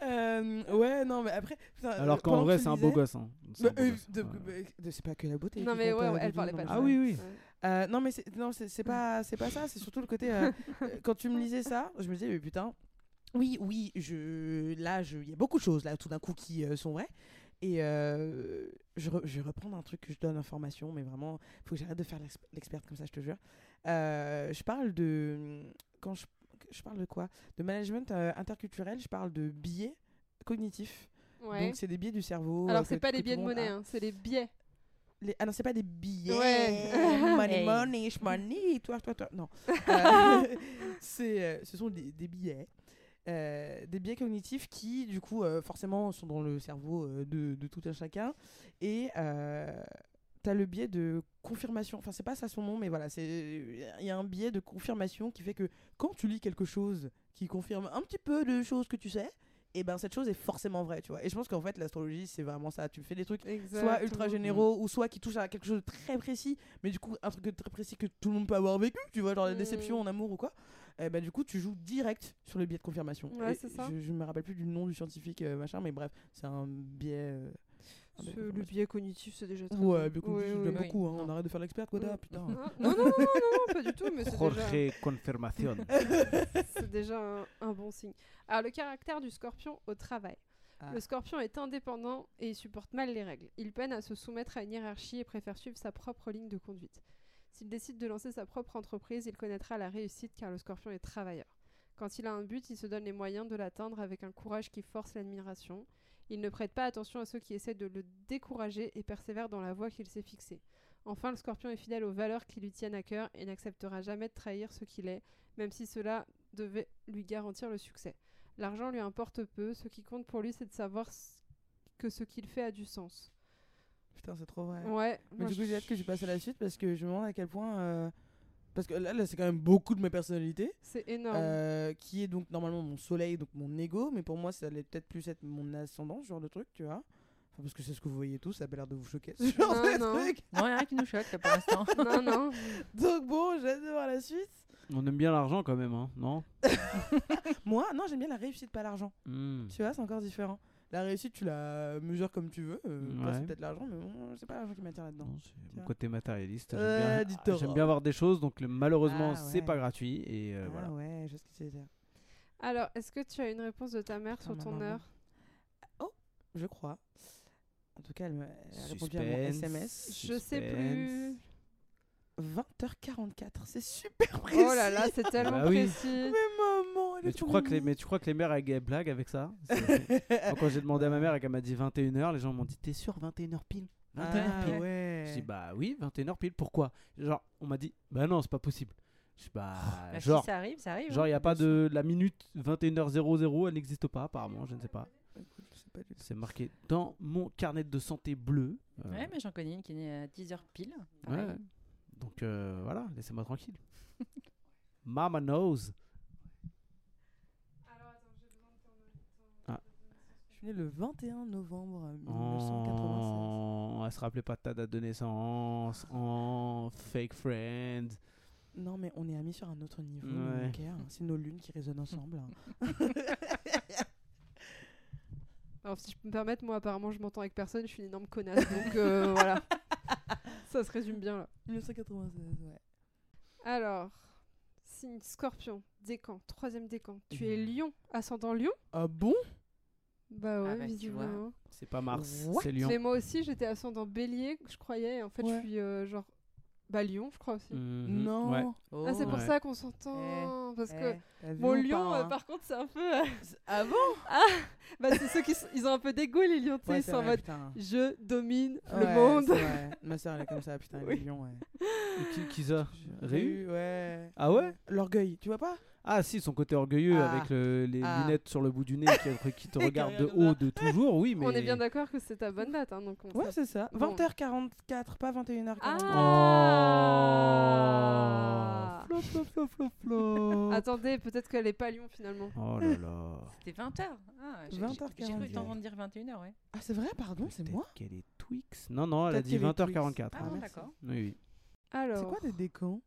Euh, ouais, non, mais après. putain, euh, Alors qu'en vrai, c'est un beau gosse. hein. C'est euh, Ouais. de- c'est pas que la beauté. Non mais ouais, euh, ouais, elle parlait pas de ça. Ah oui, oui. Ouais. Euh, non mais c'est non c'est pas c'est pas ça c'est surtout le côté euh, (laughs) euh, quand tu me lisais ça je me disais mais putain oui oui je là je il y a beaucoup de choses là tout d'un coup qui euh, sont vraies. Et euh, je, re- je vais reprendre un truc que je donne information mais vraiment faut que j'arrête de faire l'exp- l'experte comme ça je te jure. Euh, je parle de quand je, je parle de quoi? De management euh, interculturel je parle de biais cognitifs. Ouais. donc c'est des biais du cerveau Alors c'est pas tout biais de monnaie, hein, c'est les biais. Les... Ah non, c'est pas des billets. Ouais. money, Hey. money, money, toi, toi, toi. Non. (laughs) Euh, (laughs) c'est, euh, ce sont des, des billets. euh, des biais cognitifs qui, du coup, euh, forcément, sont dans le cerveau euh, de, de tout un chacun. Et tu as le biais de confirmation. Enfin, c'est pas ça son nom, mais voilà, c'est il y a un biais de confirmation qui fait que quand tu lis quelque chose qui confirme un petit peu de choses que tu sais, et ben cette chose est forcément vraie, tu vois. Et je pense qu'en fait, l'astrologie, c'est vraiment ça. Tu fais des trucs soit ultra généraux ou soit qui touchent à quelque chose de très précis, mais du coup, un truc de très précis que tout le monde peut avoir vécu, tu vois, genre la Mm. déception en amour ou quoi. Et ben du coup, tu joues direct sur le biais de confirmation. Ouais, Et ça. Je, je me rappelle plus du nom du scientifique euh, machin, mais bref, c'est un biais. euh, le confirmation. biais cognitif, c'est déjà très Ouais, bien. bien Oui, connu, oui, j'aime oui. beaucoup. hein, On arrête de faire l'expert, quoi, Mm. putain. Ah, non, non, non, non, pas du tout, mais c'est déjà, Jorge Confirmation. (laughs) c'est déjà un, un bon signe. Alors, le caractère du scorpion au travail. Ah. Le scorpion est indépendant et il supporte mal les règles. Il peine à se soumettre à une hiérarchie et préfère suivre sa propre ligne de conduite. S'il décide de lancer sa propre entreprise, il connaîtra la réussite car le scorpion est travailleur. Quand il a un but, il se donne les moyens de l'atteindre avec un courage qui force l'admiration. Il ne prête pas attention à ceux qui essaient de le décourager et persévère dans la voie qu'il s'est fixée. Enfin, le scorpion est fidèle aux valeurs qui lui tiennent à cœur et n'acceptera jamais de trahir ce qu'il est, même si cela devait lui garantir le succès. L'argent lui importe peu, ce qui compte pour lui, c'est de savoir que ce qu'il fait a du sens. Putain, c'est trop vrai. Ouais. Mais du coup, j'ai hâte que je passe à la suite parce que je me demande à quel point. euh, Parce que là, là c'est quand même beaucoup de ma personnalité. C'est énorme. euh, qui est donc normalement mon soleil, donc mon ego, mais pour moi, ça allait peut-être plus être mon ascendant, ce genre de truc, tu vois. Enfin, parce que c'est ce que vous voyez tous, ça a pas l'air de vous choquer. (laughs) Ce genre Non, de non. truc. Non, rien qui nous choque là, pour l'instant. (laughs) non, non. (laughs) Donc bon, j'ai hâte de voir la suite. On aime bien l'argent quand même, hein, non? Moi, non, j'aime bien la réussite, pas l'argent. Hmm. Tu vois, c'est encore différent. La réussite, tu la mesures comme tu veux. Euh, c'est peut-être l'argent, mais bon, c'est pas l'argent qui m'attire là-dedans. C'est mon côté matérialiste. J'aime Euh. J'aime bien avoir des choses, donc le- malheureusement, Ah, c'est ouais. pas gratuit. Et euh, ah voilà. ouais, je sais ce que tu veux dire. Alors, est-ce que tu as une réponse de ta mère Putain, sur ton maman. heure? Je crois. En tout cas, elle, me, elle a répondu à mon Suspense. SMS. Je sais plus. 20h44, c'est super précis. Oh là là, c'est tellement Bah oui. précis. Mais est tu, trop crois que les, mais tu crois que les mères elles, blaguent avec ça (laughs) Moi, Quand j'ai demandé à ma mère et qu'elle m'a dit 21h, les gens m'ont dit T'es sûr 21h pile? 21h Ah pile ouais. Je dis Bah oui, 21h pile, pourquoi? Genre, on m'a dit Bah non, c'est pas possible. Je dis Bah, Bah, genre, si ça arrive, ça arrive. genre, il hein. n'y a pas de. La minute 21h00, elle n'existe pas, apparemment, je ne sais pas. C'est marqué dans mon carnet de santé bleu. Euh, Ouais, mais j'en connais une qui est née à 10h pile. ouais. Donc euh, voilà, laissez-moi tranquille. (laughs) Mama knows. Je suis né le 21 novembre 1996. Oh, elle se rappelait pas de ta date de naissance. Oh, fake friend. Non, mais on est amis sur un autre niveau. Ouais. hein. C'est nos lunes qui résonnent ensemble. hein. (laughs) Alors, si je peux me permettre, moi, apparemment, je m'entends avec personne, je suis une énorme connasse. Donc, euh, (laughs) voilà. Ça se résume bien, là. 1996, ouais. Alors, signe scorpion, décan, troisième décan. Tu es Mhm. lion, ascendant lion? Ah bon? Bah ouais, bah, visiblement. C'est pas Mars, c'est Lion. Mais moi aussi, j'étais ascendant bélier, je croyais. et En fait, Ouais. je suis euh, genre. Bah, lion, je crois aussi. Mhm, Non. ouais. Ah, c'est pour Ouais. ça qu'on s'entend. parce que. Eh, ou lion, euh, hein? par contre, c'est un peu. euh, (laughs) Ah bon? (laughs) Bah, c'est ceux qui sont- ils ont un peu d'égo, les lions, tu sais, Ouais, ils c'est sont en mode putain. je domine Ouais, le monde. (laughs) Ma soeur, elle est comme ça, putain, elle est Oui. lion, ouais. Et Qui, qui ça Réu ouais. Ah ouais? L'orgueil, tu vois pas? Ah si, son côté orgueilleux Ah. avec le- les Ah. lunettes sur le bout du nez qui, qui te (laughs) regarde de haut de toujours, oui, mais... On est bien d'accord que c'est ta bonne date, hein, donc on Ouais, c'est ça. Bon. 20h44, pas 21h44. Ah Flop, flop, flop, flop, flop. Attendez, peut-être qu'elle est pas lion finalement. Oh là là. C'était 20h. Ah, j'ai- 20h40. J'ai cru t'entendre dire 21h, ouais. Ah, c'est vrai, pardon, c'est Peut-être moi qu'elle est Twix Non, non, elle a dit qu'elle est 20h44. Ah, Ah, bon, d'accord. Oui, oui. Alors, C'est quoi des décans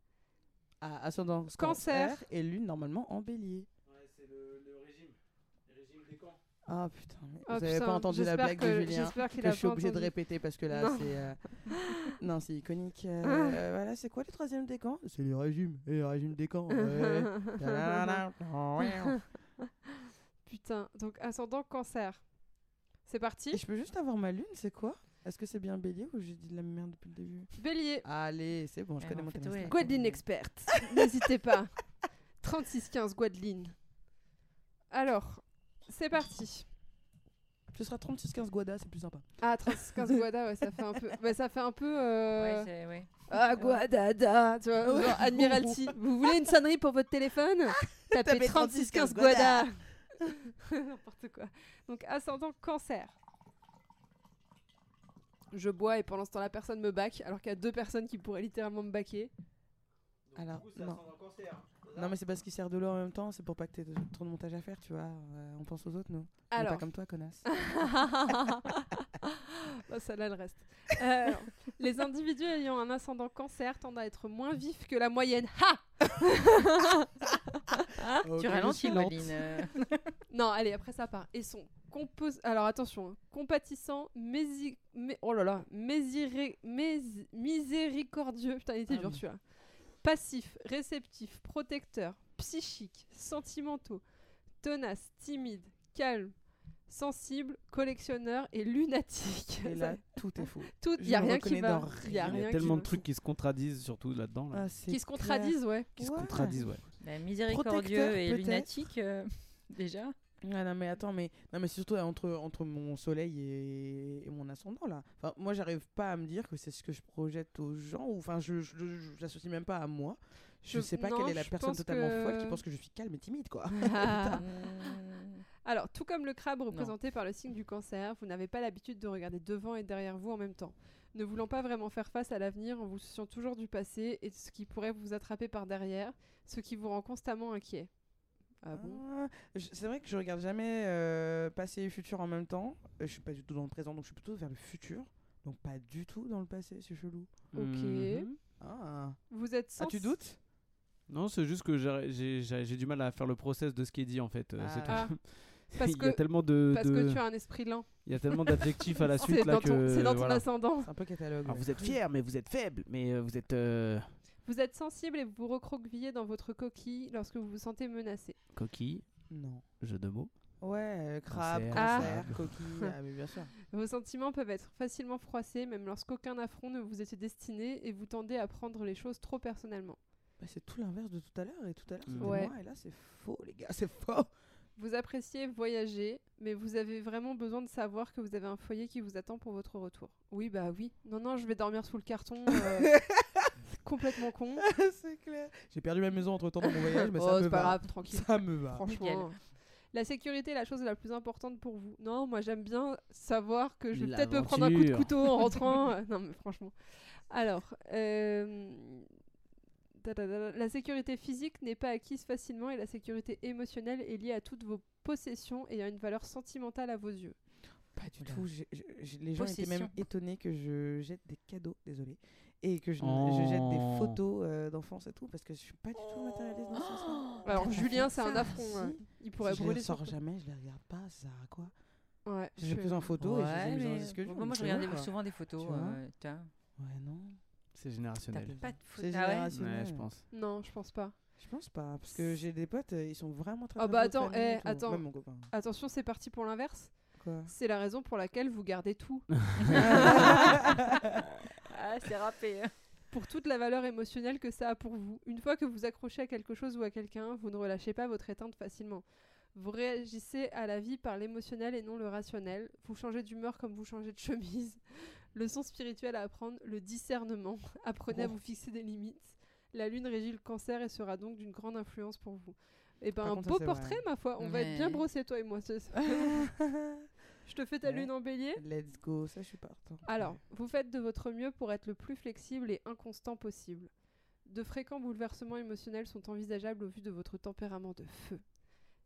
Ah, ascendant Cancer. et lune normalement en bélier. c'est le, régime. Le régime des camps. Ah putain, mais Ah, vous avez putain, pas entendu la blague que- de Julien J'espère qu'il que a je suis pas obligé de répéter parce que là c'est euh, (laughs) non c'est iconique. Euh, Voilà, c'est quoi les troisièmes décans C'est les régimes, et les régimes décans. Ouais. (laughs) Tadadada. Putain, donc ascendant cancer. C'est parti? Et je peux juste avoir ma lune, c'est quoi? Est-ce que c'est bien bélier ou j'ai dit de la merde depuis le début Bélier. Allez, c'est bon, je Eh, connais mon ouais. astral. Guadeline experte. (laughs) N'hésitez pas. 3615 Guadeline. Alors, c'est parti. Ce sera 36-15 Guada, c'est plus sympa. Ah, 15 Guada, ouais, ça fait un peu. bah, ça fait un peu. euh, Ouais, c'est- ouais. Ah, Guadada, tu vois, genre Admiralty. (laughs) Vous voulez une sonnerie pour votre téléphone Tapez Tapez 3615 3615 Guada. N'importe quoi. Donc, ascendant cancer. Je bois et pendant ce temps, la personne me back, alors qu'il y a deux personnes qui pourraient littéralement me baquer. Alors, non. Non, mais c'est parce qu'il sert de l'eau en même temps, c'est pour pas que t'aies de- trop de montage à faire, tu vois. Euh, on pense aux autres, nous. On est Alors. pas comme toi, connasse. (laughs) oh, celle-là, elle reste. Euh, les individus ayant un ascendant cancer tendent à être moins vifs que la moyenne. Ha Tu ralentis, euh. (laughs) Non, allez, après ça part. Et sont compos... Alors attention, hein. compatissants, mési... mé- oh là là, mésiré... més- miséricordieux. Putain, il était Ah dur celui-là. Passifs, réceptifs, protecteurs, psychiques, sentimentaux, tenaces, timides, calmes, sensibles, collectionneurs et lunatiques. Et là, (laughs) tout est faux. tout, il y a rien qui va. Il y a rien tellement de trucs qui se contradisent, surtout là-dedans. Là. Ah, qui se contradisent, ouais. Qui se contradisent, ouais. Bah, miséricordieux Protecteur, et lunatique, euh, (laughs) déjà. Ah non mais attends mais non mais c'est surtout entre entre mon soleil et, et mon ascendant là. Enfin moi j'arrive pas à me dire que c'est ce que je projette aux gens ou enfin je j'associe même pas à moi. Je, Je- sais pas non, quelle est la personne totalement que- folle qui pense que je suis calme et timide quoi. (laughs) Ah. Alors, tout comme le crabe représenté par le signe du cancer, vous n'avez pas l'habitude de regarder devant et derrière vous en même temps. Ne voulant pas vraiment faire face à l'avenir en vous souciant toujours du passé et de ce qui pourrait vous attraper par derrière, ce qui vous rend constamment inquiet. Ah bon? Ah, c'est vrai que je regarde jamais euh, passé et futur en même temps. Euh, je suis pas du tout dans le présent donc je suis plutôt vers le futur. Donc pas du tout dans le passé, c'est chelou. Ok. Mhm. Ah, Vous êtes ah sens- tu doutes? Non, c'est juste que j'ai- du mal à faire le process de ce qui est dit en fait. euh, c'est Ah. tout. (laughs) Parce (laughs) il y a que- tellement de, Parce de- que tu as un esprit lent. il y a tellement d'adjectifs à la (laughs) C'est suite là dans, ton- que c'est dans ton voilà. ascendant. C'est un peu catalogue. Alors vous êtes fier, mais vous êtes faible, mais euh, vous êtes euh, Vous êtes sensible et vous vous recroquevillez dans votre coquille lorsque vous vous sentez menacé. coquille, Non. jeu de mots. Ouais, euh, crabe, Cancer. cancer, Ah. coquille, (laughs) ah, mais bien sûr. Vos sentiments peuvent être facilement froissés, même lorsqu'aucun affront ne vous était destiné, et vous tendez à prendre les choses trop personnellement. Bah, c'est tout l'inverse de tout à l'heure. Et tout à l'heure, c'était Ouais. moi. Et là, c'est faux, les gars. C'est faux. Vous appréciez voyager, mais vous avez vraiment besoin de savoir que vous avez un foyer qui vous attend pour votre retour. Oui, bah oui. Non, non, je vais dormir sous le carton. euh, c'est (laughs) complètement con. (laughs) c'est clair. J'ai perdu ma maison entre temps dans mon voyage, mais oh, ça me c'est pas va. grave, tranquille. Ça me va. Franchement. La sécurité est la chose la plus importante pour vous. Non, moi j'aime bien savoir que je vais peut-être me prendre un coup de couteau en (laughs) rentrant. Non, mais franchement. Alors, euh. La sécurité physique n'est pas acquise facilement et la sécurité émotionnelle est liée à toutes vos possessions ayant une valeur sentimentale à vos yeux. Pas du tout. j'ai- j'ai- j'ai- les gens étaient même Possession. étonnés que je jette des cadeaux, désolé, et que je, je jette des Oh. photos euh, d'enfance et tout, parce que je suis pas du tout matérialiste dans ce sens-là. Alors, T'as Julien, c'est un affront. si. euh, Il pourrait Si je brûler les sors jamais, je les regarde pas, ça sert à quoi? Ouais, Je les je- pose en photo et je les mais disque dur, moi, je quoi. souvent des photos. Tu vois euh, tiens. Ouais, non. C'est T'as générationnel. pas de C'est. Ah ouais générationnel. Ouais, je pense. Non, je pense pas. Je pense pas, parce que j'ai des potes, euh, ils sont vraiment très très bah attends, eh, tout. attends. Même mon copain. Attention, c'est parti pour l'inverse. Quoi? C'est la raison pour laquelle vous gardez tout. (laughs) Ah, c'est râpé. hein. pour toute la valeur émotionnelle que ça a pour vous. Une fois que vous accrochez à quelque chose ou à quelqu'un, vous ne relâchez pas votre éteinte facilement. Vous réagissez à la vie par l'émotionnel et non le rationnel. Vous changez d'humeur comme vous changez de chemise. Leçon spirituelle à apprendre, le discernement. (laughs) Apprenez à vous fixer des limites. La lune régit le cancer et sera donc d'une grande influence pour vous. Et ben Par un contre, beau portrait, vrai. ma foi. On va être bien Ouais. brossés, toi et moi. ce- (laughs) Je te fais ta Ouais. lune en bélier. Let's go, ça je suis partant. Alors, Ouais. vous faites de votre mieux pour être le plus flexible et inconstant possible. De fréquents bouleversements émotionnels sont envisageables au vu de votre tempérament de feu.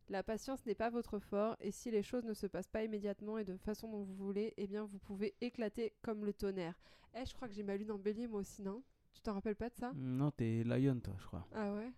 La patience n'est pas votre fort et si les choses ne se passent pas immédiatement et de façon dont vous voulez, eh bien vous pouvez éclater comme le tonnerre. Eh, je crois que j'ai ma lune en bélier moi aussi, non? Tu t'en rappelles pas de ça? Non, t'es Lion, toi, je crois. Ah ouais?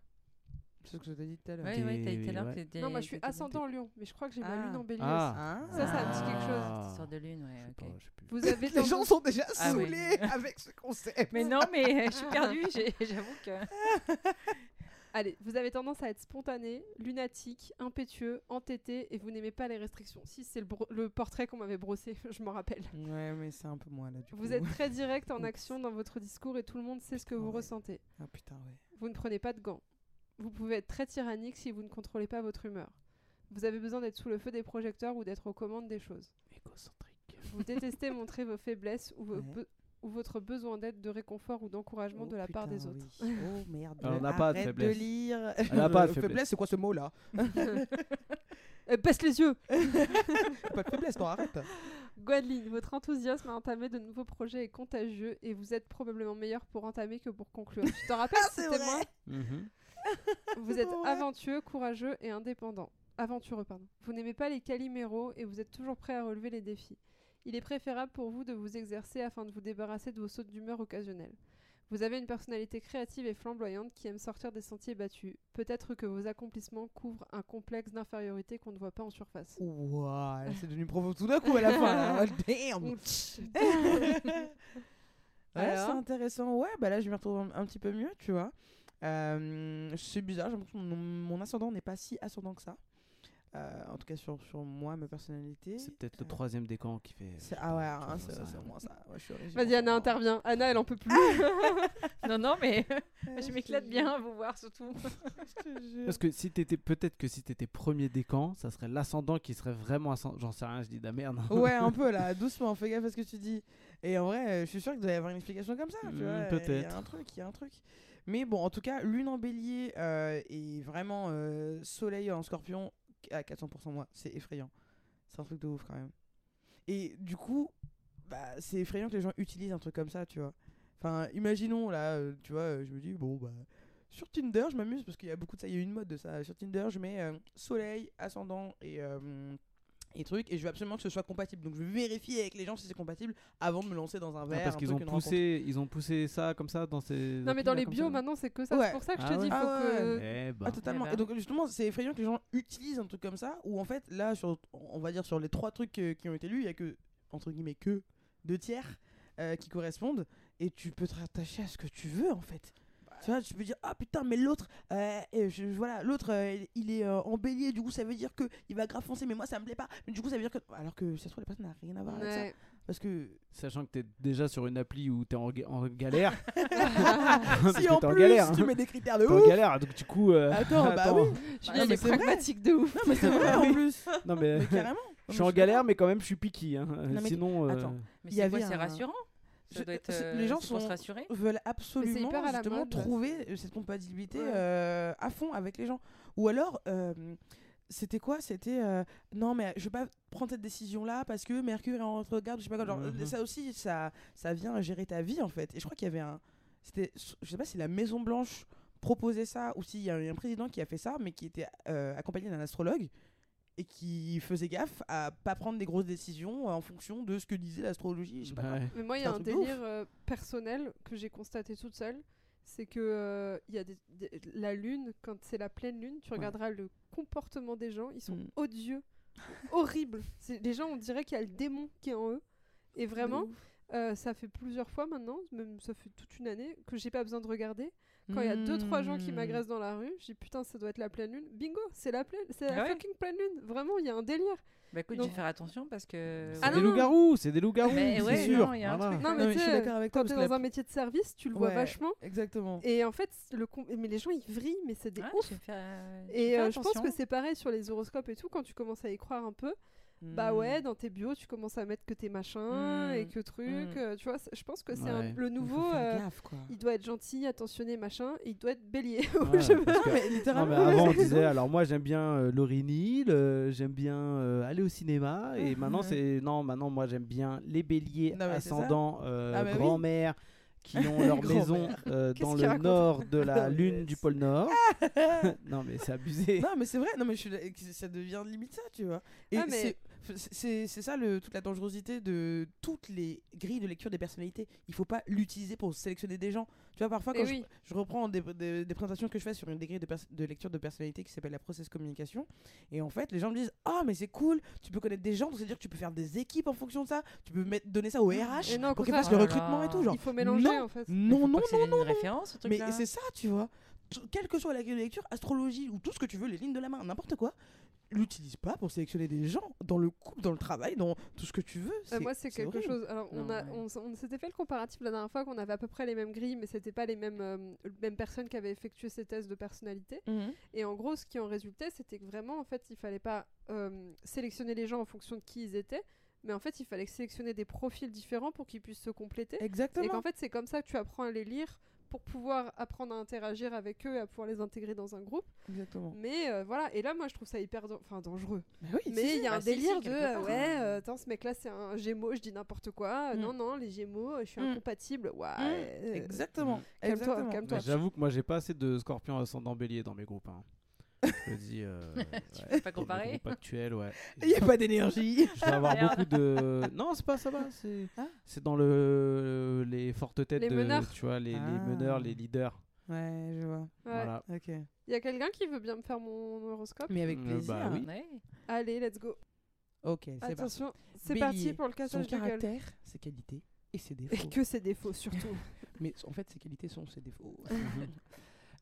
C'est ce que je t'ai dit tout à l'heure. Ouais, ouais, t'as dit tout à l'heure que t'étais- Non, moi je suis ascendant lion, mais je crois que j'ai ma Ah. lune en bélier Ah. Ah. Ça, ça me dit quelque chose. Ah. Histoire de lune, ouais, ok. pas, je sais plus. aussi. Vous (laughs) avez Les gens sont déjà Ah oui. saoulés avec ce concept. Mais non, mais je suis perdue, j'avoue que. (laughs) Allez, vous avez tendance à être spontané, lunatique, impétueux, entêté et vous n'aimez pas les restrictions. Si, c'est le, portrait qu'on m'avait brossé, (laughs) je m'en rappelle. Ouais, mais c'est un peu moi là du coup. Vous êtes très direct en (laughs) action dans votre discours et tout le monde sait ce que vous ouais. ressentez. Ah putain, ouais. Vous ne prenez pas de gants. Vous pouvez être très tyrannique si vous ne contrôlez pas votre humeur. Vous avez besoin d'être sous le feu des projecteurs ou d'être aux commandes des choses. Égocentrique. Vous détestez (laughs) montrer vos faiblesses ou, vos Ouais. Ou votre besoin d'aide, de réconfort ou d'encouragement Oh, de la part des autres. oui. Oh (laughs) merde. Alors, on n'a pas de faiblesse. lire. Elle n'a pas de Euh, faiblesse. c'est quoi ce mot-là (laughs) Euh, baisse les yeux (laughs) Pas de faiblesse, non, arrête. Gwendoline, votre enthousiasme à entamer de nouveaux projets est contagieux et vous êtes probablement meilleur pour entamer que pour conclure. Tu te rappelles Ah, c'était moi Mhm. Vous êtes Ouais. aventureux, courageux et indépendant. Aventureux, pardon. Vous n'aimez pas les caliméros et vous êtes toujours prêt à relever les défis. Il est préférable pour vous de vous exercer afin de vous débarrasser de vos sautes d'humeur occasionnelles. Vous avez une personnalité créative et flamboyante qui aime sortir des sentiers battus. Peut-être que vos accomplissements couvrent un complexe d'infériorité qu'on ne voit pas en surface. Ouah, là, c'est devenu profond tout d'un coup à la fin. là. (laughs) Damn. Ouais, c'est intéressant. Ouais, bah là, je me retrouve un, un petit peu mieux, tu vois. Euh, c'est bizarre, j'ai l'impression que mon, mon ascendant n'est pas si ascendant que ça. Euh, en tout cas, sur, sur moi, ma personnalité. C'est peut-être le Euh, troisième décan qui fait. c'est- Ah ouais, hein, c'est c'est moi ça. Ouais, je suis originaire Vas-y, Anna en- intervient. Anna, elle en peut plus. (laughs) Non, non, mais Ouais, (laughs) (laughs) je te m'éclate bien à vous voir surtout. Parce que si t'étais peut-être que si t'étais premier décan, ça serait l'ascendant qui serait vraiment ascendant. J'en sais rien, je dis de la merde. Ouais, un peu là, doucement, fais gaffe à ce que tu dis. Et en vrai, euh, je suis sûr qu'il doit y avoir une explication comme ça. tu Mm, vois, Il y peut-être. a un truc, il y a un truc. Mais bon, en tout cas, lune en bélier euh, et vraiment euh, soleil en scorpion à 400% moi, c'est effrayant. C'est un truc de ouf quand même. Et du coup, bah, c'est effrayant que les gens utilisent un truc comme ça, tu vois. Enfin, imaginons là, euh, tu vois, euh, je me dis, bon, bah, sur Tinder, je m'amuse parce qu'il y a beaucoup de ça, il y a une mode de ça. Sur Tinder, je mets euh, soleil, ascendant et, et truc, et je veux absolument que ce soit compatible. Donc je veux vérifier avec les gens si c'est compatible avant de me lancer dans un Ah, verre. parce un qu'ils ont poussé, ils ont poussé ça comme ça dans ces. non, mais dans les bios, maintenant, c'est que ça. Ouais. C'est pour ça que je Ah te dis, faut Ah que. Eh ben. Ah, totalement. Eh ben. Et donc, justement, c'est effrayant que les gens utilisent un truc comme ça, où en fait, là, sur, on va dire sur les trois trucs euh, qui ont été lus, il y a que, entre guillemets, que deux tiers euh, qui correspondent, et tu peux te rattacher à ce que tu veux, en fait. Tu vois, tu peux dire, ah putain, mais l'autre, euh, euh, je- voilà, l'autre, euh, il- est euh, en bélier, du coup, ça veut dire que il va grave foncer, mais moi, ça me plaît pas. Mais du coup, ça veut dire que. Alors que, ça se trouve, la personne n'a rien à voir avec ça. Parce que. Sachant que t'es déjà sur une appli où t'es en, ga- en galère. (laughs) (laughs) si que en t'es en plus, galère, tu hein. mets des critères de T'es en ouf. galère, donc du coup. euh, Attends, bah attends. oui. Julien, non, il mais est c'est vrai. pragmatique de ouf. Non, mais c'est vrai (laughs) en plus. Non, mais. Mais carrément. Je suis en galère, mais quand même, je suis picky. Hein. Mais Sinon. euh, attends. Mais Il y c'est quoi, avait c'est un- rassurant? Ça Je- doit être, c'est- euh, les gens sont- veulent absolument justement mode. trouver cette compatibilité Ouais. euh, à fond avec les gens. Ou alors, euh, c'était quoi? C'était euh, non, mais je vais pas prendre cette décision là parce que Mercure est en regarde, je sais pas quoi. Genre, Mhm. Ça aussi, ça, ça vient gérer ta vie en fait. Et je crois qu'il y avait un. C'était, je sais pas si la Maison Blanche proposait ça ou s'il y a un président qui a fait ça, mais qui était euh, accompagné d'un astrologue et qui faisait gaffe à pas prendre des grosses décisions en fonction de ce que disait l'astrologie. Je sais pas quoi. ouais. Mais moi, il y a un délire euh, personnel que j'ai constaté toute seule. C'est que euh, il y a des- des- la lune, quand c'est la pleine lune, tu Ouais. regarderas le comportement des gens, ils sont Mm. odieux, horribles. Les gens, on dirait qu'il y a le démon qui est en eux. Et vraiment, euh, ça fait plusieurs fois maintenant, même ça fait toute une année, que j'ai pas besoin de regarder. Quand il y a deux trois gens qui Hmm. m'agressent dans la rue, je dis putain, ça doit être la pleine lune. Bingo, c'est la pleine, c'est la Ah ouais fucking pleine lune. Vraiment, il y a un délire. Bah écoute, Donc- je vais faire attention parce que. C'est Ah des non, non. loups-garous, c'est des loups-garous, Mais c'est ouais, sûr. non, il y a un Voilà. truc. Non, Non, mais je suis d'accord avec toi, quand t'es dans la- un métier de service, tu le vois vachement. Exactement. Et en fait, le com- mais les gens ils vrillent, mais c'est des Ouais, ouf. vais Et euh, je pense que c'est pareil sur les horoscopes et tout, quand tu commences à y croire un peu, bah Hmm. ouais, dans tes bios, tu commences à mettre que tes machins Mm. et que trucs, Mm. euh, tu vois, je pense que c'est un- Ouais. le nouveau, euh, gaffe, quoi. il doit être gentil, attentionné, machin, et il doit être bélier. (laughs) Ouais, Je- parce que- Non, mais Non, littéralement. mais avant on disait alors moi j'aime bien euh, Laurie Neal, euh, j'aime bien euh, aller au cinéma et (laughs) maintenant c'est non maintenant moi j'aime bien les béliers Non, mais c'est ça. ascendants euh, Ah, bah oui. grand-mère qui ont leur (laughs) maison euh, dans le nord de la mais lune du c'est- pôle nord. non mais c'est abusé. Non, mais c'est vrai, non, mais je suis d'ac- ça devient limite ça, tu vois. Et Ah, mais- c'est- ça le, toute la dangerosité de toutes les grilles de lecture des personnalités. Il faut pas l'utiliser pour sélectionner des gens. Tu vois, parfois, Eh quand je, oui. je reprends des, des- des présentations que je fais sur une des grilles de, lecture de personnalité qui s'appelle la process communication, et en fait, les gens me disent Ah, mais c'est cool, tu peux connaître des gens, donc c'est-à-dire que tu peux faire des équipes en fonction de ça, tu peux mettre, donner ça au RH Et non, pour qu'ils fassent le Oh recrutement et tout. Genre, il faut mélanger non, en fait. non, non, pas que ça non, non, une référence, ce mais c'est ça, tu vois. Quelle que soit la grille de lecture, astrologie ou tout ce que tu veux, les lignes de la main, n'importe quoi, l'utilise pas pour sélectionner des gens dans le couple, dans le travail, dans tout ce que tu veux. Euh, moi, c'est quelque horrible. chose. Alors, on, a, ouais. on, s'était fait le comparatif la dernière fois qu'on avait à peu près les mêmes grilles, mais c'était pas les mêmes, euh, mêmes personnes qui avaient effectué ces tests de personnalité. Mhm. Et en gros, ce qui en résultait, c'était que vraiment, en fait, il fallait pas euh, sélectionner les gens en fonction de qui ils étaient, mais en fait, il fallait sélectionner des profils différents pour qu'ils puissent se compléter. Exactement. Et qu'en fait, c'est comme ça que tu apprends à les lire pour pouvoir apprendre à interagir avec eux et à pouvoir les intégrer dans un groupe. Exactement. Mais euh, voilà, et là, moi, je trouve ça hyper dan- enfin, dangereux. Mais oui, si, il y a bah un si, si, délire de part, ouais, hein. euh, attends, ce mec-là c'est un Gémeaux, je dis n'importe quoi. Euh, Mm. Non, non, les Gémeaux, je suis Mm. incompatible. Ouais. Mm. euh, Exactement. Calme-toi, calme-toi. J'avoue que moi j'ai pas assez de scorpions ascendant bélier dans mes groupes. hein. Je le dis. Euh, (laughs) ouais, pas dans mes comparer groupes actuels, ouais. (laughs) Il n'y a pas d'énergie. Je vais avoir beaucoup de. Non, c'est pas ça va. C'est Ah. c'est dans le les fortes têtes Les de. meneurs. Tu vois, les, les Ah. meneurs, les leaders. Ouais, je vois. ouais. Voilà. Ok. Il y a quelqu'un qui veut bien me faire mon horoscope Mais avec Euh, plaisir. bah oui. Ouais. Allez, let's go. Ok, c'est parti. Attention, c'est parti pour le Son cassage de gueule. caractère, ses qualités et ses Et défauts. que ses défauts surtout. (laughs) Mais en fait, ses qualités sont ses défauts.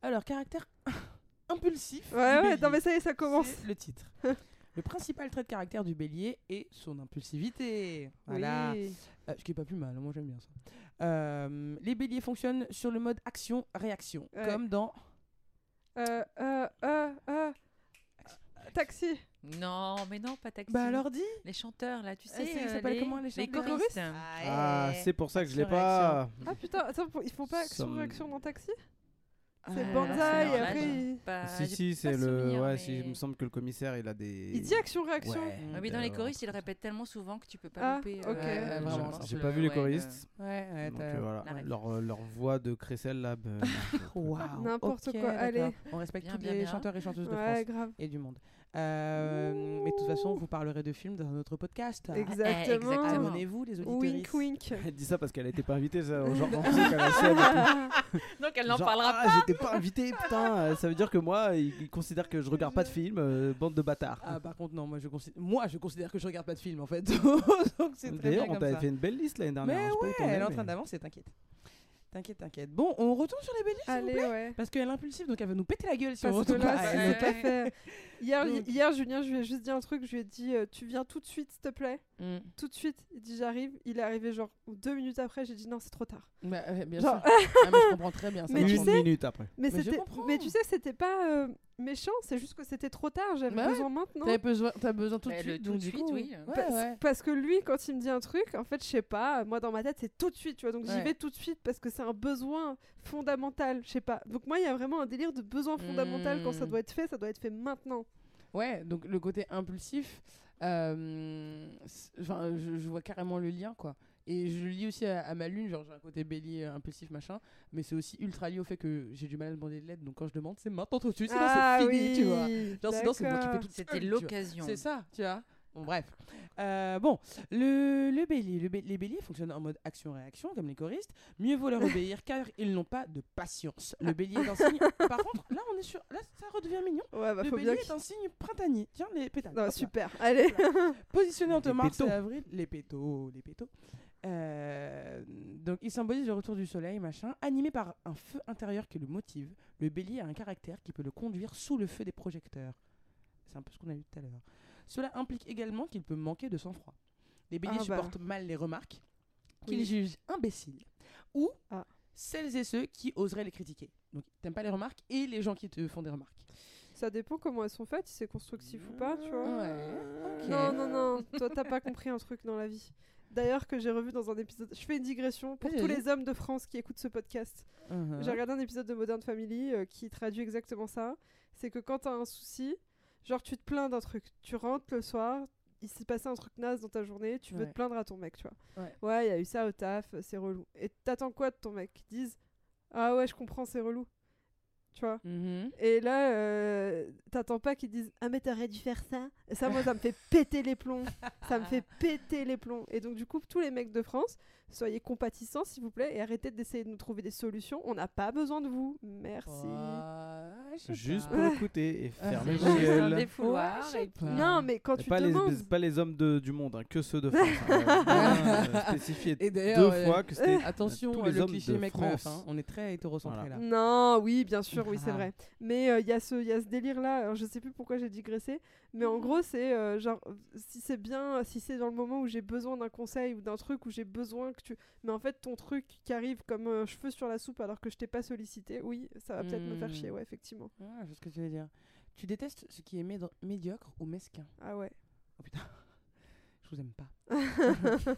Alors, caractère impulsif. ouais, ouais, non mais ça y est, ça commence. Le titre. le principal trait de caractère du bélier est son impulsivité. Voilà. Oui. Euh, ce qui est pas plus mal, moi j'aime bien ça. Euh, les béliers fonctionnent sur le mode action-réaction, Ouais. comme dans Euh, euh, euh, euh. Taxi. Non, mais non, pas taxi. Bah alors dis Les chanteurs, là, tu Ah, sais. c'est- ça euh, s'appelle les, comment, les chanteurs choristes. Ah, c'est pour ça que je l'ai pas. Ah putain, attends, ils font pas action-réaction dans Taxi? Ah, C'est Banzai et après il... Pas- si, j'ai si, pas c'est le. souvenir, ouais, si, il mais- me semble que le commissaire il a des. Il dit action-réaction. Ouais. Oui, dans les Euh, choristes, ils le répètent tellement souvent que tu peux pas Ah, louper. ok. euh, Ouais, je vraiment, pense J'ai le- pas vu les ouais, choristes. Ouais, ouais, Donc t'as- euh, voilà, la ref. leur, euh, leur voix de Cressel là. (laughs) bah, Waouh, N'importe ok, quoi, d'accord. allez. On respecte Bien, tous bien, les bien. chanteurs et chanteuses de Ouais, France grave. et du monde. Euh, mais de toute façon, vous parlerez de films dans notre podcast. Exactement. exactement. Abonnez-vous, les auditeurs. Wink wink. (laughs) Elle dit ça parce qu'elle été pas invitée ça, genre. (laughs) (laughs) Donc elle n'en parlera ah, j'étais pas invité, putain. euh, Ça veut dire que moi, ils, ils considèrent que je regarde pas de films, euh, bande de bâtards. Ah, par contre, non, moi je, considère, moi je considère que je regarde pas de film en fait. Donc c'est très bien D'ailleurs, on t'avait fait une belle liste l'année dernière. Mais hein, pas ouais, elle est en train d'avancer, t'inquiète. T'inquiète, t'inquiète. Bon, on retourne sur les béliers, s'il vous Allez, plaît ouais. Parce qu'elle est impulsive, donc elle va nous péter la gueule si on Parce que retourne là, pas. c'est Elle- tout à fait. Hier, Donc- hier, Julien, je lui ai juste dit un truc. Je lui ai dit euh, Tu viens tout de suite, s'il te plaît. Mm. Tout de suite. Il dit J'arrive. Il est arrivé genre deux minutes après. J'ai dit Non, c'est trop tard. Bah, euh, bien Genre- sûr. Ah, mais je comprends très bien ça. (laughs) Mais par tu sais- minute après. Mais, Mais je c'était. comprends. Mais tu sais, c'était pas euh, méchant. C'est juste que c'était trop tard. J'avais Bah ouais. besoin maintenant. T'avais besoin, t'as besoin tout de Bah, suite. tout du suite, oui. Ouais, Parce, ouais. parce que lui, quand il me dit un truc, en fait, je sais pas, moi dans ma tête, c'est tout de suite, tu vois. Donc j'y vais tout de suite parce que c'est un besoin fondamental, je sais pas. Donc moi, il y a vraiment un délire de besoin fondamental. Quand ça Hmm. doit être fait, ça doit être fait maintenant. Ouais, donc le côté impulsif, euh, je, je vois carrément le lien, quoi. Et je le lis aussi à, à ma lune, genre j'ai un côté bélier euh, impulsif, machin, mais c'est aussi ultra lié au fait que j'ai du mal à demander de l'aide, donc quand je demande, c'est maintenant tout de suite, sinon ah c'est fini, oui, tu vois. Genre sinon c'est moi qui fais tout C'était l'occasion. C'est ça, tu vois. Bon, bref. Euh, bon, le, le bélier, le bé- les béliers fonctionnent en mode action-réaction, comme les choristes. Mieux vaut leur (laughs) obéir car ils n'ont pas de patience. Le bélier est un signe. (laughs) Par contre, là, on est sur. Là, ça redevient mignon. Ouais, bah le faut bélier bien. est un signe printanier. Tiens, les pétales. Non, hop là. super. Allez. Positionné (laughs) entre mars et avril, les pétos, les pétos. Euh, donc, il symbolise le retour du soleil, machin. Animé par un feu intérieur qui le motive, le bélier a un caractère qui peut le conduire sous le feu des projecteurs. C'est un peu ce qu'on a vu tout à l'heure. Cela implique également qu'il peut manquer de sang-froid. Les béliers Ah bah. supportent mal les remarques qu'ils Oui. jugent imbéciles ou Ah. celles et ceux qui oseraient les critiquer. Donc, t'aimes pas les remarques et les gens qui te font des remarques. Ça dépend comment elles sont faites, si c'est constructif ou pas, tu vois. Ouais, ok. Non, non, non. Toi, t'as pas compris un truc dans la vie. D'ailleurs, que j'ai revu dans un épisode. Je fais une digression pour tous les hommes de France qui écoutent ce podcast. Mhm. J'ai regardé un épisode de Modern Family euh, qui traduit exactement ça. C'est que quand t'as un souci, genre tu te plains d'un truc, tu rentres le soir, il s'est passé un truc naze dans ta journée, tu veux Ouais. te plaindre à ton mec, tu vois. Ouais. Ouais, il y a eu ça au taf, c'est relou. Et t'attends quoi de ton mec? Qu'ils disent Ah ouais, je comprends, c'est relou. Tu vois Mhm. Et là, euh, t'attends pas qu'ils disent Ah, mais t'aurais dû faire ça. Et ça, moi, ça me fait péter les plombs. Ça me fait (laughs) péter les plombs. Et donc, du coup, tous les mecs de France, soyez compatissants, s'il vous plaît, et arrêtez d'essayer de nous trouver des solutions. On n'a pas besoin de vous. Merci. Sais Juste pas. pour écouter et (laughs) fermer un gueules. Non, mais quand Et tu pas, les, demandes. pas les hommes de- du monde, hein, que ceux de (laughs) France. hein. Euh, spécifié Et deux d'ailleurs, euh, fois que c'était Attention, tous euh, les le hommes cliché de mec France. meuf, hein, on est très hétérocentré Voilà. là. Non, oui, bien sûr. Sûr, oui, c'est Ah. vrai. Mais euh, il y, a ce- il y a ce délire-là, alors je sais plus pourquoi j'ai digressé, mais en gros, c'est euh, genre, euh, si c'est bien, si c'est dans le moment où j'ai besoin d'un conseil ou d'un truc où j'ai besoin que tu. Mais en fait, ton truc qui arrive comme un cheveu sur la soupe alors que je t'ai pas sollicité, oui, ça va peut-être me faire chier, Hmm. ouais, effectivement. Ah, je sais ce que tu veux dire. Tu détestes ce qui est médiocre ou mesquin? Ah ouais. Oh putain, je vous aime pas. (laughs)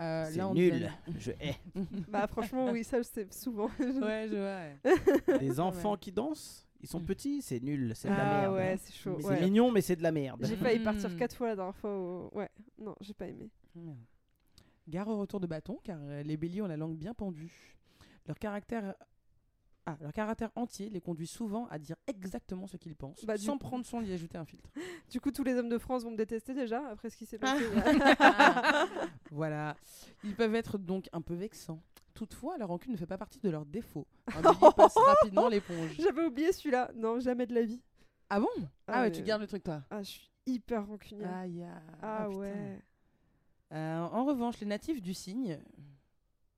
Euh, C'est nul. (laughs) Je hais. bah, franchement, oui, ça, je sais souvent. (laughs) ouais, je vois. ouais. Les enfants qui dansent, ils sont petits, c'est nul, c'est de la ah merde. ouais, c'est chaud. C'est ouais. mignon, mais c'est de la merde. J'ai failli partir Mm. quatre fois la dernière fois. au- Ouais, non, j'ai pas aimé. Merde. Gare au retour de bâton, car euh, les béliers ont la langue bien pendue. Leur caractère, ah, leur caractère entier les conduit souvent à dire exactement ce qu'ils pensent, Bah, sans coup- prendre soin d'y ajouter un filtre. (laughs) Du coup, tous les hommes de France vont me détester déjà après ce qui s'est passé. (laughs) voilà. Ils peuvent être donc un peu vexants. Toutefois, la rancune ne fait pas partie de leurs défauts. Un (laughs) bélier passe rapidement l'éponge. J'avais oublié celui-là. Non, jamais de la vie. Ah bon? Ah, Ah ouais, mais- tu gardes le truc toi. Ah, je suis hyper rancunière. Ah, Ah, ouais. Euh, en revanche, les natifs du cygne.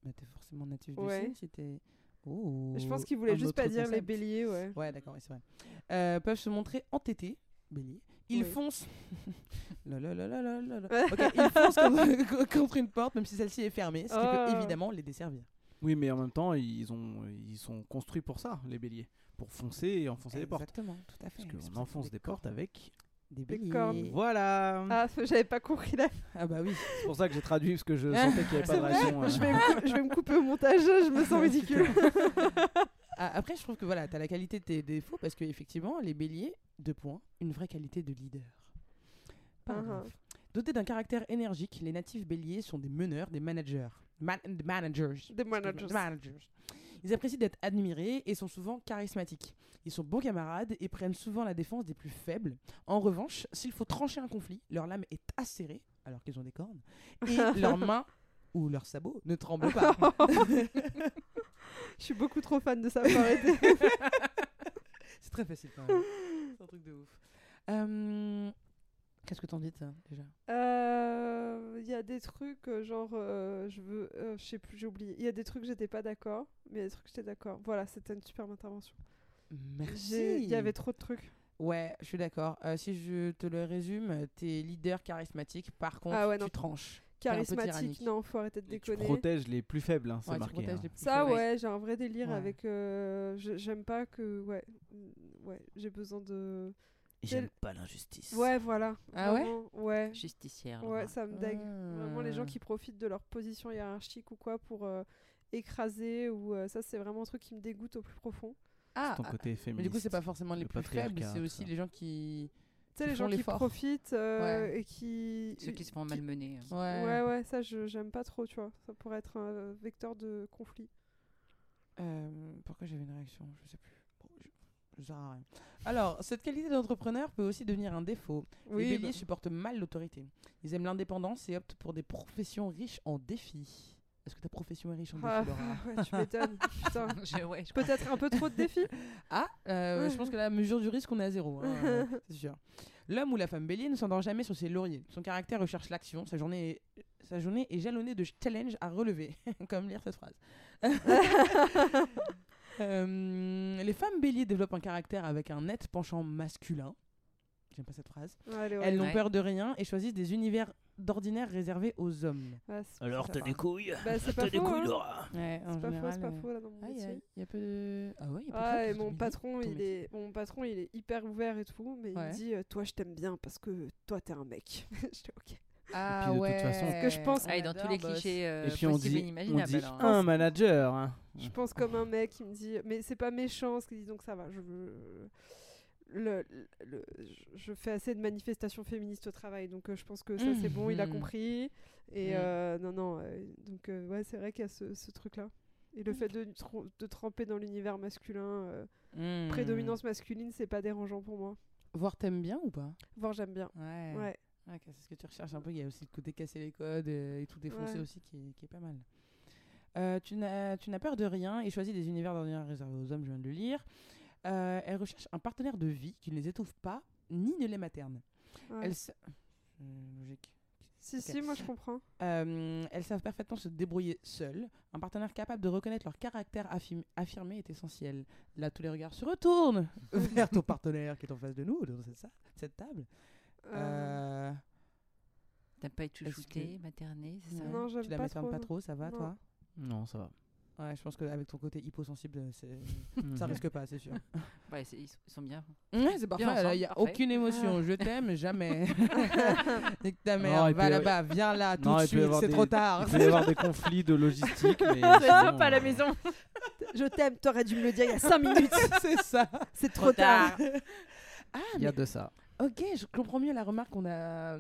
Bah, t'es forcément natif Ouais. du cygne si t'es. Je pense qu'ils voulaient un juste pas dire les béliers, ouais. Ouais, d'accord, c'est vrai. Euh, peuvent se montrer entêtés, bélier. Ils Oui. foncent. La, la, la, la, la, la, la. Ok, ils foncent contre, (laughs) contre une porte, même si celle-ci est fermée, ce qui Oh. peut évidemment les desservir. Oui, mais en même temps, ils, ont, ils sont construits pour ça, les béliers. Pour foncer et enfoncer les portes. Exactement, tout à fait. Parce qu'on enfonce qu'il des portes avec. Des béliers. cornes. Voilà Ah, (laughs) j'avais pas compris là. Ah bah oui. C'est pour ça que j'ai traduit, parce que je sentais qu'il n'y avait pas de réaction. euh. je, vais me cou- je vais me couper au montage, je me sens ridicule. (laughs) Ah, Après, je trouve que voilà, t'as la qualité de tes défauts parce qu'effectivement, les béliers, deux points, une vraie qualité de leader. Pas Ah, grave. Dotés d'un caractère énergique, les natifs béliers sont des meneurs, des managers. Man- des managers. Des managers. Des managers. Ils apprécient d'être admirés et sont souvent charismatiques. Ils sont bons camarades et prennent souvent la défense des plus faibles. En revanche, s'il faut trancher un conflit, leur lame est acérée, alors qu'ils ont des cornes, et (laughs) leurs mains ou leurs sabots ne tremblent pas. (laughs) Je suis beaucoup trop fan de ça, faut arrêter. (laughs) C'est très facile quand même. C'est un truc de ouf. Euh, Qu'est-ce que t'en dis déjà? Euh, Il y a des trucs, euh, genre, euh, je veux. euh, je sais plus, j'ai oublié. Il y a des trucs, j'étais pas d'accord, mais il y a des trucs, j'étais d'accord. Voilà, c'était une superbe intervention. Merci. Il y avait trop de trucs. Ouais, je suis d'accord. Euh, si je te le résume, t'es leader charismatique. Par contre, Ah ouais, tu non. tranches. Charismatique, non, faut arrêter de Et tu déconner. protèges les plus faibles, hein, c'est Ouais, marqué. protèges hein. les plus Ça, faibles. ouais, j'ai un vrai délire Ouais. avec. euh, je- J'aime pas que. Ouais, ouais j'ai besoin de. J'aime pas l'injustice. Ouais, voilà. Ah ouais vraiment, Ouais. Justicière. Ouais, ça me dégue. Vraiment, les gens Ah. qui profitent de leur position hiérarchique ou quoi pour euh, écraser, ou euh, ça, c'est vraiment un truc qui me dégoûte au plus profond. Ah, ton ah, côté mais féministe. du coup, c'est pas forcément les le plus faibles, c'est aussi ça. les gens qui. Tu sais, Qui les gens qui profitent euh, Ouais. et qui. Ceux qui se font malmener. hein. Ouais. Ouais, ouais, ça, je j'aime pas trop, tu vois. Ça pourrait être un vecteur de conflit. Euh, pourquoi j'avais une réaction? Je sais plus. Bon, je, rien. Alors, cette qualité d'entrepreneur peut aussi devenir un défaut. les béliers bah, supportent mal l'autorité. Ils aiment l'indépendance et optent pour des professions riches en défis. Est-ce que ta profession est riche en défis, ah, Laura (laughs) ouais, tu m'étonnes. (laughs) Putain. (laughs) Je- ouais. Peut-être un peu trop de défis. Ah, euh, je pense que la mesure du risque, on est à zéro, hein, euh, c'est sûr. L'homme ou la femme bélier ne s'endort jamais sur ses lauriers. Son caractère recherche l'action. Sa journée, est, sa journée est jalonnée de challenges à relever. Comme lire cette phrase. Euh, les femmes béliers développent un caractère avec un net penchant masculin. J'aime pas cette phrase. Ouais, Elles n'ont Ouais. peur de rien et choisissent des univers d'ordinaire réservés aux hommes. Ah, c'est- Alors, t'as des couilles Bah, c'est pas T'as des faux. couilles, hein. Laura Ouais, en C'est pas faux, c'est pas euh, faux là dans mon Ah, il y, a- métier. il y a peu de. Ah ouais, il y a peu de Ah, et mon patron, il métier. est, mon patron, il est hyper ouvert et tout, mais il me dit, euh, toi, je t'aime bien parce que toi, t'es un mec. (laughs) J'étais ok. Ah puis de toute ouais. façon- que je pense- Ah, et dans tous les clichés euh, Et puis on dit, on inimaginables. dit alors. un manager. hein. Je pense comme un mec, il me dit, mais c'est pas méchant ce qu'il dit, donc ça va. Je veux. Le, le- je- fais assez de manifestations féministes au travail, donc euh, je pense que ça c'est bon, il a Mhm. compris. Et Mhm. euh, non, non, euh, donc ouais, c'est vrai qu'il y a ce, ce truc-là. Et le fait de, de tremper dans l'univers masculin, prédominance masculine, c'est pas dérangeant pour moi. Voir t'aimes bien ou pas? Voir, j'aime bien. Ouais. Ouais. Ok, c'est ce que tu recherches un peu. Il y a aussi le côté casser les codes et tout défoncer Ouais. aussi qui est, qui est pas mal. Euh, tu n'as peur de rien et choisis des univers d'ordinaire réservés aux hommes, je viens de le lire. Euh, elle recherche un partenaire de vie qui ne les étouffe pas ni ne les materne. Ouais. Elle sa- Euh, logique. Si, Ok. si, moi je comprends. Euh, elles savent parfaitement se débrouiller seules. Un partenaire capable de reconnaître leur caractère affirm- affirmé est essentiel. Là, tous les regards se retournent (laughs) vers ton partenaire qui est en face de nous, autour de cette table. Euh, Euh, T'as pas été Est-ce chouchouté, materné, c'est ça. Non, j'aime tu la pas maternes trop, pas trop, ça va Non. toi? Non, ça va. Ouais, je pense qu'avec ton côté hyposensible, (laughs) ça risque pas, c'est sûr. (laughs) Ouais, c'est- ils sont- bien. Ouais, c'est parfait. Il n'y a parfait. aucune émotion. Je t'aime jamais. (laughs) Nique ta mère. Va peut- là-bas. Viens là tout Non, de suite. C'est des- trop tard. Il peut y avoir des conflits de logistique, mais. Sinon, sympa à la euh, maison. Je t'aime, t'aurais dû me le dire il y a 5 minutes. c'est ça. C'est trop tard. Ah, Il y a mais- de ça. Ok, je comprends mieux la remarque qu'on a,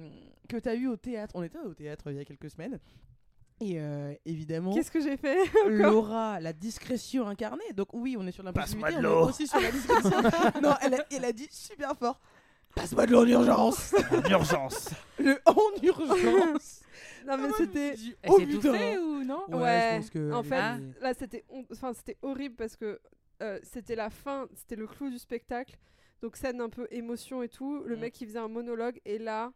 que tu as eue au théâtre. On était au théâtre il y a quelques semaines. Et euh, évidemment, Qu'est-ce que j'ai fait (laughs) Laura, la discrétion incarnée. Donc oui, on est sur l'impulsivité, Passe-moi de on est l'eau. aussi sur la discrétion. (laughs) non, elle a, elle a dit super fort. Passe-moi de l'eau en urgence. (laughs) En urgence. Le en urgence. Non, mais Ah, c'était. oh, étouffée ou non Ouais, Ouais, je pense que en fait, Là, c'était enfin, c'était horrible parce que euh, c'était la fin, c'était le clou du spectacle. Donc, scène un peu émotion et tout. Le Mm. mec, il faisait un monologue. Et là,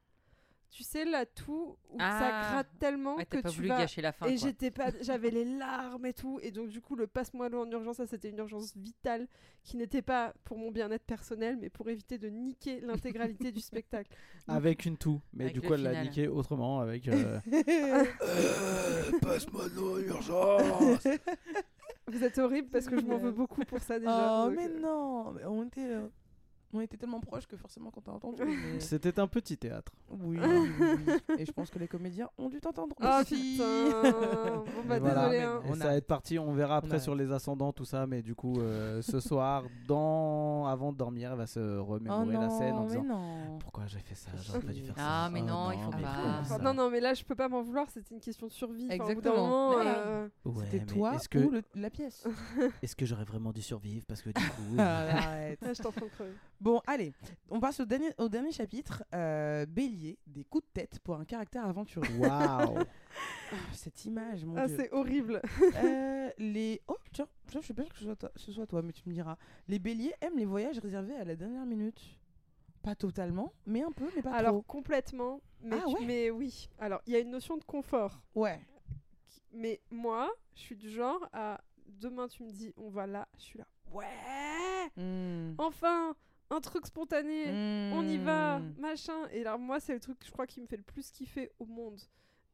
tu sais, là, tout, où ça Ah. gratte tellement Ouais, que pas tu voulu vas. gâcher la fin. et j'étais pas, (laughs) j'avais les larmes et tout, et donc du coup le passe-moi l'eau en urgence, ça c'était une urgence vitale qui n'était pas pour mon bien-être personnel, mais pour éviter de niquer l'intégralité du (laughs) spectacle. Avec une toux. Mais Avec du coup, elle l'a niqué autrement. Avec. euh, (laughs) Passe-moi de l'eau, urgence. Vous êtes horrible parce que je m'en veux beaucoup pour ça déjà. Oh, donc, mais euh, non, mais on était, euh, on était tellement proches que forcément quand t'as entendu. (laughs) mais- C'était un petit théâtre. Oui, oui, (laughs) oui, oui. Et je pense que les comédiens ont dû t'entendre Oh aussi. putain (laughs) Bon bah voilà. désolé hein. Et On ça a- va être parti, on verra on après a- sur les ascendants, tout ça, mais du coup, euh, ce soir, dans... avant de dormir, elle va se Oh remémorer non, la scène en mais disant non. Pourquoi j'ai fait ça? J'aurais pas dû faire Ah, ça. mais Oh non, il faut mais pas. non non mais là je peux pas m'en vouloir, c'était une question de survie. Exactement. euh, Ouais, C'était toi est-ce que, ou le- la pièce? Est-ce que j'aurais vraiment dû survivre? Parce que du coup. Ah, Arrête. ah, je suis en train de crever. Bon, allez, on passe au dernier, au dernier chapitre. euh, Bélier, des coups de tête pour un caractère aventureux. Waouh (laughs) Ah, cette image, mon Ah dieu. c'est horrible. Euh, les... Oh, tiens, tiens, je suis pas sûr que ce soit, toi, ce soit toi, mais tu me diras. Les béliers aiment les voyages réservés à la dernière minute. Pas totalement, mais un peu, mais pas Alors trop. complètement, mais, Ah tu- ouais mais oui. Alors il y a une notion de confort. Ouais. Mais moi, je suis du genre à demain tu me dis on va là, je suis là. Ouais Hmm. Enfin un truc spontané. on y va, Hmm. machin. Et alors moi, c'est le truc, je crois, qui me fait le plus kiffer au monde.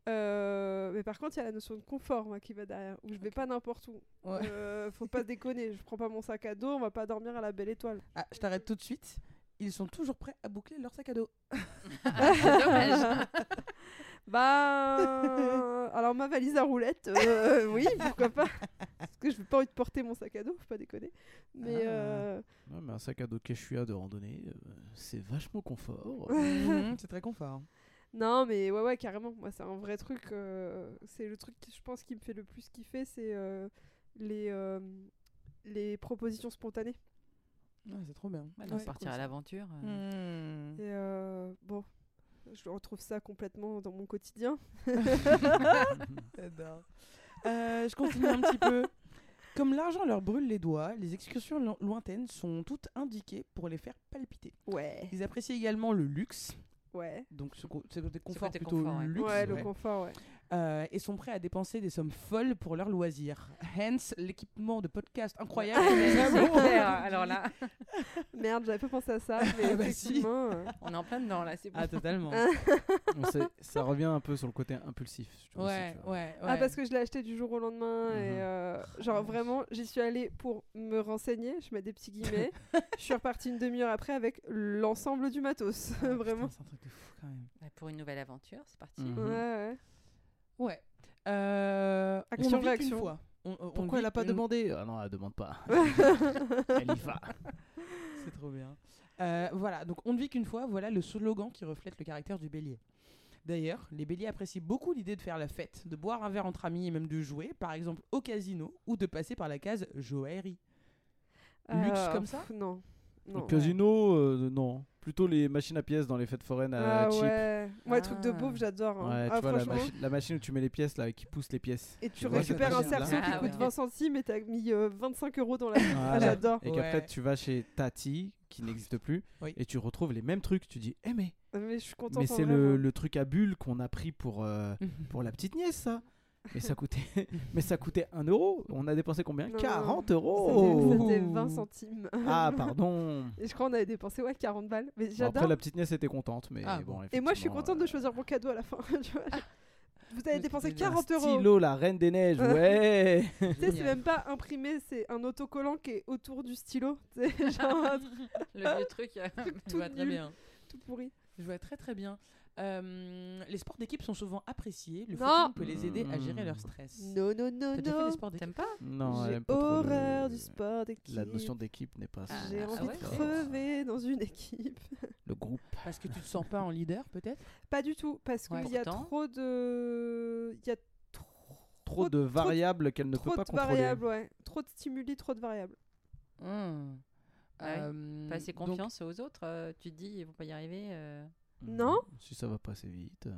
Euh, mais par contre, il y a la notion de confort moi, qui va derrière, où je vais pas n'importe où. Ouais. Euh, faut pas (laughs) déconner, je prends pas mon sac à dos, on va pas dormir à la belle étoile. Ah, je t'arrête tout de suite. Ils sont toujours prêts à boucler leur sac à dos. (laughs) Dommage. (laughs) Bah, alors ma valise à roulettes, euh, oui, pourquoi pas. Parce que je veux pas envie de porter mon sac à dos, faut pas déconner. Mais Ah. euh, Ouais, mais Un sac à dos Quechua de randonnée, euh, c'est vachement confort. (laughs) Mhm, C'est très confort. non, mais ouais, ouais, carrément. Moi, c'est un vrai truc. euh, c'est le truc, qui, je pense, qui me fait le plus kiffer, c'est euh, les euh, les propositions spontanées. Ouais, c'est trop bien. Bah, donc Ouais, partir cool, à l'aventure. euh, Hmm. Et euh, bon, je retrouve ça complètement dans mon quotidien. (laughs) (laughs) J'adore. Euh, je continue un petit peu. Comme l'argent leur brûle les doigts, les excursions lo- lointaines sont toutes indiquées pour les faire palpiter. Ouais, Ils apprécient également le luxe, ouais. donc ce, co- ce côté confort côté plutôt confort, ouais. luxe, ouais, le ouais. confort, ouais. Euh, et sont prêts à dépenser des sommes folles pour leurs loisirs. Hence l'équipement de podcast incroyable. (laughs) alors là, (laughs) Merde, j'avais pas pensé à ça, (laughs) mais Ah bah si. effectivement. euh, on est en plein dedans là, c'est bon. Ah totalement. On sait- ça revient un peu sur le côté impulsif. je trouve aussi, ouais, tu vois. ouais, Ah, parce que je l'ai acheté du jour au lendemain et Mhm. euh, genre vraiment, j'y suis allée pour me renseigner, je mets des petits guillemets. je suis repartie une demi-heure après avec l'ensemble du matos, Ah, vraiment. C'est un truc de fou quand même. Ouais, Pour une nouvelle aventure, c'est parti. Mhm. Ouais, ouais. Ouais. Euh, Action, on ne vit qu'une réaction. fois. On- on- on Pourquoi elle vit a pas une- demandé Ah non, elle demande pas. (laughs) elle y va. C'est trop bien. Euh, voilà, donc on ne vit qu'une fois, voilà le slogan qui reflète le caractère du bélier. D'ailleurs, les béliers apprécient beaucoup l'idée de faire la fête, de boire un verre entre amis et même de jouer, par exemple au casino, ou de passer par la case joaillerie. Luxe Euh, comme ça? pff, Non. Le non. casino, euh, non. Plutôt les machines à pièces dans les fêtes foraines à Ah cheap. ouais. Moi, les trucs de Ah. beauf, j'adore. hein. Ouais, ah, tu vois, la, franchement. machi- la machine où tu mets les pièces, là, qui pousse les pièces. Et tu récupères un cerceau qui Ah, coûte ouais. 20 centimes et t'as mis euh, 25 euros dans la. Ah, j'adore. Et Ouais. qu'après, tu vas chez Tati, qui n'existe plus, Oui. et tu retrouves les mêmes trucs. Tu dis, eh mais, Mais je suis contente. mais c'est le truc à bulle qu'on a pris pour, euh, (laughs) pour la petite nièce, ça. Mais ça coûtait, (laughs) mais ça coûtait 1 euro. On a dépensé combien? Non, 40 C'était- euros. C'était 20 centimes. Ah, (laughs) pardon. Et je crois qu'on avait dépensé ouais, 40 balles. Mais Bon, j'adore. après, la petite nièce était contente, mais Ah, bon. Et moi, je suis contente de euh, choisir mon cadeau à la fin. (laughs) vois. Vous avez dépensé c'était 40 un euros. Stylo, la reine des neiges, ouais. Tu sais, c'est même pas imprimé, c'est un autocollant qui est autour du stylo. Genre Le vieux truc. euh, tout vois très nul, bien. tout pourri. Je vois très très bien. Euh, les sports d'équipe sont souvent appréciés. Le footing peut les aider à gérer leur stress. Non, non, non, T'as déjà fait non. des sports d'équipe T'aimes pas Non, J'ai trop le- horreur du sport d'équipe. La notion d'équipe n'est pas. Ah, J'ai envie ah ouais, de crever dans une équipe. (laughs) Le groupe. Parce que tu te sens pas en leader peut-être? Pas du tout, parce qu'il Ouais. y a trop de. Il y a trop, Trop de variables qu'elle ne trop peut pas de contrôler. variables, ouais. Trop de stimuli, trop de variables. Hmm. Ah oui. Euh, Pas assez donc- confiance aux autres. euh, tu te dis, ils vont pas y arriver. euh. Non. Si ça va pas assez vite, euh,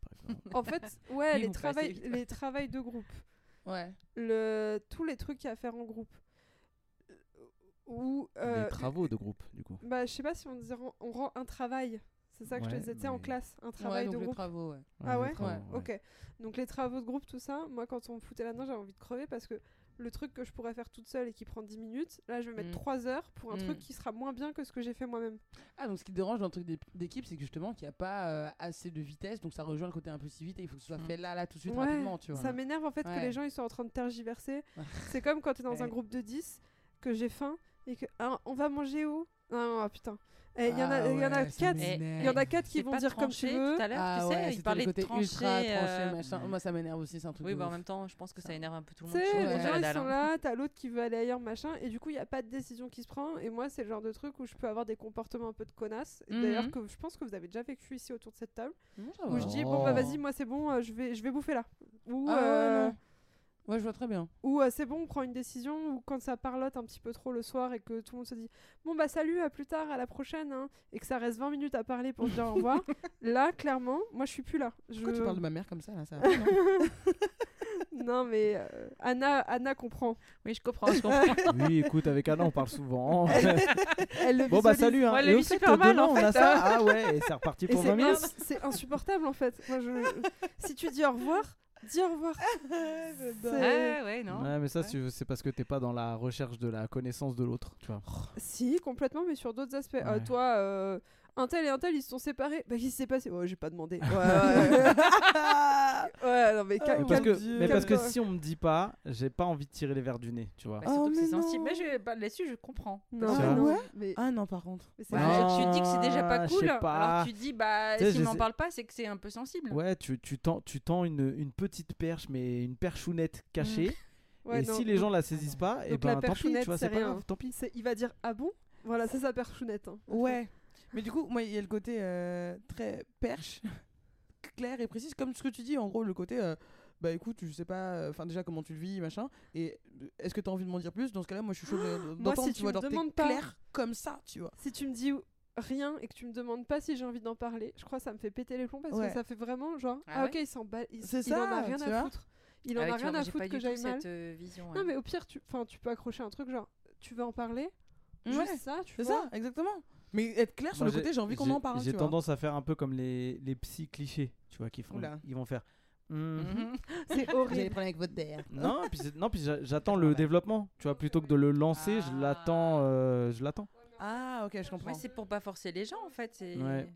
par exemple. En fait, ouais, Ils les, vont passer travails, vite. les travails de groupe. Ouais. Le, tous les trucs qu'il y a à faire en groupe. Euh, Ou. euh, Les travaux de groupe, du coup. bah, je sais pas si on disait ren- on rend un travail. C'est ça que je te Ouais, disais, tu sais, en mais- classe, un Ouais, travail donc de les groupe. travaux, ouais. Ah les ouais travaux, Ouais, Ok. Donc les travaux de groupe, tout ça, moi quand on me foutait là-dedans, j'avais envie de crever parce que le truc que je pourrais faire toute seule et qui prend 10 minutes, là je vais mettre Mm. 3 heures pour un Mm. truc qui sera moins bien que ce que j'ai fait moi-même. Ah, donc ce qui te dérange dans le truc d'é- d'équipe, c'est que justement qu'il n'y a pas euh, assez de vitesse, donc ça rejoint le côté impulsivité. Il faut que ce soit Mm. fait là, là, tout de suite, Ouais, rapidement, tu vois. Ça m'énerve en fait que les gens ils sont en train de tergiverser. (laughs) C'est comme quand tu es dans un groupe de 10, que j'ai faim et que ah, on va manger où? Non, ah, putain. Eh, Il y en a, Ah il y en a ouais, ça 4 m'énerve. il y en a quatre qui vont dire comme tu veux. Tout à l'heure, Ah tu ouais, sais, c'était il parlait de ultra tranché, euh, machin. Moi, ça m'énerve aussi, c'est un truc Oui, bah en même temps, je pense que ça énerve un peu tout le Tu monde. sais, je les Ouais. gens ils sont hein. là, t'as l'autre qui veut aller ailleurs, machin, et du coup il n'y a pas de décision qui se prend. Et moi, c'est le genre de truc où je peux avoir des comportements un peu de connasse. Et D'ailleurs, Mhm. que je pense que vous avez déjà vécu ici autour de cette table. Où je dis, bon bah Oh. vas-y, moi c'est bon, euh, je, vais, je vais bouffer là. Ou, Ah ouais, je vois très bien. ou euh, c'est bon, on prend une décision. Ou quand ça parlote un petit peu trop le soir et que tout le monde se dit, bon bah salut, à plus tard, à la prochaine. hein, et que ça reste 20 minutes à parler pour se dire au revoir. (laughs) là, clairement, moi je suis plus là. Je... Pourquoi tu parles de ma mère comme ça, là ça non (laughs) non mais euh, Anna, Anna comprend. Oui, je comprends, je comprends. (laughs) Oui, écoute, avec Anna, on parle souvent. Elle le bon, bah salut. Hein. Ouais, Et le au vit fait, super mal, demain, en on a ça. Ah ouais, et c'est reparti Et pour c'est 20 minutes. c'est insupportable en fait. Moi, je... si tu dis au revoir, dis au revoir. (laughs) C'est- Ouais, ouais, non. Ouais, mais ça, Ouais. c'est- parce que t'es pas dans la recherche de la connaissance de l'autre, tu vois. Si, complètement, mais sur d'autres aspects. Euh, toi, euh, un tel et un tel, ils se sont séparés. Bah, qu'est-ce qui s'est passé? Ouais, j'ai pas demandé. (laughs) Ouais, ouais, ouais. Ouais, non, mais Ah, cal- Mais mon parce calme- que, Dieu. mais parce que si on me dit pas, j'ai pas envie de tirer les verres du nez, tu vois. Bah, surtout Oh, que c'est mais sensible. non. Mais je, bah, là-dessus, je comprends. Non, Ouais mais, Ah non, par contre. mais pas- tu te dis que c'est déjà pas je sais cool. pas. Alors tu te dis, bah, s'il m'en parle pas, c'est que c'est un peu sensible. Ouais, tu, tu tends, tu tends une, une petite perche, mais une perchounette cachée. Ouais, et non, si les gens la saisissent pas, et donc ben la tant pis, perchounette, tu vois, c'est pas rien. grave, tant pis. c'est- il va dire Ah bon Voilà, c'est sa perchounette. hein. Ouais. Mais du coup, moi, il y a le côté euh, très perche, (laughs) clair et précis, comme ce que tu dis, en gros, le côté, euh, bah écoute, je sais pas, euh, enfin déjà comment tu le vis, machin, et euh, est-ce que tu as envie de m'en dire plus? Dans ce cas-là, moi, je suis chaud de- (gasps) d'entendre, si tu tu vois, me genre, t'es demandes pas- clair comme ça, tu vois. Si tu me dis rien et que tu me demandes pas si j'ai envie d'en parler, je crois que ça me fait péter les plombs parce Ouais. que ça fait vraiment genre Ah Ah, ouais ok, il s'en bat, il, C'est il en a ça, rien à vois. foutre. Il en Ah ouais, a vois, rien moi, à foutre que j'aille mal. cette euh, vision. Non, ouais. mais au pire, tu, tu peux accrocher un truc genre Tu veux en parler? Ouais, Juste ça, tu c'est vois? ça, exactement. Mais être clair sur Moi, le côté, j'ai envie qu'on j'ai- en parle. J'ai tu vois. tendance à faire un peu comme les, les psy clichés, tu vois, qui font, Oula. ils vont faire. (laughs) Mhm. Mhm. C'est Vous avez des horrible. problèmes avec votre DR. (laughs) Non, puis c'est- non, puis j'a- j'attends le développement, tu vois, plutôt que de le lancer, je Ah. l'attends, euh, je l'attends. Ah, ok, je comprends. Ouais, c'est pour pas forcer les gens en fait. c'est- Ouais.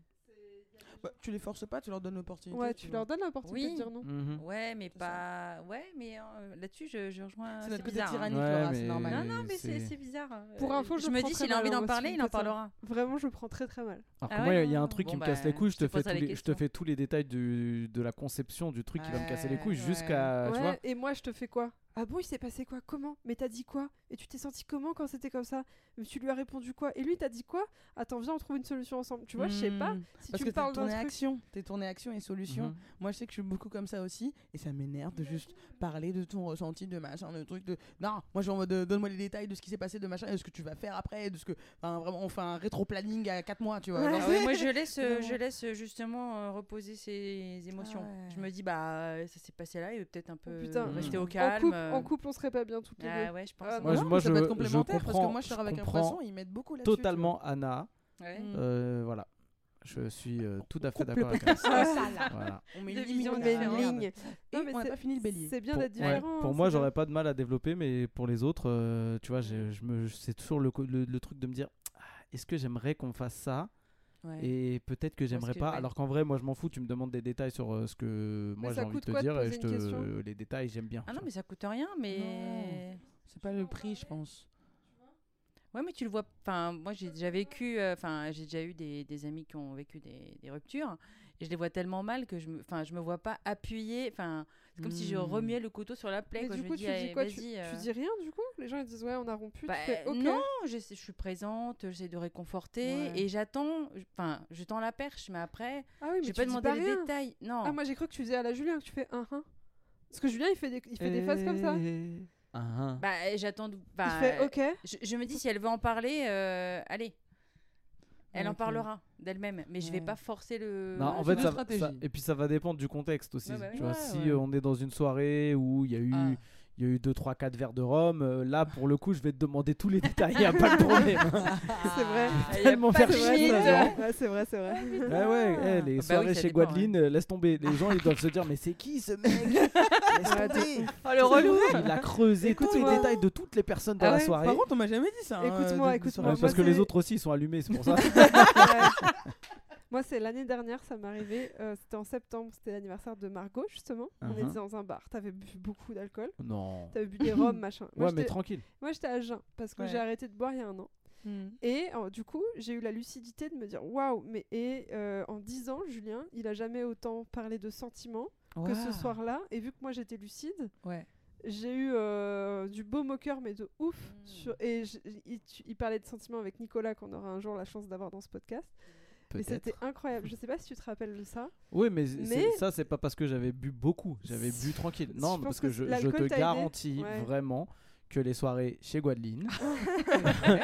Bah, tu les forces pas, tu leur donnes l'opportunité. Ouais, tu leur donnes l'opportunité Oui. de dire non. Mhm. Ouais, mais ça. pas. Ouais, mais euh, là-dessus, je, je rejoins. C'est notre côté hein. tyrannique, Ouais, Laura, c'est normal. Non, non, mais c'est c'est- c'est bizarre. Pour Euh, info, je je me dis s'il a envie hein, d'en parler, il en parlera. Vraiment, je le prends très très mal. Alors Ah moi, il y a un truc qui me casse bah, les couilles, je te te, fais tous les les, je te questions. fais tous les détails du, de la conception du truc qui va me casser les couilles jusqu'à, tu vois. Ouais, et moi, je te fais quoi? Ah bon, il s'est passé quoi? Comment? Mais t'as dit quoi? Et tu t'es senti comment quand c'était comme ça? Mais tu lui as répondu quoi? Et lui, t'as dit quoi? Attends, viens, on trouve une solution ensemble. Tu vois, je sais pas. Hmm. Si Parce tu que parles d'un tourné truc. action, t'es tourné action et solution. Mhm. Moi, je sais que je suis beaucoup comme ça aussi, et ça m'énerve de juste parler de ton ressenti, de machin, de truc de. Non, moi, je suis en mode, euh, donne-moi les détails de ce qui s'est passé, de machin, et de ce que tu vas faire après, de ce que. Enfin, vraiment, on fait un rétro-planning à 4 mois, tu vois. Ouais. Ah moi je laisse, euh, je laisse justement euh, reposer ses émotions. Ah ouais. Je me dis bah ça s'est passé là, il veut peut-être un peu putain. rester au En calme. Euh, En couple, on serait pas bien toutes les Ah deux. ouais, je pense. Ah. Moi, Non, je- moi, ça peut je- être complémentaire parce que moi je sors avec un poisson, ils mettent beaucoup là-dessus. Totalement Anna. Ouais. Mm. Euh, voilà. Je suis euh, tout à fait d'accord avec ça, là. Voilà. On met une ligne, on met une ligne. Et Non, mais on n'a c'est- pas fini le bélier. C'est bien Pour, d'être ouais, différent. pour hein, moi, c'est j'aurais pas de mal à développer, mais pour les autres, euh, tu vois, j'ai- je me, c'est toujours le, le, le truc de me dire, ah, est-ce que j'aimerais qu'on fasse ça? Ouais. Et peut-être que j'aimerais pas. ouais. Alors qu'en vrai, moi, je m'en fous. Tu me demandes des détails sur euh, ce que moi j'ai envie de te dire, et je te les détails, j'aime bien. Ah non, mais ça coûte rien, mais. C'est pas le prix, je pense. Ouais, mais tu le vois. Enfin, moi, j'ai déjà vécu. euh, Enfin, j'ai déjà eu des, des amis qui ont vécu des, des ruptures. Et je les vois tellement mal que je me, enfin, je me vois pas appuyer. Enfin, c'est comme si je Hmm. remuais le couteau sur la plaie. Mais quoi. du je coup, me tu dis, dis quoi tu, vas-y, tu euh, dis rien du coup? Les gens ils disent ouais, on a rompu. bah, tu fais ok. Non, je, je suis présente, j'essaie de réconforter Ouais. et j'attends. Enfin, je tends la perche, mais après, Ah oui, je mais vais tu pas dis demander les rien. détails. Non. Ah moi j'ai cru que tu faisais à la Julien que tu fais un un. Parce que Julien il fait des, il fait des phases comme ça. Ah, ah. Bah, j'attends. Il Bah, fait ok. je, je me dis si elle veut en parler, euh, allez. Elle en parlera d'elle-même, mais je vais pas forcer le. Non, en fait, ça, ça- et puis ça va dépendre du contexte aussi. Ouais, bah oui. tu vois, Ouais, si euh, on est dans une soirée où il y a eu, Ah. Il y a eu 2, 3, 4 verres de rhum, euh, là pour le coup, je vais te demander tous les détails, il n'y a pas de problème. (laughs) C'est vrai. Il tellement faire de C'est vrai, chier. Ouais, c'est vrai, c'est vrai. Ouais, ouais, eh, les Bah oui, soirées chez dépend, Guadeline, laisse tomber. Les gens, ils doivent se dire, mais c'est qui ce mec? (laughs) Laisse Ouais, tomber. Oh le relou Il a creusé tous les détails de toutes les personnes dans Ah la soirée. Par contre, on m'a jamais dit ça. hein, Écoute-moi, de écoute-moi, parce que les c'est- autres aussi, ils sont allumés, c'est pour ça. (laughs) Moi, c'est l'année dernière, ça m'est arrivé. euh, c'était en septembre, c'était l'anniversaire de Margot, justement. On Mhm. était dans un bar. T'avais bu beaucoup d'alcool. non. T'avais bu des rhums, (laughs) machin. Moi, Ouais, mais j'étais- tranquille. moi, j'étais à jeun parce que Ouais. j'ai arrêté de boire il y a un an. Hmm. Et du coup, j'ai eu la lucidité de me dire waouh, mais et euh, en 10 ans, Julien, il a jamais autant parlé de sentiments que ce soir-là. Et vu que moi j'étais lucide, Ouais. j'ai eu euh, du beau moqueur, mais de ouf. Mm. sur- et il parlait de sentiments avec Nicolas, qu'on aura un jour la chance d'avoir dans ce podcast. Peut-être. c'était incroyable. Je sais pas si tu te rappelles de ça. Oui, mais, c'est- Mais- ça, c'est pas parce que j'avais bu beaucoup. J'avais bu (laughs) tranquille. Non, parce que que je, te garantis Ouais. vraiment que les soirées chez Guadeline, Le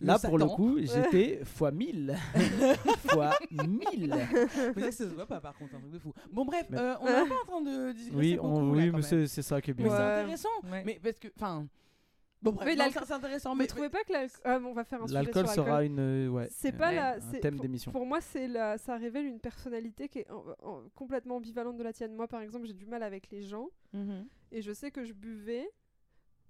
(laughs) (laughs) là pour le coup, j'étais fois 1000. fois 1000. Mais ça, ça se voit pas par contre, un truc de fou. Bon, bref, Mais- euh, on est pas en train de digresser Oui, on, oui mais c'est c'est ça qui est Mais bien. c'est Ouais. intéressant. Ouais. Mais parce que, enfin. Bon, bref, Mais l'alcool- c'est intéressant. Vous Mais, trouvez pas que l'alcool. Ah, bon, on va faire un L'alcool sera une. euh, Ouais. C'est pas Ouais, la. un thème pour- d'émission. Pour moi, c'est la. Ça révèle une personnalité qui est en- en- complètement ambivalente de la tienne. Moi, par exemple, j'ai du mal avec les gens Mhm. et je sais que je buvais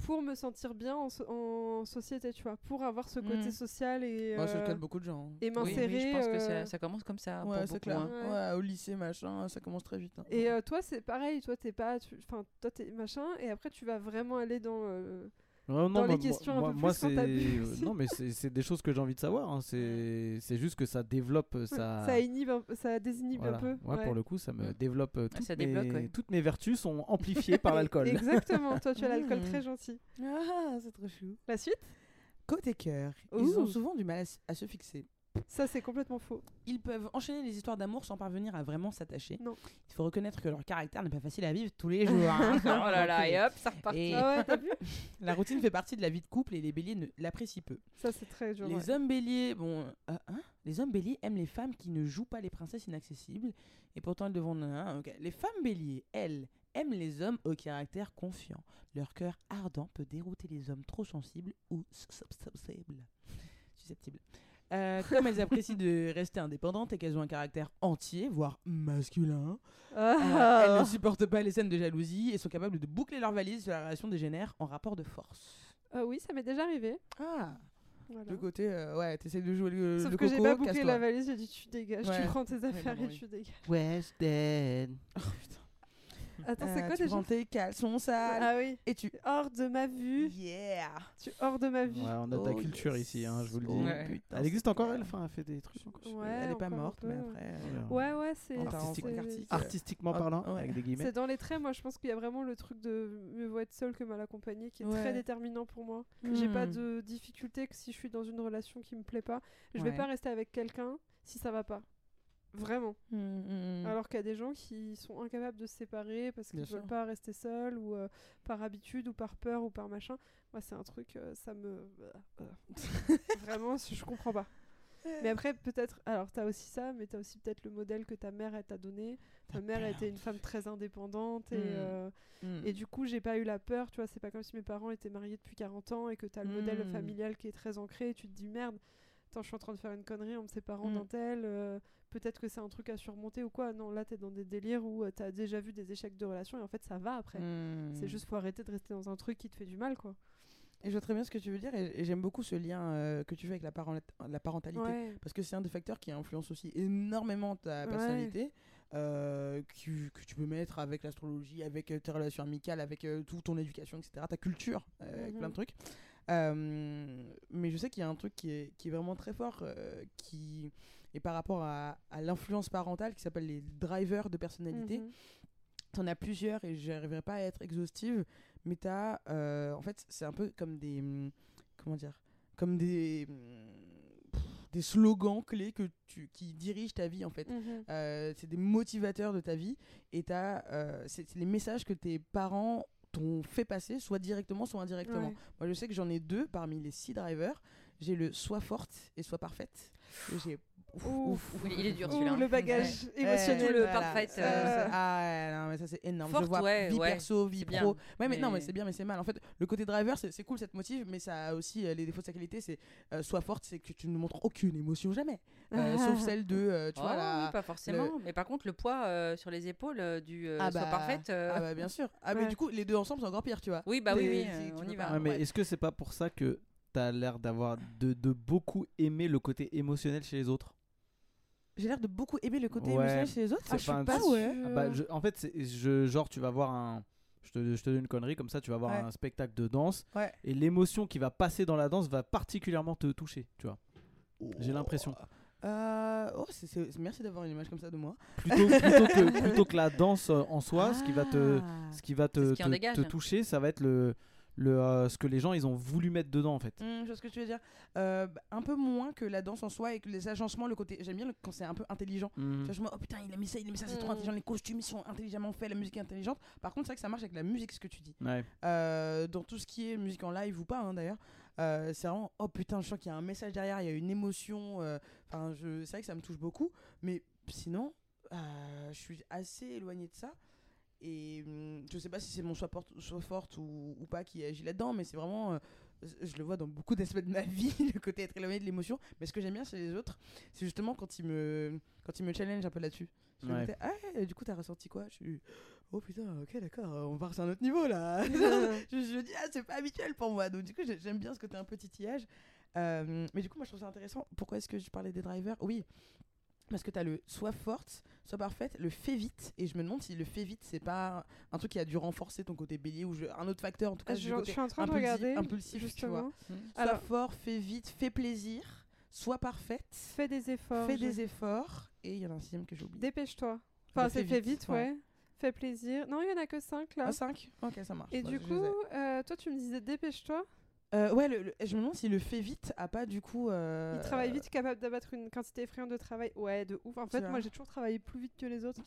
pour me sentir bien en, so- en société, tu vois, pour avoir ce côté Mm. social et. Ouais, c'est le euh, cas de beaucoup de gens. hein. et Oui, m'insérer. oui, je pense que euh, ça, ça commence comme ça. Ouais, pour c'est beaucoup, clair. hein. Ouais. Ouais, au lycée, machin, ça commence très vite. hein. Et euh, toi, c'est pareil, toi, t'es pas. Enfin, toi, t'es machin, et après, tu vas vraiment aller dans. Ouais, non, dans les moi- questions un moi, peu moi, plus c'est- euh, non, mais c'est des choses que j'ai envie de savoir. hein. C'est juste que ça développe, ça. Ça inhibe, un peu- ça désinhibe voilà. un peu. Ouais, pour le coup, ça me développe. euh, toutes, ça mes, débloque, ouais. toutes mes vertus sont amplifiées par (laughs) l'alcool. Exactement, toi, tu as l'alcool très gentil. Ah, c'est trop chou. La suite? Côté cœur, ils ont souvent du mal à se fixer. Ça, c'est complètement faux. Ils peuvent enchaîner les histoires d'amour sans parvenir à vraiment s'attacher. Non. Il faut reconnaître que leur caractère n'est pas facile à vivre tous les jours. hein. oh là là, et hop, ça repart. Et Ah ouais, t'as vu la routine fait partie de la vie de couple et les béliers ne l'apprécient peu. Ça, c'est très dur. Les ouais. hommes béliers, bon, euh, hein les hommes béliers aiment les femmes qui ne jouent pas les princesses inaccessibles et pourtant elles devront. hein. Les femmes béliers, elles, aiment les hommes au caractère confiant. Leur cœur ardent peut dérouter les hommes trop sensibles ou susceptibles. Susceptibles. Euh, comme elles apprécient de rester indépendantes et qu'elles ont un caractère entier, voire masculin, euh, Ah. elles ne supportent pas les scènes de jalousie et sont capables de boucler leur valise si la relation dégénère en rapport de force. Euh, oui, ça m'est déjà arrivé. Ah, Voilà. le côté, euh, ouais, t'essayes de jouer le, Sauf le que coco, j'ai pas bouclé la valise, j'ai dit tu dégages, Ouais. tu prends tes affaires non, et oui. tu dégages. West End. Attends, Euh, c'est quoi tu déjà prends tes caleçons sales Ah oui, et tu... hors de ma vue. Yeah Tu hors de ma vue. Ouais, on a de la Oh, culture yes. ici, hein, je vous le dis. Oh, Ouais. putain, Elle existe encore, elle Enfin, elle fait des trucs encore. Ouais, Elle est pas encore un morte, peu, mais ouais. après... euh. Ouais, ouais, c'est. Artistique- c'est- artistique. Artistiquement Ah, parlant, ouais. avec des guillemets. C'est dans les traits, moi je pense qu'il y a vraiment le truc de mieux vaut être seul que mal accompagné qui est Ouais. très déterminant pour moi. J'ai pas Hmm. de difficulté que si je suis dans une relation qui me plaît pas, je vais Ouais. pas rester avec quelqu'un si ça va pas. Vraiment. Mm, mm, mm. Alors qu'il y a des gens qui sont incapables de se séparer parce qu'ils Bien veulent pas rester seuls ou euh, par habitude ou par peur ou par machin. Moi c'est un truc, euh, ça me. euh, (laughs) Vraiment, je comprends pas. Mais après, peut-être. Alors, t'as aussi ça, mais t'as aussi peut-être le modèle que ta mère, elle t'a donné. Ta mère était une femme très indépendante. Et, euh, et du coup, j'ai pas eu la peur. Tu vois, c'est pas comme si mes parents étaient mariés depuis 40 ans et que t'as le modèle familial qui est très ancré. Et tu te dis, merde, attends, je suis en train de faire une connerie en me séparant Mm. d'un tel. euh, peut-être que c'est un truc à surmonter ou quoi. Non, là, t'es dans des délires où euh, t'as déjà vu des échecs de relation et en fait, ça va après. Mm. C'est juste, faut arrêter de rester dans un truc qui te fait du mal, quoi. Et je vois très bien ce que tu veux dire et, et j'aime beaucoup ce lien euh, que tu fais avec la, parent- la parentalité. Ouais. Parce que c'est un des facteurs qui influence aussi énormément ta Ouais. personnalité, euh, que, que tu peux mettre avec l'astrologie, avec tes relations amicales, avec euh, toute ton éducation, etc., ta culture, avec Mhm. plein de trucs. Euh, mais je sais qu'il y a un truc qui est, qui est vraiment très fort, euh, qui est par rapport à, à l'influence parentale, qui s'appelle les drivers de personnalité. Mhm. T'en as plusieurs et j'arriverai pas à être exhaustive, mais t'as. euh, en fait, c'est un peu comme des. Comment dire Comme des. pff, Des slogans clés que tu, qui dirigent ta vie en fait. Mhm. Euh, c'est des motivateurs de ta vie et t'as, euh, c'est c'est les messages que tes parents t'ont fait passer, soit directement, soit indirectement. Ouais. Moi, je sais que j'en ai deux parmi les six drivers. J'ai le sois forte et sois parfaite. J'ai. Ouf, Ouf. ouf, Oui, il est dur, celui-là. le bagage Ouais. émotionnel. Le Voilà. parfait, euh, ça- ah ouais, non, mais ça c'est énorme. Forte, je vois ouais, vie ouais, perso, vie bien. pro. Ouais, mais, non, mais c'est bien, mais c'est mal. En fait, le côté driver, c'est c'est cool, cette motive, mais ça a aussi euh, les défauts de sa qualité. C'est euh, sois forte, c'est que tu ne montres aucune émotion jamais, Euh, sauf celle de, euh, tu Oh, vois la. oui, pas forcément. Mais par contre, le poids euh, sur les épaules euh, du euh, Ah soit bah, parfaite. euh, Ah bah bien sûr. Ah mais du coup, les deux ensemble, c'est encore pire, tu vois. Oui, bah oui, oui, euh, on y va. Mais est-ce que c'est pas pour ça que t'as l'air d'avoir de, de beaucoup aimer le côté émotionnel chez les autres J'ai l'air de beaucoup aimer le côté Ouais. émotionnel chez les autres. Ah, je suis pas un pas truc- ouais. Ah bah, je- En fait, c'est- je, genre, tu vas voir un. Je te, je te donne une connerie, comme ça, tu vas voir Ouais. un spectacle de danse. Ouais. Et l'émotion qui va passer dans la danse va particulièrement te toucher, tu vois. J'ai l'impression. Euh, oh, c'est- c'est- merci d'avoir une image comme ça de moi. Plutôt, plutôt, que, (laughs) plutôt que la danse euh, en soi, ce qui va te, Ah. ce qui va te, ce qui en te- dégage. te toucher, ça va être le, le, euh, ce que les gens ils ont voulu mettre dedans en fait. Hum, je vois ce que tu veux dire. Euh, un peu moins que la danse en soi et que les agencements, le côté. J'aime bien le- quand c'est un peu intelligent. Tu vois, je me dis, oh putain, il a mis ça, il a mis ça, c'est trop Mm. intelligent. Les costumes, ils sont intelligemment faits, la musique est intelligente. Par contre, c'est vrai que ça marche avec la musique, ce que tu dis. Ouais. Euh, dans tout ce qui est musique en live ou pas, hein, d'ailleurs. euh, c'est vraiment, oh putain, je sens qu'il y a un message derrière, il y a une émotion. euh, Enfin, je c'est vrai que ça me touche beaucoup. Mais sinon, euh, je suis assez éloigné de ça. Et hum, je sais pas si c'est mon soi, porte, soi forte ou, ou pas qui agit là-dedans, mais c'est vraiment. euh, je le vois dans beaucoup (laughs) d'aspects de ma vie, (laughs) le côté être éloigné de l'émotion. Mais ce que j'aime bien chez les autres, c'est justement quand ils me, quand ils me challenge un peu là-dessus. Ouais. ah, du coup, t'as ressenti quoi? Je suis, oh putain, ok, d'accord, on part sur un autre niveau là. (laughs) je, je dis, ah, c'est pas habituel pour moi. Donc, du coup, j'ai- j'aime bien ce côté un peu titillage. Euh, mais du coup, moi, je trouve ça intéressant. Pourquoi est-ce que je parlais des drivers? Oui, parce que tu as le soit forte, soit parfaite, le fait vite. Et je me demande si le fait vite, c'est pas un truc qui a dû renforcer ton côté bélier ou je- un autre facteur, en tout cas, Ah, je, je côté suis en train de regarder. impulsif, tu vois. justement. Soit Alors- fort, fait vite, fait plaisir, soit parfaite, Fais des efforts. fait je- des efforts. Et il y en a un sixième que j'ai oublié. Dépêche-toi. Enfin, c'est fais fait vite, vite, ouais. ouais. Fais plaisir. Non, il y en a que 5 là. Ah, 5 Ok, ça marche. Et Bah, du je coup, euh, toi, tu me disais dépêche-toi. Euh, ouais, le- le- je me demande si le fait vite a pas du coup. euh, Il travaille vite, capable d'abattre une quantité effrayante de travail. Ouais, de ouf. En fait, moi, j'ai toujours travaillé plus vite que les autres.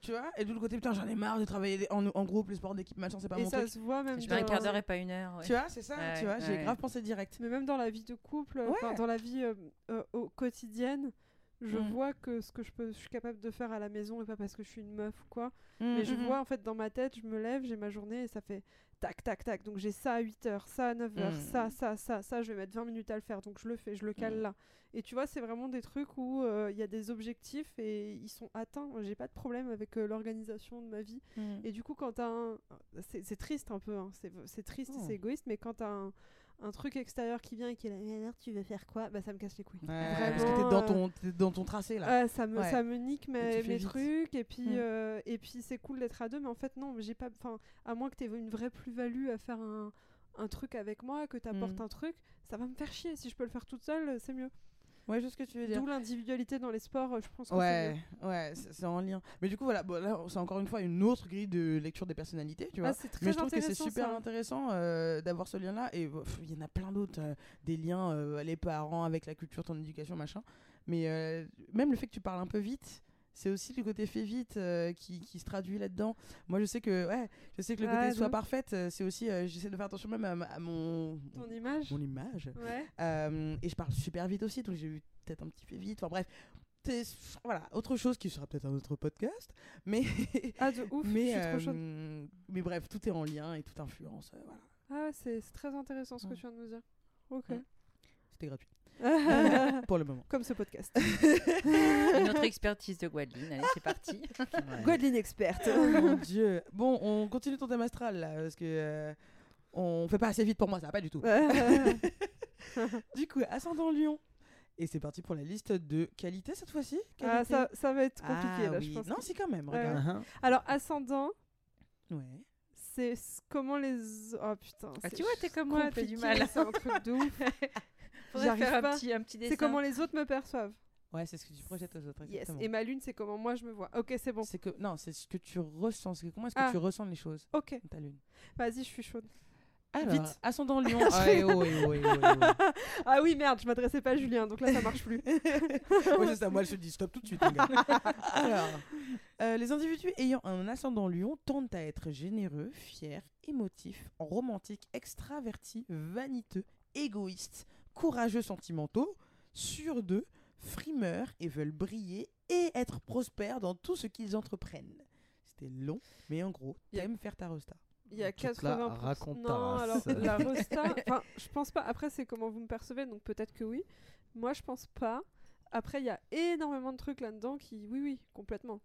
Tu vois Et de l'autre côté, putain, j'en ai marre de travailler en, en groupe, les sports d'équipe, machin, c'est pas Et mon ça truc. se voit même Je dans... fais un quart d'heure et pas une heure. ouais. Tu vois, c'est ça, Ouais, tu vois, j'ai ouais. grave pensé direct. Mais même dans la vie de couple, dans la vie euh, euh, au quotidienne, je Mm. vois que ce que je, peux, je suis capable de faire à la maison, et pas parce que je suis une meuf ou quoi, Mm, mais je mm. vois en fait dans ma tête, je me lève, j'ai ma journée et ça fait tac, tac, tac. Donc j'ai ça à 8h, ça à 9h, Mm. ça, ça, ça, ça, je vais mettre 20 minutes à le faire. Donc je le fais, je le cale Mm. là. Et tu vois, c'est vraiment des trucs où euh, il y a des objectifs et ils sont atteints. J'ai pas de problème avec euh, l'organisation de ma vie. Mm. Et du coup, quand t'as un. C'est triste un peu, hein, c'est triste Oh. c'est égoïste, mais quand t'as un, un truc extérieur qui vient et qui est là, alors tu veux faire quoi? Bah ça me casse les couilles. Ouais, Vraiment, parce que t'es dans ton, dans ton tracé là. Ça me Ouais. ça me nique mes, mes trucs et puis Mm. euh, et puis c'est cool d'être à deux mais en fait non j'ai pas enfin à moins que tu aies une vraie plus-value à faire un, un truc avec moi que tu apportes Mm. un truc ça va me faire chier si je peux le faire toute seule c'est mieux Ouais, je sais ce que tu veux dire. d'où l'individualité dans les sports euh, je pense que Ouais, ouais, c'est en lien. Mais du coup, voilà, bon, là, c'est encore une fois une autre grille de lecture des personnalités, tu vois. Ah, c'est très Mais je trouve que c'est super ça. intéressant euh, d'avoir ce lien-là. Et il y en a plein d'autres, euh, des liens, euh, les parents avec la culture, ton éducation, machin. Mais même le fait que tu parles un peu vite, c'est aussi le côté fait vite euh, qui, qui se traduit là-dedans. Moi, je sais que, ouais, je sais que le Ouais, côté soit parfaite, euh, c'est aussi, euh, j'essaie de faire attention même à, mon, ton image mon image. ouais Euh, et je parle super vite aussi, donc j'ai eu peut-être un petit peu vite. Enfin bref, voilà, autre chose qui sera peut-être un autre podcast. (laughs) Mais, (laughs) Ah, de ouf, mais, je suis trop mais bref, tout est en lien et tout influence. voilà, Ah, c'est très intéressant ce que tu viens de nous dire. Ok. Ouais. c'était gratuit (laughs) pour le moment. Comme ce podcast. (laughs) Une autre expertise de Guadeline. Allez, c'est parti. Guadeline experte. Oh mon dieu. Bon, on continue ton thème astral là, parce que euh, on fait pas assez vite pour moi, ça va pas du tout. (laughs) Du coup, ascendant Lion. Et c'est parti pour la liste de qualités cette fois-ci. ah, ça, ça va être compliqué Ah là, oui. je pense. Non, c'est quand même, Ouais. Uh-huh. Alors, ascendant, Ouais. c'est comment les. Oh putain. Ah, c'est tu vois, t'es comme moi, t'as du mal. C'est un truc de ouf. Faudrait J'arrive faire un pas. petit, un petit dessin. C'est comment les autres me perçoivent. Ouais, c'est ce que tu projettes aux autres. Yes. Et ma lune, c'est comment moi je me vois. Ok, c'est bon. C'est que non, c'est ce que tu ressens. Que comment est-ce que Ah. tu ressens les choses Ok. ta lune? Vas-y, je suis chaude. Alors, Vite. ascendant Lion. (laughs) Ah, eh oh, eh oh, eh oh, eh oh. Ah oui, merde, je m'adressais pas à Julien, donc là ça marche plus. (laughs) C'est ça, moi je te dis stop tout de suite. les gars. (laughs) Alors, euh, les individus ayant un ascendant lion tendent à être généreux, fiers, émotifs, romantiques, extravertis, vaniteux, égoïstes, courageux sentimentaux, sûrs d'eux, frimeurs et veulent briller et être prospères dans tout ce qu'ils entreprennent. C'était long, mais en gros, Y a- t'aimes faire ta rosta. Il y a Toute la 80%. raconte ta non, race. alors la (laughs) rosta, enfin, je pense pas. Après, c'est comment vous me percevez, donc peut-être que oui. Moi, je pense pas. Après, il y a énormément de trucs là-dedans qui, oui, oui, complètement.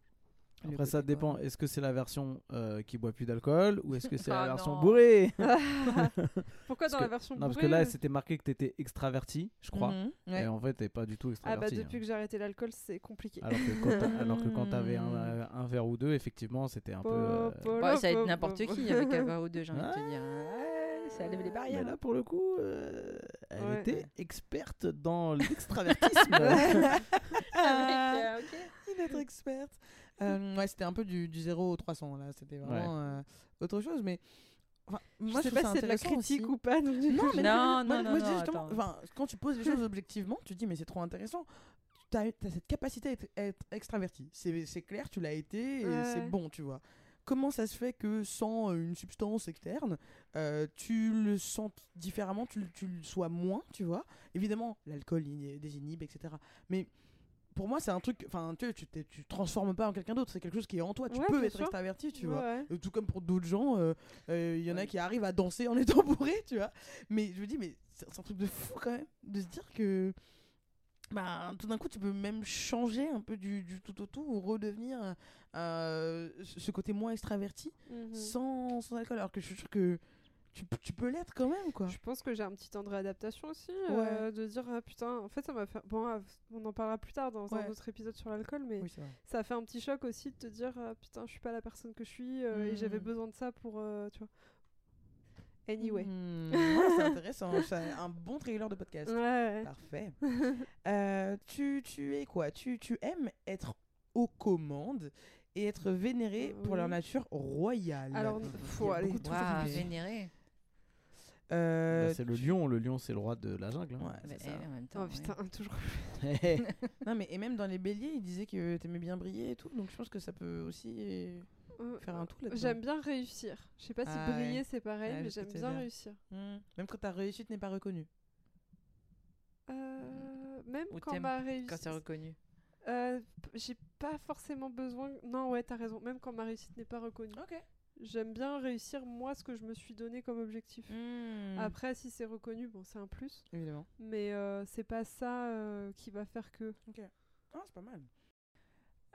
Après, ça dépend. Est-ce que c'est la version euh, qui boit plus d'alcool ou est-ce que (laughs) c'est Ah la version non. bourrée? (laughs) (laughs) Pourquoi dans que- la version Non, parce que bourrée, là, euh, c'était marqué que t'étais extraverti, je crois. Mhm, ouais. Et en fait, t'es pas du tout Ah bah extraverti. depuis hein. que j'ai arrêté l'alcool, c'est compliqué. Alors que quand t'a- alors que quand t'avais un, un verre ou deux, effectivement, c'était un peu. Euh, po- Bah, ça va po- être n'importe po- qui avec un verre ou deux, j'ai envie de te dire. Ouais, ça lève les Mais barrières. là, pour le coup, euh, elle Ouais. était experte dans l'extravertisme. Ah. Avec, euh, ok. Il est experte. Euh, ouais, c'était un peu du, du 0 au 300 là. C'était vraiment euh, autre chose. Mais enfin, moi, je sais pas si c'est de la critique aussi. ou pas. donc Non, mais Non, moi, non, moi, non, justement, enfin, quand tu poses les choses (laughs) objectivement, tu te dis mais c'est trop intéressant. Tu as, cette capacité à être, à être extraverti. C'est c'est clair, tu l'as été et Ouais. c'est bon, tu vois. Comment ça se fait que sans euh, une substance externe, euh, tu le sens différemment, tu, le- tu le sois moins, tu vois? Évidemment, l'alcool il désinhibe, etc. Mais pour moi, c'est un truc. Enfin, tu, tu, tu transformes pas en quelqu'un d'autre, c'est quelque chose qui est en toi. Tu Ouais, peux être sûr. extraverti, tu Ouais, vois. ouais. Tout comme pour d'autres gens, euh, euh, il y en a qui arrivent à danser en (laughs) étant bourrés, tu vois. Mais je me dis, mais c'est un truc de fou quand même, de se dire que bah, tout d'un coup, tu peux même changer un peu du, du tout au tout ou redevenir euh, ce côté moins extraverti Mhm. sans, sans alcool. Alors que je suis sûr que tu, peux l'être quand même, quoi. Je pense que j'ai un petit temps de réadaptation aussi, euh, de dire ah, putain, en fait ça m'a fait. Bon, ah, on en parlera plus tard dans Ouais. un autre épisode sur l'alcool, mais Oui, ça a fait un petit choc aussi de te dire ah, putain, je suis pas la personne que je suis euh, et j'avais Mhm. besoin de ça pour, euh, tu vois. Anyway. Ouais, c'est intéressant. (laughs) C'est un bon trailer de podcast. Ouais. Parfait. Euh, tu, tu es quoi? Tu, tu aimes être aux commandes et être vénéré pour leur nature royale? Alors, faut aller. trucs. vénéré. Euh, Bah, c'est le lion. Le lion, c'est le roi de la jungle. hein. Ouais, ça. eh, en même temps, Oh ouais. putain, (laughs) toujours. (laughs) Non, mais et même dans les béliers, ils disaient que t'aimais bien briller et tout. Donc je pense que ça peut aussi Euh, faire un tout là-dedans. J'aime bien réussir. Je sais pas si Ah ouais. briller c'est pareil, Ouais, mais j'aime bien réussir. Hmm. Même quand ta réussite n'est pas reconnue. Euh, même Ou quand ma Quand réussite. c'est reconnu. Euh, j'ai pas forcément besoin. Non, ouais, t'as raison. Même quand ma réussite n'est pas reconnue. Ok. J'aime bien réussir moi ce que je me suis donné comme objectif. Hmm. Après, si c'est reconnu, bon, c'est un plus. Évidemment. Mais euh, c'est pas ça euh, qui va faire que. Ah, c'est pas mal.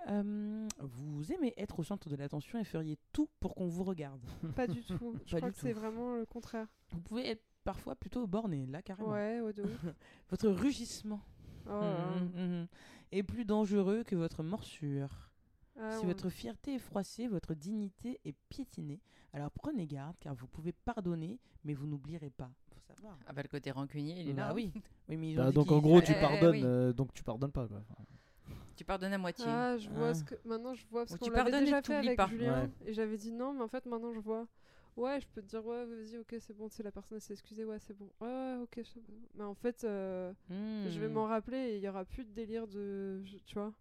Euh, vous aimez être au centre de l'attention et feriez tout pour qu'on vous regarde. (laughs) Pas du tout. (laughs) Je Pas crois que c'est vraiment le contraire. Vous pouvez être parfois plutôt borné, là carrément. Ouais, ouais, de ouf. (laughs) Votre rugissement Oh là. Mhm, mhm. est plus dangereux que votre morsure. Ah, si ouais. votre fierté est froissée, votre dignité est piétinée, alors prenez garde car vous pouvez pardonner, mais vous n'oublierez pas. Faut savoir. Ah bah le côté rancunier, il est Bah là. oui. (laughs) Oui, mais ils ont Bah, donc en gros, tu Eh, eh, pardonnes, oui. euh, donc tu pardonnes pas. Quoi. Tu pardonnes à moitié. Ah, je vois Ah. ce que. Maintenant, je vois. Parce qu'on tu l'avait pardonnes et déjà fait avec pas. Julien. Ouais. Et j'avais dit non, mais en fait, maintenant, je vois. Ouais, je peux te dire, ouais, vas-y, ok, c'est bon, c'est la personne s'est excusée, ouais, c'est bon. Ouais, ouais, ok. Mais en fait, euh, je vais Hmm. m'en rappeler et il y aura plus de délire de. je- Tu vois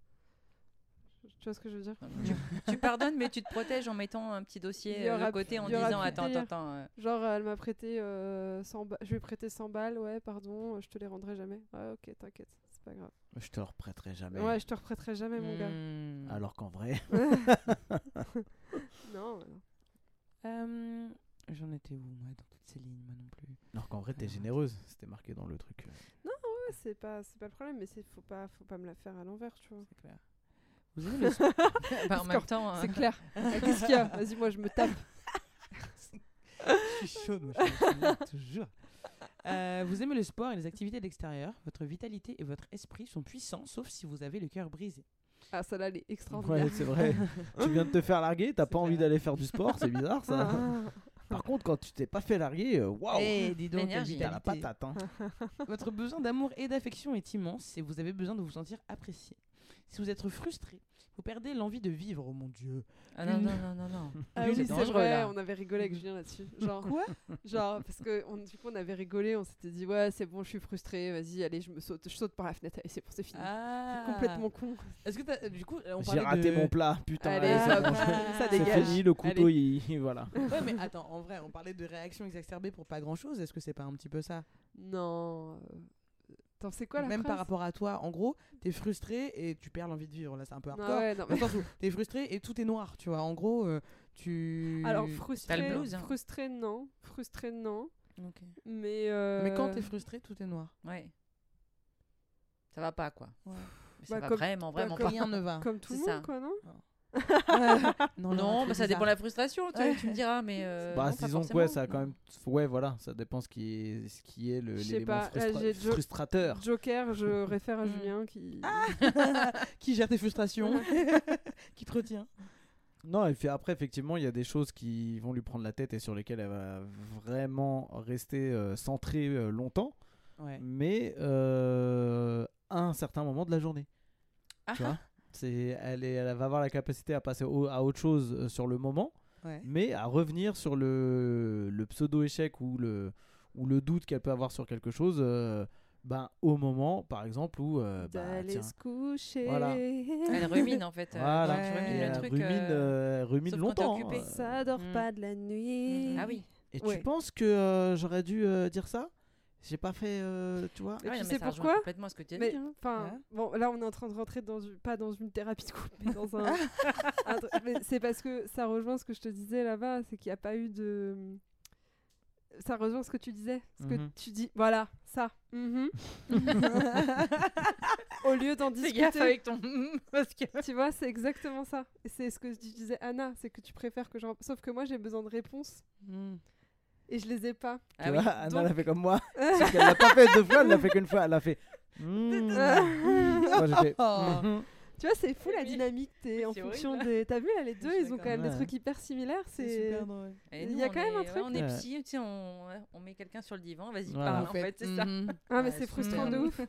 Tu vois ce que je veux dire? Tu, tu pardonnes, mais tu te protèges en mettant un petit dossier euh, de côté en disant attends, attends, attends. euh, Genre, elle m'a prêté euh, 100 ba- Je lui ai prêté 100 balles, ouais, pardon, je te les rendrai jamais. Ouais, ok, t'inquiète. C'est pas grave. Je te reprêterai jamais. Ouais, je te reprêterai jamais, mon gars. Hmm. Alors qu'en vrai. (laughs) non, (laughs) non. Euh, J'en étais où, moi, dans toutes ces lignes, moi non plus? Alors qu'en vrai, t'es généreuse. C'était marqué dans le truc. Ouais, c'est pas, c'est pas le problème, mais c'est faut pas, faut pas me la faire à l'envers, tu vois. C'est clair. Vous aimez le sport (laughs) Bah, en même temps, euh, C'est clair. Ah, Qu'est-ce qu'il y a? Vas-y, moi je me tape. Je suis chaude, moi, je toujours. Euh, vous aimez le sport et les activités d'extérieur. Votre vitalité et votre esprit sont puissants, sauf si vous avez le cœur brisé. Ah, ça là, elle est extraordinaire. Ouais, c'est vrai. (laughs) tu viens de te faire larguer, t'as pas envie d'aller faire du sport, c'est bizarre ça. Ah, Par contre, quand tu t'es pas fait larguer, euh, waouh, Eh, dis donc, t'as la patate. Hein. (laughs) Votre besoin d'amour et d'affection est immense et vous avez besoin de vous sentir apprécié. Si vous êtes frustré, vous perdez l'envie de vivre, oh mon dieu. ah non, non, (laughs) non, non, non. Ah Oui, c'est vrai, on avait rigolé avec Julien là-dessus. (laughs) Genre, Quoi? genre parce que on, du coup on avait rigolé, on s'était dit ouais c'est bon, je suis frustrée, vas-y, allez, je me saute, je saute par la fenêtre, allez c'est bon, c'est fini. Ah Complètement con. Est-ce que t'as- du coup, on J'ai parlait raté de- mon plat, putain. Allez, ça, bon, (laughs) ça C'est dégage. fini, le couteau, il... voilà. Ouais, mais attends, en vrai, on parlait de réactions exacerbées pour pas grand chose. Est-ce que c'est pas un petit peu ça? Non. euh, Attends, c'est quoi la Même par rapport à toi, en gros, t'es frustré et tu perds l'envie de vivre. Là, c'est un peu Ah hardcore. ouais, non, t'es frustré et tout est noir, tu vois. En gros, euh, tu. Alors frustré, blues, hein. frustré non, frustré non, mais euh, Mais quand t'es frustré, tout est noir. Ouais. Ça va pas, quoi. Ouais. Mais ça Bah, va comme- vraiment, vraiment comme- pas. Rien ne va. comme tout le monde ça. quoi, non non, (laughs) Non, bah, ça dépend de la frustration, tu, Ouais. tu me diras, mais. euh, bah, non, disons que ouais, ça a quand même. Ouais, voilà, ça dépend ce qui est, ce qui est le- Je sais l'élément frustra- j'ai Jo- frustrateur. Joker, je (laughs) réfère à Mm. Julien qui. (laughs) qui gère tes frustrations, qui te retient. Non, et puis après, effectivement, il y a des choses qui vont lui prendre la tête et sur lesquelles elle va vraiment rester euh, centrée euh, longtemps, Ouais. mais euh, à un certain moment de la journée. Ah, Tu vois? C'est, elle, est, elle va avoir la capacité à passer au- à autre chose euh, sur le moment, Ouais. mais à revenir sur le, le pseudo-échec ou le, ou le doute qu'elle peut avoir sur quelque chose euh, ben, au moment, par exemple, où. euh, bah, D'aller tiens, se coucher. Voilà. Elle (laughs) rumine, en fait. euh, Voilà. tu Ouais. rumines Et le elle truc. rumine, euh, euh, elle rumine longtemps. hein. Ça dort Mm. pas de la nuit. Ah oui. Et Ouais. tu penses que euh, j'aurais dû euh, dire ça? J'ai pas fait, euh, tu vois Et Ah oui, tu sais mais ça rejoint pourquoi complètement ce que tu as Mais dit. hein. enfin, Ouais. bon, là on est en train de rentrer dans une, pas dans une thérapie de couple, mais dans un. (laughs) un truc- mais c'est parce que ça rejoint ce que je te disais là-bas, c'est qu'il n'y a pas eu de. Ça rejoint ce que tu disais, ce que Mhm. tu dis. Voilà, ça. Mhm. (laughs) Au lieu d'en gaffe discuter. avec ton. Parce que. Tu vois, c'est exactement ça. C'est ce que je disais Anna, c'est que tu préfères que je. Sauf que moi j'ai besoin de réponses Mm. Et je les ai pas. Tu Ah oui. Anna Donc- l'a fait comme moi. (laughs) Sauf qu'elle l'a pas fait deux fois, elle l'a fait qu'une fois. Elle a fait. (laughs) Hmm. Moi, j'ai fait. Mhm. (laughs) Tu vois, c'est fou la dynamique t'es en fonction horrible. des. T'as vu là, les deux, ils ont quand même Ouais. des trucs hyper similaires. C'est super drôle. Et Il y a quand même un truc. ouais, On est psy, tu sais, on, met quelqu'un sur le divan, vas-y, Voilà. parle, En fait, c'est ça. Mhm. Ah, mais Ouais, c'est frustrant de ouf.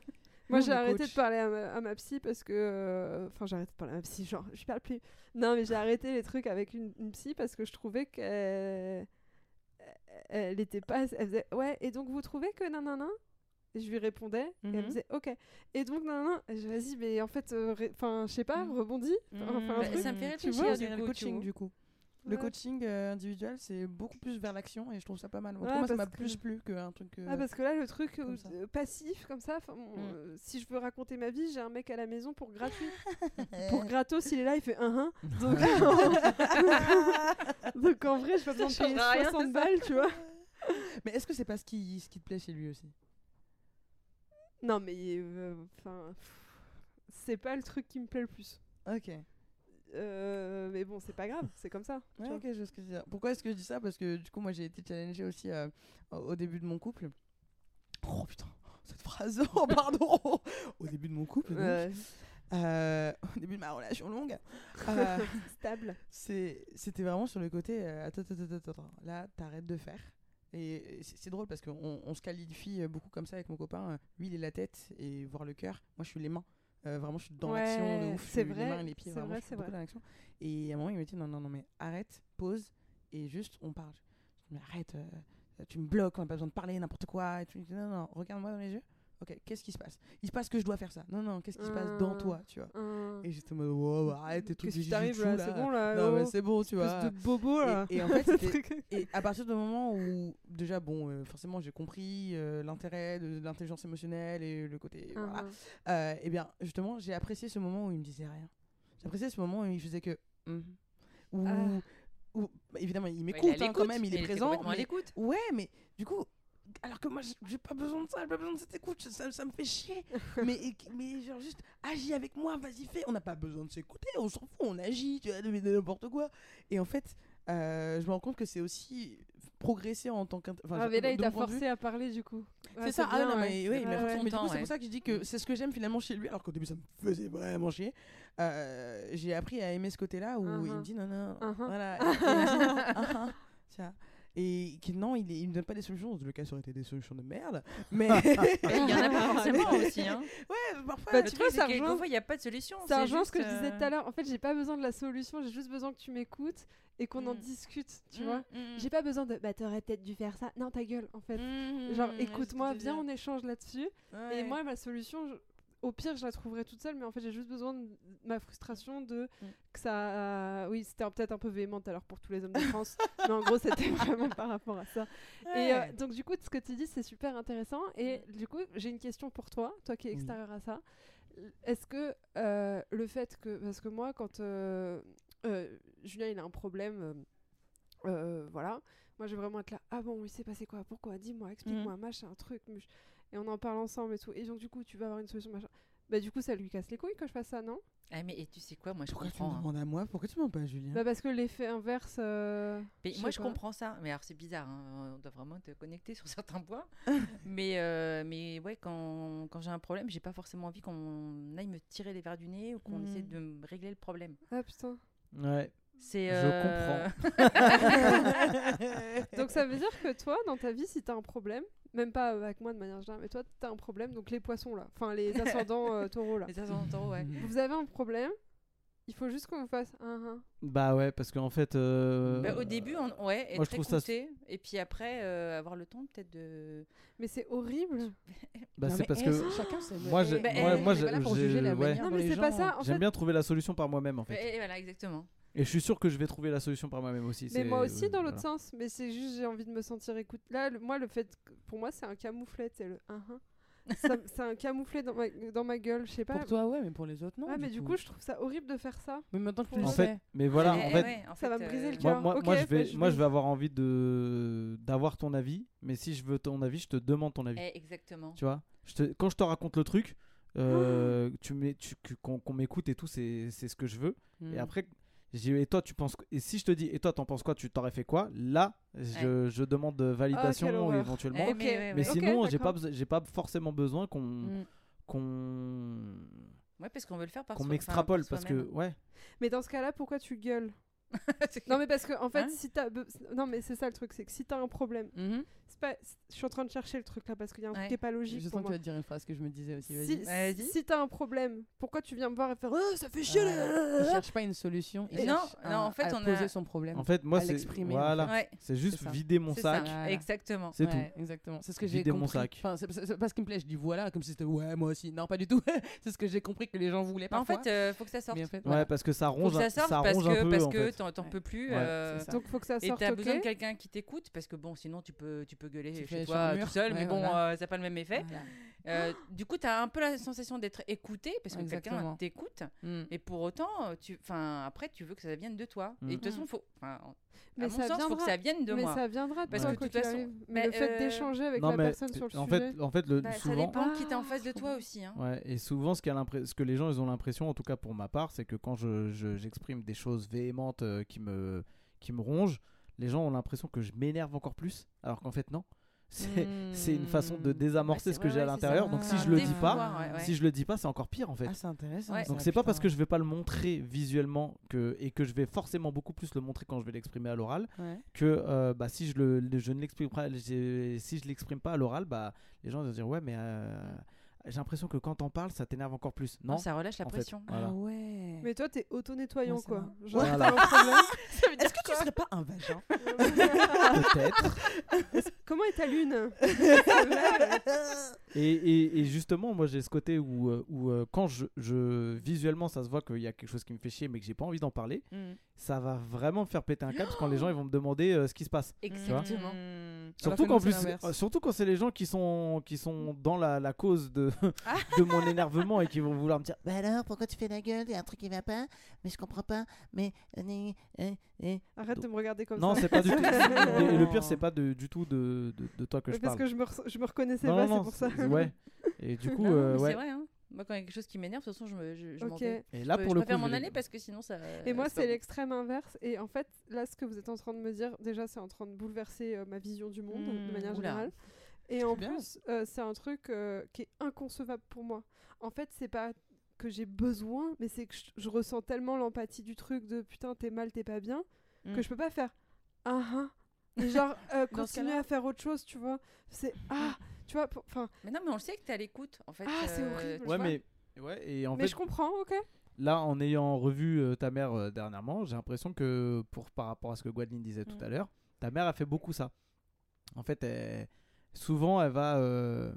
Moi, j'ai arrêté coach. de parler à ma, à ma psy parce que. euh, Enfin, j'ai arrêté de parler à ma psy, genre, je parle plus. Non, mais j'ai arrêté les trucs avec une, une psy parce que je trouvais qu'elle. Elle était pas. Elle faisait Ouais, et donc vous trouvez que nanana? Je lui répondais, et elle Mhm. me disait Ok. Et donc nanana, et je vas-y, mais en fait, euh, enfin, je sais pas, Mhm. rebondis. Enfin, Mhm. un Bah, ça me fait tu réfléchir, vois, du coaching du coup. Le coaching euh, individuel, c'est beaucoup plus vers l'action et je trouve ça pas mal. En tout Ouais, cas, moi, ça m'a que- plus plu qu'un truc. euh, Ah parce que là le truc comme euh, passif comme ça, Mm. euh, si je veux raconter ma vie, j'ai un mec à la maison pour gratuit. (laughs) pour gratos, il est là, il fait un un. (laughs) Donc, (laughs) donc en vrai, je pas besoin de payer changera rien, 60 c'est ça balles, tu vois. Mais est-ce que c'est pas ce qui, ce qui te plaît chez lui aussi? Non mais euh, enfin c'est pas le truc qui me plaît le plus. Ok. Euh, mais bon, c'est pas grave, c'est comme ça. Ouais, je que. Pourquoi est-ce que je dis ça? Parce que du coup, moi, j'ai été challengée aussi euh, au début de mon couple. Oh putain, cette phrase. (laughs) Oh, pardon. (laughs) au début de mon couple. donc. Ouais, Euh, au début de ma relation longue. (laughs) Stable. C'était vraiment sur le côté. attends, attends, attends, attends. Là, t'arrêtes de faire. Et c'est drôle parce qu'on on se qualifie beaucoup comme ça avec mon copain. Lui, il est la tête et voir le cœur. Moi, je suis les mains. Euh, vraiment, je suis dans l'action de ouf. c'est vrai, Les mains et les pieds, c'est vraiment, vrai, je suis c'est beaucoup vrai. dans l'action. Et à un moment, il me dit non, non, non, mais arrête, pause et juste on parle. Je dis, mais arrête, euh, tu me bloques, on n'a pas besoin de parler, n'importe quoi. Et tu me dis non, non, regarde-moi dans les yeux. Ok, qu'est-ce qui se passe? Il se passe que je dois faire ça. Non, non, qu'est-ce qui se passe dans Ah. toi, tu vois? Hum. Et j'étais en mode, wow, arrête, tes de qui t'arrive jujutsu, là? C'est bon là Non, mais oh, c'est bon, tu vois. de bobo là. Et, et en fait, (laughs) et à partir du moment où, déjà, bon, euh, forcément, j'ai compris euh, l'intérêt de, de l'intelligence émotionnelle et le côté. voilà. Hum, hum. Euh, eh bien, justement, j'ai apprécié ce moment où il me disait rien. J'ai apprécié ce moment où il faisait que. Mhm. Ou. Ah. ou- bah, évidemment, il m'écoute hein, quand même, il est présent. mais-. Ouais, mais du coup, alors que moi, j'ai- pas besoin de ça, j'ai pas besoin de cette écoute, ça, ça me fait chier. (laughs) mais, mais genre, juste, agis avec moi, vas-y, fais. On n'a pas besoin de s'écouter, on s'en fout, on agit, tu vois, de de n'importe quoi. Et en fait, euh, je me rends compte que c'est aussi progresser en tant qu'int... enfin, Ah, mais là, il t'a vue, forcé à parler du coup. Ouais, c'est ça, ah bien, non, ouais. mais, oui, Ouais, mais, ouais. mais c'est pour ça que je dis que c'est ce que j'aime finalement chez lui, alors qu'au début ça me faisait vraiment chier. Euh, j'ai appris à aimer ce côté-là où il me Uh-huh. dit non, non, Uh-huh. voilà. (laughs) Et, et Et que non, il, il me donne pas des solutions. Le cas, ça aurait été des solutions de merde. (laughs) Mais Mais Il y en a pas (laughs) forcément aussi. Hein. ouais, parfois. Bah, tu vois, ça il n'y a pas de solution. Ça c'est rejoint ce que je disais euh, tout à l'heure. En fait, j'ai pas besoin de la solution, j'ai juste besoin que tu m'écoutes et qu'on en Mm. discute, tu mm, vois. mm, J'ai pas besoin de bah t'aurais peut-être dû faire ça. Non, ta gueule en fait. mm, Genre mm, écoute-moi, viens on échange là-dessus. Ouais. Et moi ma solution, je- au pire je la trouverai toute seule, mais en fait j'ai juste besoin de ma frustration de Mm. que ça. oui, c'était peut-être un peu véhément tout à l'heure pour tous les hommes de France, mais en gros c'était (laughs) vraiment par rapport à ça. Et euh, donc du coup ce que tu dis c'est super intéressant. Et du coup j'ai une question pour toi, toi qui es Oui. extérieur à ça. Est-ce que euh, le fait que parce que moi quand euh, euh, Julien il a un problème, euh, euh, voilà, moi je vais vraiment être là. Ah bon, il s'est passé quoi? Pourquoi? Dis-moi, explique-moi, machin, un truc. Et on en parle ensemble et tout. Et donc du coup tu vas avoir une solution machin. Bah du coup ça lui casse les couilles que je fasse ça, non? Ah, mais et tu sais quoi, moi je Pourquoi tu me comprends. hein. demandes à moi? Pourquoi tu m'en pas à Julien? Bah parce que l'effet inverse. euh, Mais je moi, je pas. comprends ça. Mais alors, c'est bizarre. hein, On doit vraiment te connecter sur (laughs) certains points. (laughs) mais, euh, mais ouais, quand, quand j'ai un problème, j'ai pas forcément envie qu'on aille me tirer les verres du nez ou qu'on Mm. essaie de me régler le problème. Ah putain. Ouais. C'est. Je euh, (laughs) Donc ça veut dire que toi, dans ta vie, si t'as un problème, même pas avec moi de manière générale, mais toi, t'as un problème, donc les poissons là, enfin les (laughs) ascendants euh, taureaux là, Les ascendants taureaux, ouais. vous avez un problème, il faut juste qu'on vous fasse un un. Bah ouais, parce qu'en fait. euh, Bah, au début, on, ouais, être moi, je trouve ça- écouté, et puis après, euh, avoir le temps peut-être de. Mais c'est horrible. (laughs) Bah c'est parce eh, que. chacun ses moi, Bah, moi, eh, moi, on est je- pas là pour j'ai- juger la ouais. manière Non dont mais les c'est pas gens- ça. En J'aime fait, bien trouver la solution par moi-même en fait. Et voilà, exactement. Et je suis sûr que je vais trouver la solution par moi-même aussi. mais moi aussi dans l'autre voilà. sens. Mais c'est juste j'ai envie de me sentir écoute. Là, le- moi le fait, que- pour moi c'est un camouflet, c'est le un un. Ça- c'est un camouflet dans ma, dans ma gueule, je sais pas. Pour toi, ouais, mais pour les autres, non. ouais, mais du coup, je trouve ça horrible de faire ça. Mais maintenant que tu En le En sais. fait, mais voilà, Eh, en fait, ouais, en ça va me briser le euh, cœur. moi, moi, je bah, vais, je moi, vais- je vais avoir envie de d'avoir ton avis, mais si je veux ton avis, je te demande ton avis. eh, exactement. Tu vois je te, Quand je te raconte le truc, euh, tu m'é- tu- que- qu'on qu'on m'écoute et tout, c'est c'est ce que je veux. Et après, j'ai dit, et toi, tu penses. Et si je te dis, et toi, t'en penses quoi Tu t'aurais fait quoi? Là, je, je demande de validation horreur. éventuellement. Eh, mais, ouais, Mais ouais. Ok, sinon, j'ai pas, j'ai pas forcément besoin qu'on Mm. qu'on Ouais, parce qu'on veut le faire par qu'on soi- m'extrapole enfin, parce que ouais. Mais dans ce cas-là, pourquoi tu gueules? (laughs) Non mais parce que en fait, Hein si t'as non mais c'est ça le truc, c'est que si t'as un problème, Mhm. c'est pas, je suis en train de chercher le truc là parce qu'il y a un truc Ouais. qui est pas logique Je pour sens que tu moi. vas te dire une phrase que je me disais aussi. Si, Vas-y. Vas-y. si t'as un problème, pourquoi tu viens me voir et faire oh, ça fait chier Euh, il cherche pas une solution. Il non, non, en fait, à on a- poser son problème. En fait, moi, c'est voilà, Ouais, c'est juste vider mon sac. ça, Voilà. exactement. C'est Ouais, Exactement. C'est ce que j'ai Vider mon compris. sac. Enfin, c'est pas ce qui me plaît. Je dis voilà, comme si c'était ouais, moi aussi. Non, pas du tout. (laughs) c'est ce que j'ai compris que les gens voulaient en fait, euh, faut que ça sorte. Ouais, parce que ça ronge, que ça ronge un que, peu parce que. T'en Ouais. peux plus. Ouais, euh. Donc faut que ça Et sorte. t'as besoin de quelqu'un qui t'écoute parce que bon, sinon tu peux, tu peux gueuler Tu chez fais toi sur le mur. tout seul, mais bon, voilà. euh, ça n'a pas le même effet. Voilà. Euh, du coup, tu as un peu la sensation d'être écouté parce que quelqu'un Exactement. t'écoute, Mm. et pour autant, tu, enfin, après, tu veux que ça vienne de toi. Mm. Et de toute Mm. façon, faut, enfin, Mais à mon ça sens, faut que viendra. ça vienne de mais moi. ça viendra de Parce toi, que de toute façon-. Mais le Mais, fait euh, d'échanger avec Non, la mais personne sur le en sujet. fait, en fait, le, Bah, ça dépend qui t'es en Ah, face de je toi aussi. hein. Ouais, et souvent, ce, l'impré- ce que les gens ils ont l'impression, en tout cas pour ma part, c'est que quand je, je- j'exprime des choses véhémentes euh, qui, me, qui me rongent, les gens ont l'impression que je m'énerve encore plus, alors qu'en fait, non. C'est, c'est une façon de Mm. désamorcer Ouais, ce que ouais, j'ai à ouais, l'intérieur. Donc, si je le dis pas, ouais, ouais. si je le dis pas, c'est encore pire en fait. Ah, c'est intéressant. Donc c'est pas parce que je vais pas le montrer visuellement que, et que je vais forcément beaucoup plus le montrer quand je vais l'exprimer à l'oral Ouais. que euh, bah, si je, le, je ne l'exprime pas, si je l'exprime pas à l'oral, bah, les gens vont se dire ouais mais euh, j'ai l'impression que quand t'en parles ça t'énerve encore plus. Non, Non, ça relâche la en fait. pression. Voilà. Ah ouais. Mais toi, t'es auto-nettoyant, Ouais, quoi. Voilà. (laughs) Est-ce que tu serais pas un vagin (laughs) Peut-être. Comment est ta lune (laughs) Et, et- et justement, moi j'ai ce côté où, euh, où euh, quand je, je- visuellement ça se voit qu'il y a quelque chose qui me fait chier mais que j'ai pas envie d'en parler, ça va vraiment me faire péter un câble quand les (gasps) gens ils vont me demander euh, ce qui se passe. Exactement. Surtout qu'en plus, euh, surtout quand c'est les gens qui sont qui sont dans la, la cause de, (laughs) de mon énervement et qui vont vouloir me dire Bah alors, pourquoi tu fais la gueule? Il y a un truc qui va pas Mais je comprends pas. Mais. euh, euh. Arrête de me regarder comme non ça. c'est pas du tout (laughs) et, et le pire c'est pas de- du tout de, de, de toi que Mais je parce parle. que je me, re- je me reconnaissais non, pas, non, c'est pour ça. c'est- ouais. Et du (laughs) coup Non, non, euh, ouais. C'est vrai, hein. Moi, quand il y a quelque chose qui m'énerve, de toute façon, je me- je- je m'en Ok. vais. Et là Je- pour je le coup, préfère je m'en aller parce que sinon ça. Et moi, c'est l'extrême inverse. Et en fait, là, ce que vous êtes en train de me dire, déjà, c'est en train de bouleverser euh, ma vision du monde de Mmh, manière oula. générale. Et en bien. plus, euh, c'est un truc euh, qui est inconcevable pour moi. En fait, c'est pas que j'ai besoin, mais c'est que je, je ressens tellement l'empathie du truc de putain, t'es mal, t'es pas bien, que Mm. je peux pas faire ah ah. Genre, euh, (laughs) continuer à faire autre chose, tu vois. C'est ah, tu vois, enfin, Mais non, mais on le sait que t'es à l'écoute, en fait. Ah, c'est euh, horrible. Ouais mais ouais et en mais fait je comprends, ok. là, en ayant revu euh, ta mère euh, dernièrement, j'ai l'impression que, pour, par rapport à ce que Gwendoline disait tout Mm. à l'heure, ta mère a fait beaucoup ça. En fait, elle- souvent, elle va euh,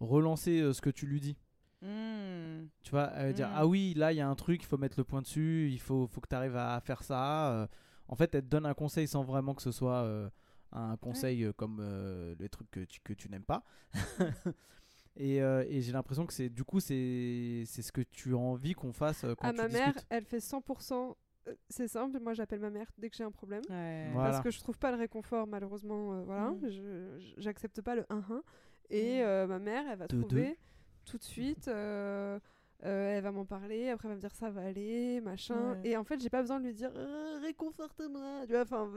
relancer euh, ce que tu lui dis. Mm. Tu vois, elle va dire Mm. Ah oui, là, il y a un truc, il faut mettre le point dessus, il faut, faut que tu arrives à faire ça. euh. en fait, elle te donne un conseil sans vraiment que ce soit euh, un conseil euh, comme euh, les trucs que tu, que tu n'aimes pas. (laughs) et euh, et j'ai l'impression que c'est du coup, c'est c'est ce que tu as envie qu'on fasse euh, quand À tu ma mère, elle fait 100%. euh, C'est simple, moi j'appelle ma mère dès que j'ai un problème. Ouais. Voilà. Parce que je trouve pas le réconfort, malheureusement. euh, voilà, Mm. j'accepte pas le 1-1. Et Mm. euh, ma mère, elle va Deux, trouver tout de suite. euh, euh, elle va m'en parler, après elle va me dire ça va aller, machin. Ouais. Et en fait, j'ai pas besoin de lui dire Euh, réconforte-moi. Tu vois, enfin,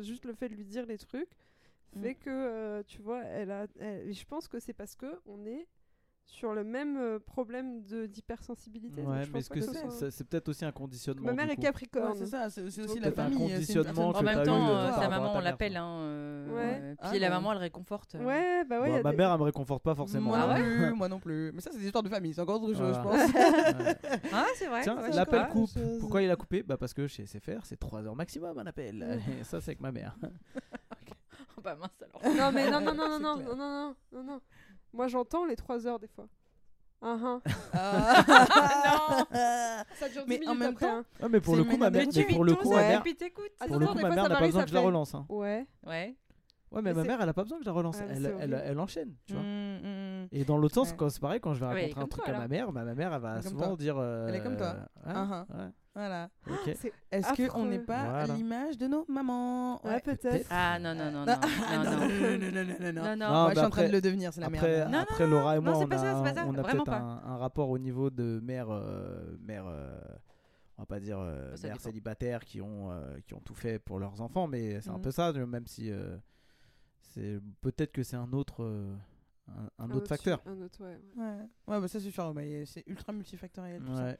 juste le fait de lui dire les trucs Mm. fait que, euh, tu vois, elle a. elle- je pense que c'est parce que on est sur le même euh, problème de d'hypersensibilité. Ouais, mais est-ce que ce c'est soit- peut-être aussi un conditionnement Ma mère est. Capricorne. Ouais, c'est ça, c'est aussi la un famille. conditionnement En même temps, euh, euh, sa maman, on l'appelle. Hein, euh, Ouais. ouais. Ah Puis la maman, elle réconforte. euh. Ouais, bah ouais. Bon, ma des- mère, elle me réconforte pas forcément. Moi hein. non (laughs) plus, moi non plus. Mais ça, c'est des histoires de famille, c'est encore autre chose, je pense. (laughs) Ah, c'est vrai. Tiens, l'appel coupe. Pourquoi il a coupé Bah parce que chez SFR, c'est 3 heures maximum un appel. Et ça, c'est avec ma mère. (laughs) Oh, bah mince alors. Non, mais non, non, non, non, non, non, non, non. Moi, j'entends les 3 heures des fois. Ah, (laughs) ah. Ah. Ça dure 10 Mais minutes en même après, temps- hein. Ouais, mais pour C'est le coup, ma mère, mais pour le coup, ma ouais. mère, Puis t'écoutes. Attends, pour le coup, ma ça mère n'a pas m'arrive, besoin ça que je la fait- relance. hein. Ouais. Ouais. Ouais, mais Mais ma c'est- mère, elle a pas besoin que je la relance. Mais Elle, c'est elle, horrible. elle enchaîne, tu vois. Mm, mm. Et dans l'autre sens, Ouais. quand c'est pareil, quand je vais Ouais, raconter un comme truc toi, à ma alors. mère, bah, ma mère, elle va Elle est comme souvent toi. dire. euh, Elle est comme toi. ouais, Uh-huh. ouais, Voilà. Est-ce qu'on n'est pas Voilà. à l'image de nos mamans? Ouais, peut-être. Ah non, non, non, non. Ah, Non, non. non, non, non, non, non, non. Non, non. Non, Moi, je suis en train de le devenir, c'est la Après, merde. Non, après Laura et moi, on a, ça, on a peut-être un, un rapport au niveau de mères, euh, mères euh, on va pas dire euh, ça mères dépend. célibataires qui ont, euh, qui ont tout fait pour leurs enfants, mais c'est un Mhm. peu ça, même si euh, c'est peut-être que c'est un autre, euh, un, un autre facteur. Un autre, ouais. ouais. Ouais, ouais bah ça c'est sûr, mais c'est ultra multifactoriel. tout ça.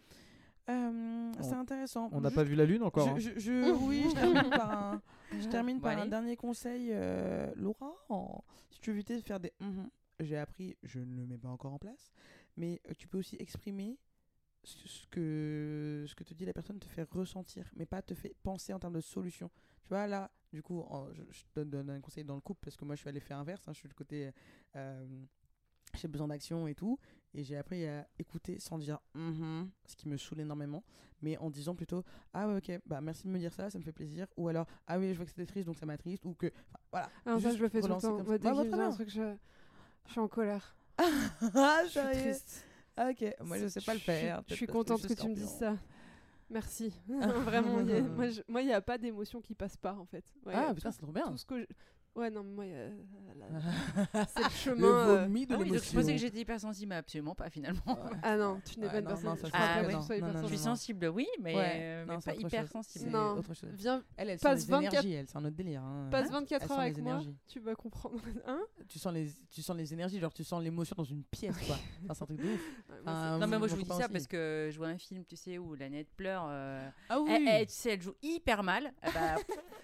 Euh, c'est intéressant. On n'a pas vu la lune encore. hein. Je, je- je- (laughs) oui, je termine par un, je (laughs) termine Bon, par un allez. dernier conseil. euh, Laura, en- si tu veux éviter de faire des mhm, j'ai appris, je ne le mets pas encore en place, mais euh, tu peux aussi exprimer ce ce que, ce que te dit la personne, te fait ressentir, mais pas te fait penser en termes de solution. Tu vois, là, du coup, en- je, je te donne un conseil dans le couple parce que moi je suis allé faire inverse, hein, je suis le côté euh, j'ai besoin d'action et tout, et j'ai appris à écouter sans dire Mhm ce qui me saoule énormément, mais en disant plutôt ah ouais, ok, bah merci de me dire ça, ça me fait plaisir, ou alors ah oui, je vois que c'était triste donc ça m'attriste, ou que voilà. Alors ça, Juste je le fais tout le temps. Moi, ça. dès Bah, un truc, je... je suis en colère. (laughs) ah, Je suis triste. Ah, ok, moi je sais pas le faire. Je suis contente que tu me dises ça. Merci. (laughs) Vraiment, y a- moi, il n'y a pas d'émotion qui passe pas, en fait. Ouais, Ah putain, c'est trop bien. tout ce que je- Ouais, non, mais moi, la- (laughs) c'est le Le chemin. euh, vomi de Ah oui, donc je l'émotion. pensais que j'étais hypersensible, mais absolument pas finalement. (laughs) Ah non, tu n'es Ouais, pas une non, personne. non, ça, je je crois crois pas que que non. tu sois Non, non, hypersensible. Je suis sensible, oui, mais, Ouais, euh, non, mais c'est pas autre hyper chose. sensible. C'est Non. autre chose. Viens, Elle, elle Passe sent les 24 énergies, elle, c'est un autre délire. hein. passe 24 Elles heures avec les moi, énergies. tu vas comprendre. (laughs) Hein Tu sens les, tu sens les énergies, genre tu sens l'émotion dans une pièce, quoi. Enfin, c'est un truc de ouf. Ouais, moi, Enfin, Non, mais moi je vous dis ça parce que je vois un film, tu sais, où la nette pleure. euh, Ah oui, elle, elle, tu sais, elle joue hyper mal. Eh bah,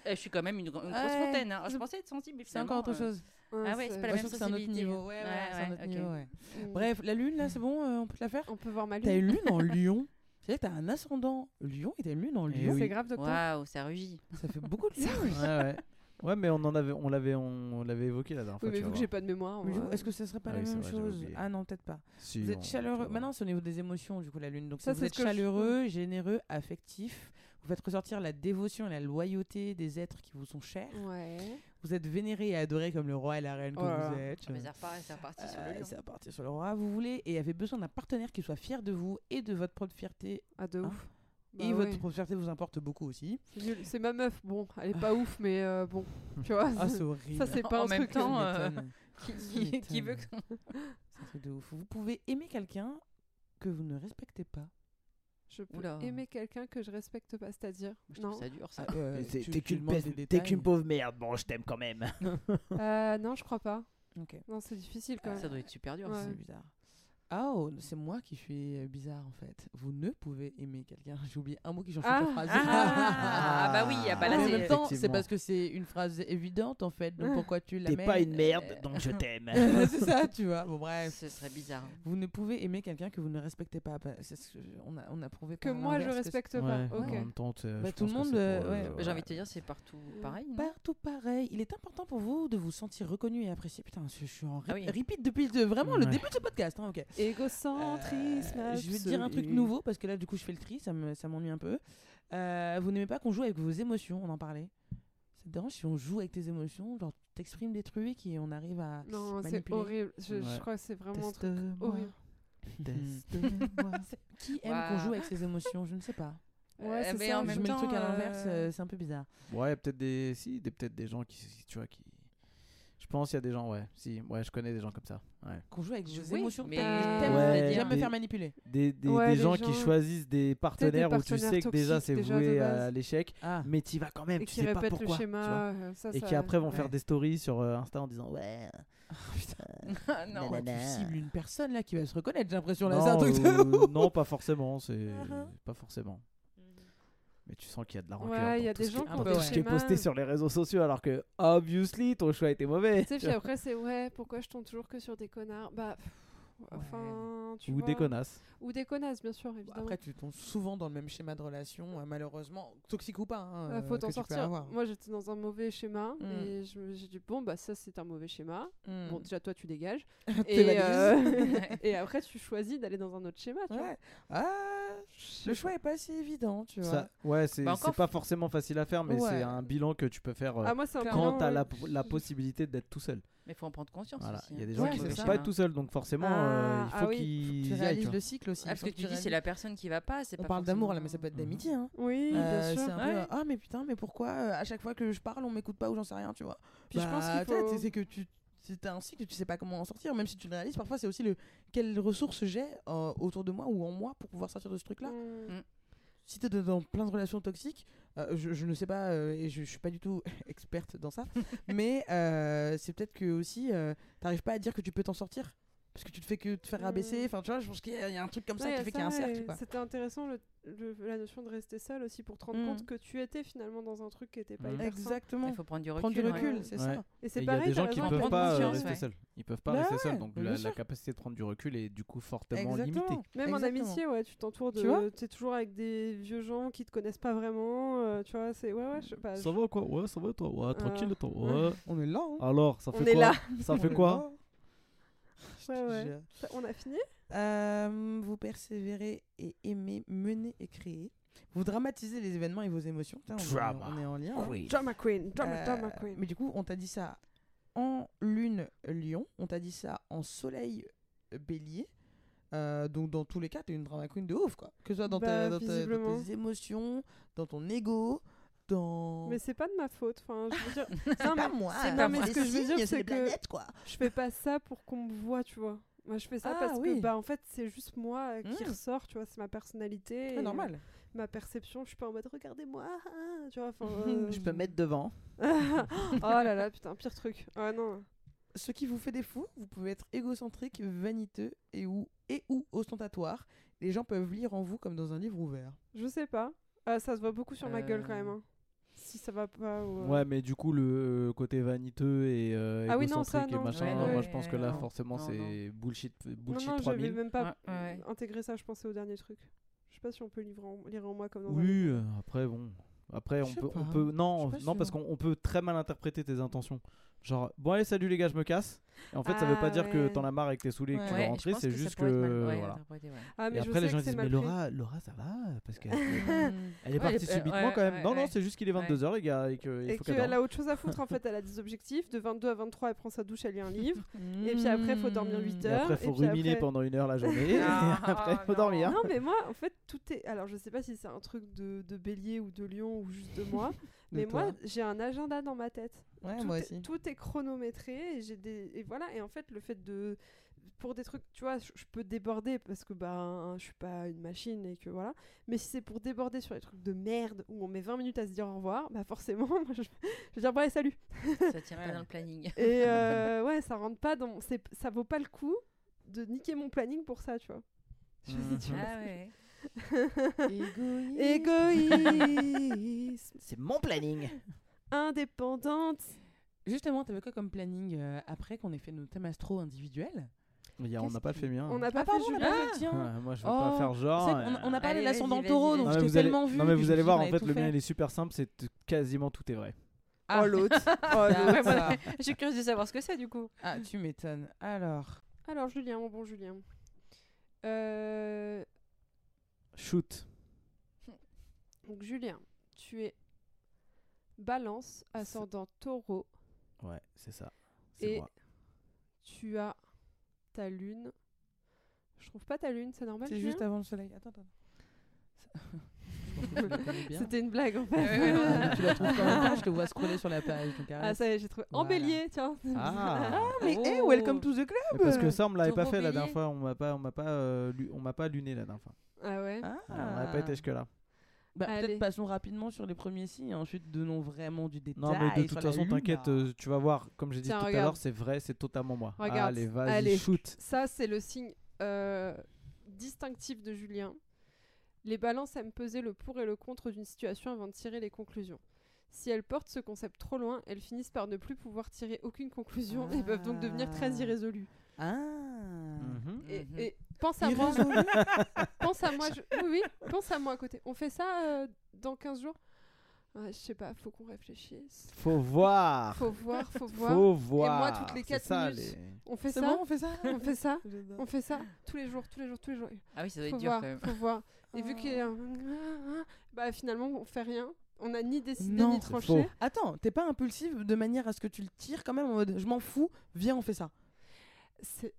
je suis quand même une, gro- une grosse Ouais. fontaine. hein. Je pensais être sensible, mais c'est encore autre euh, chose. c'est- Ah ouais, c'est pas la même que c'est un autre niveau. Ouais, ouais, Ouais, c'est un ouais, autre ok. niveau, ouais. Mm. Bref, la lune, là, c'est bon, euh, on peut te la faire On peut voir ma T'as lune. une lune en (laughs) lion. C'est-à-dire que t'as un ascendant lion et t'as une lune en Eh lion. oui. C'est grave, docteur. Waouh, ça rugit. Ça fait beaucoup de (laughs) lions. Ouais, ouais. Ouais, mais on en avait, on l'avait, on, l'avait évoqué la dernière Oui, fois. mais vu que j'ai pas de mémoire. Est-ce que ce serait pas Ah la c'est même vrai, chose. Ah non, peut-être pas. Si, Vous êtes chaleureux. Maintenant, c'est au niveau des émotions, du coup, la lune. Donc, Ça, vous c'est êtes je- chaleureux, généreux, affectif, vous faites ressortir la dévotion et la loyauté des êtres qui vous sont chers. Ouais. Vous êtes vénéré et adoré comme le roi et la reine que Oh vous êtes. Ah, mais c'est reparti, c'est reparti sur Euh, le lion. c'est reparti sur le roi. Vous voulez et avez besoin d'un partenaire qui soit fier de vous et de votre propre fierté. Ah, de Hein ouf. et Bah votre ouais. propre fierté vous importe beaucoup aussi. C'est nul. C'est ma meuf. Bon, elle est pas ouf, mais euh, bon. Tu vois. Ah, c'est horrible. Ça, c'est pas En un même truc. temps, (laughs) Ça euh. Qui, qui- qui veut que... C'est un truc de ouf. Vous pouvez aimer quelqu'un que vous ne respectez pas. Je peux Oula. aimer quelqu'un que je respecte pas, c'est-à-dire. Non. ça dur, ça. Euh, T'es qu'une pauvre merde, bon, je t'aime quand même. Euh, non, je crois pas. Ok. Non, c'est difficile quand Ça même. doit être super dur. Ouais. ça. C'est bizarre. Ah, oh, c'est moi qui suis euh, bizarre en fait. Vous ne pouvez aimer quelqu'un. (laughs) J'ai oublié un mot qui change Ah. toute la phrase. Ah, bah oui, ah bah là, en même temps, c'est parce que c'est une phrase évidente en fait. Donc pourquoi tu la T'es pas une merde, euh, donc je (laughs) t'aime. (laughs) c'est ça, tu vois. Bon, bref. Ce serait bizarre. Vous ne pouvez aimer quelqu'un que vous ne respectez pas. Bah, c'est ce que on, a, on a prouvé Que moi, je que respecte Ouais, pas. en Ok. même temps, sais, Bah, je tout le monde, euh, ouais. euh, J'ai envie de te dire, c'est partout pareil. non? Partout pareil. Il est important pour vous de vous sentir reconnu et apprécié. Putain, je, suis en Ah repeat depuis vraiment le Ouais. début de ce podcast. hein, ok. Égocentrisme. Euh, je vais te dire un truc nouveau parce que là, du coup, je fais le tri, ça me- ça m'ennuie un peu. Euh, vous n'aimez pas qu'on joue avec vos émotions, on en parlait. Ça te dérange si on joue avec tes émotions Genre, tu t'exprimes des trucs et on arrive à. Non, c'est horrible. Je, crois que c'est vraiment un truc horrible. (laughs) Qui aime qu'on joue avec ses émotions? Je ne sais pas. Ouais, Euh, c'est mais ça. en je même mets temps, le truc à l'inverse, euh, c'est un peu bizarre. Ouais, peut-être des, si, des peut-être des gens qui, tu vois, qui. Pense qu'il y a des gens, ouais, si, ouais, je connais des gens comme ça. Ouais. Qu'on joue avec vos Jouer, émotions. mais- T'aimes- t'aimes- Ouais, J'aime me des- faire manipuler. Des, des, Ouais, des gens, gens- qui choisissent des partenaires, où tu sais que déjà c'est voué à l'échec, Ah. mais tu vas quand même, Et tu qui sais pas pourquoi. le tu vois. schéma. euh, ça, Et qui après vont ouais. faire des stories sur euh, Insta en disant ouais. Ah, (laughs) non. Pourquoi tu cibles une personne là qui va se reconnaître, j'ai l'impression là. non, C'est un truc de euh, ouf. non, pas forcément, c'est Uh-huh. pas forcément. Mais tu sens qu'il y a de la rancœur. Ouais, il y a tout des gens qui ont tout ce qui est posté sur les réseaux sociaux, alors que obviously ton choix était mauvais. Tu sais, puis (laughs) après, c'est ouais, pourquoi je tombe toujours que sur des connards? Bah, pff, enfin, tu Ou vois. des connasses. Ou des connasses, bien sûr, évidemment. Après, tu tombes souvent dans le même schéma de relation, euh, malheureusement, toxique ou pas. hein, Bah, euh, faut t'en tu peux sortir. Moi, j'étais dans un mauvais schéma Mm. et j'ai dit bon bah ça c'est un mauvais schéma. Hmm. Bon déjà toi tu dégages (laughs) et, euh, (laughs) (laughs) et après tu choisis d'aller dans un autre schéma. Tu vois. Ah, le choix est pas si évident, tu vois. Ça, ouais, c'est Bah, pas forcément facile à faire, mais Ouais. c'est un bilan que tu peux faire euh, Ah moi quand ouais. la, la possibilité d'être tout seul. Mais il faut en prendre conscience Voilà. aussi. Il y a hein. des gens Ouais, qui c'est peuvent pas être tout seuls, donc forcément, Ah, euh, il ah faut oui. qu'ils Tu y aillent. réalises vois. le cycle aussi. Ah, parce que tu dis c'est la personne qui va pas, c'est On pas parle d'amour là, mais ça forcément- peut être d'amitié. Hein. Oui Euh, bien c'est sûr. un peu ah mais putain mais pourquoi euh, à chaque fois que je parle on m'écoute pas ou j'en sais rien tu vois Puis je pense Bah, qu'il faut- c'est que tu c'est un cycle tu sais pas comment en sortir même si tu le réalises parfois c'est aussi le quelles ressources j'ai euh, autour de moi ou en moi pour pouvoir sortir de ce truc là Mm. Si t'es dans plein de relations toxiques euh, je, je ne sais pas euh, et je, je suis pas du tout (laughs) experte dans ça (laughs) mais euh, c'est peut-être que aussi t'arrives pas à dire que tu peux t'en sortir parce que tu te fais que te faire rabaisser enfin tu vois je pense qu'il y, a- il y a un truc comme ça Ouais, qui fait qu'il y a un cercle. C'était intéressant le, le- la notion de rester seul aussi pour te rendre Mm. compte que tu étais finalement dans un truc qui était pas Mm. sain. exactement Il faut prendre du recul. prendre du recul ouais. c'est Ouais. ça Et c'est il y a pareil, des gens qui raison, peuvent prendre pas euh, conscience, rester ouais. seuls. Ils peuvent pas Bah rester ouais, seuls, donc la, capacité de prendre du recul est du coup fortement limitée. exactement Même en amitié, ouais, tu t'entoures Tu vois de. Tu es toujours avec des vieux gens qui te connaissent pas vraiment. euh, tu vois, c'est. Ouais, ouais, je sais pas. Ça va quoi? Ouais, ça va toi? Ouais, tranquille toi. ouais. On est là hein. Alors, ça On fait est quoi? là. Ça fait quoi? Ouais, ouais. Je- Ça- On a fini Euh, vous persévérez et aimez mener et créer. Vous dramatisez les événements et vos émotions. Putain, on, est- Drama on est en lien. hein. Queen. Drama Queen, Drama, Euh, Drama Queen. Mais du coup, on t'a dit ça en lune lion, on t'a dit ça en soleil euh, bélier. Euh, donc dans tous les cas, t'es une drama queen de ouf quoi. Que ce soit dans, ta- Bah, dans ta- dans visiblement. tes émotions, dans ton ego, dans. Mais c'est pas de ma faute. Enfin, je veux dire, (laughs) C'est Non, pas mais- moi. c'est- mais c'est ce que je veux dire, c'est que- planètes, quoi. je fais pas ça pour qu'on me voit, tu vois. Moi, je fais ça Ah, parce oui. que, bah, en fait, c'est juste moi qui Mm. ressort, tu vois. C'est ma personnalité. Ah, et, normal. ma perception. Je suis pas en mode regardez-moi, ah, tu vois. Enfin, (laughs) euh, Je peux me mettre devant. (laughs) oh là là, putain, pire truc. Ah non. Ce qui vous fait des fous, vous pouvez être égocentrique, vaniteux et ou, et ou ostentatoire. Les gens peuvent lire en vous comme dans un livre ouvert. Je sais pas. Ah, ça se voit beaucoup sur ma gueule quand Euh. même. hein. Si ça va pas. Ou, euh, Ouais, mais du coup, le euh, côté vaniteux et euh, Ah oui, non, ça, égocentrique et non. machin, Ouais, non, moi je pense que là, non. forcément, Non, c'est bullshit, non, bullshit non, je vais 3000. même pas Ouais, ouais. intégrer ça. Je pensais au dernier truc. Je sais pas si on peut lire en, lire en moi comme dans un Oui, livre. euh, après bon. Après on peut, on peut non non parce qu'on on peut très mal interpréter tes intentions. Genre bon allez salut les gars je me casse. Et en fait ça veut pas Ah, dire que t'en as marre et que t'es saoulé et que tu veux rentrer. C'est juste que voilà. Ah, Et après les gens disent mais. Laura Laura ça va? Parce qu'elle (laughs) elle est partie elle- subitement ouais, quand même. ouais, non non c'est juste qu'il est 22h les gars et que il Et faut qu'elle a autre chose à foutre en fait, elle a des objectifs. De 22 à 23, elle prend sa douche, elle lit un livre. (laughs) Et puis après, faut dormir huit Et heures. après et faut ruminer pendant une heure la journée. (laughs) et Ah, après faut non. dormir. Non, mais moi, en fait, tout est. Alors, je sais pas si c'est un truc de, de bélier ou de lion ou juste de moi, Mais moi, j'ai un agenda dans ma tête. Ouais, tout, moi est, aussi. tout est chronométré et j'ai des et voilà et en fait le fait de pour des trucs tu vois je, peux déborder parce que bah je suis pas une machine et que voilà mais si c'est pour déborder sur les trucs de merde où on met 20 minutes à se dire au revoir bah forcément (laughs) moi je, je vais dire bon allez salut Ça tient pas dans le planning. et euh, (laughs) ouais ça rentre pas dans c'est ça vaut pas le coup de niquer mon planning pour ça tu vois je sais pas si tu vois. Ah ouais. Égoïsme (laughs) C'est mon planning. indépendante Justement, t'avais quoi comme planning euh, après qu'on ait fait nos thèmes astro individuels? Il y a- on n'a pas fait le mien. on n'a Ah, pas pardon, fait on a Julien pas fait le tien. Ouais, moi je veux Oh, pas faire genre. Euh, on n'a pas Allez, les laçons vas-y, dans le taureau, donc Non je mais, t'ai vous allez... tellement vu. non, mais vous allez voir, en fait, le mien, il est super simple, c'est quasiment tout est vrai. Ah. oh l'autre (laughs) oh Ah je suis curieuse de savoir ce que c'est du coup. Ah, tu m'étonnes. Alors, Alors Julien, mon bon Julien. Euh, Shoot. (laughs) donc Julien, tu es balance, ascendant taureau, Ouais, c'est ça. Et moi. tu as ta lune. Je trouve pas ta lune, c'est normal c'est juste avant le soleil. Attends, attends. (laughs) C'était une blague en fait. Ouais, ouais, ouais. Ah, tu la trouves quand même pas, je te vois scroller sur la page. Donc ah ça y est, j'ai trouvé. En Voilà. bélier, tiens. Ah. (laughs) mais hey, Oh. welcome to the club Mais Parce que ça, on me l'avait pas fait la dernière fois. On m'a pas, on m'a pas, euh, lu- on m'a pas luné la dernière fois. Ah ouais. Ah. On n'a pas été jusque là. Bah, peut-être passons rapidement sur les premiers signes et ensuite donnons vraiment du détail. Non, mais de toute façon, t'inquiète, euh, tu vas voir. Comme j'ai dit Tiens, tout à l'heure, c'est vrai, c'est totalement moi. Regarde. Allez, vas-y, shoot. Ça, c'est le signe euh, distinctif de Julien. Les balances aiment peser le pour et le contre d'une situation avant de tirer les conclusions. Si elles portent ce concept trop loin, elles finissent par ne plus pouvoir tirer aucune conclusion et peuvent donc devenir très Ah. irrésolues. Ah. Mhm. Et, Mhm. et pense à moi. (laughs) Pense à moi. je- Oui, oui, pense à moi à côté. On fait ça euh, dans 15 jours? Ouais, Je sais pas, faut qu'on réfléchisse. Faut voir. Faut voir, faut voir. Faut voir. toutes les C'est quatre ça, minutes, les- On fait C'est ça bon, on fait ça? On fait ça. (laughs) On fait ça tous les jours, tous les jours, tous les jours. Ah oui, ça doit faut être dur voir, quand même. faut voir. Et vu qu'il y a un... bah finalement on fait rien. On n'a ni décidé Non, ni c'est tranché. faux. Attends, t'es pas impulsive de manière à ce que tu le tires quand même en mode je m'en fous, viens on fait ça. C'est-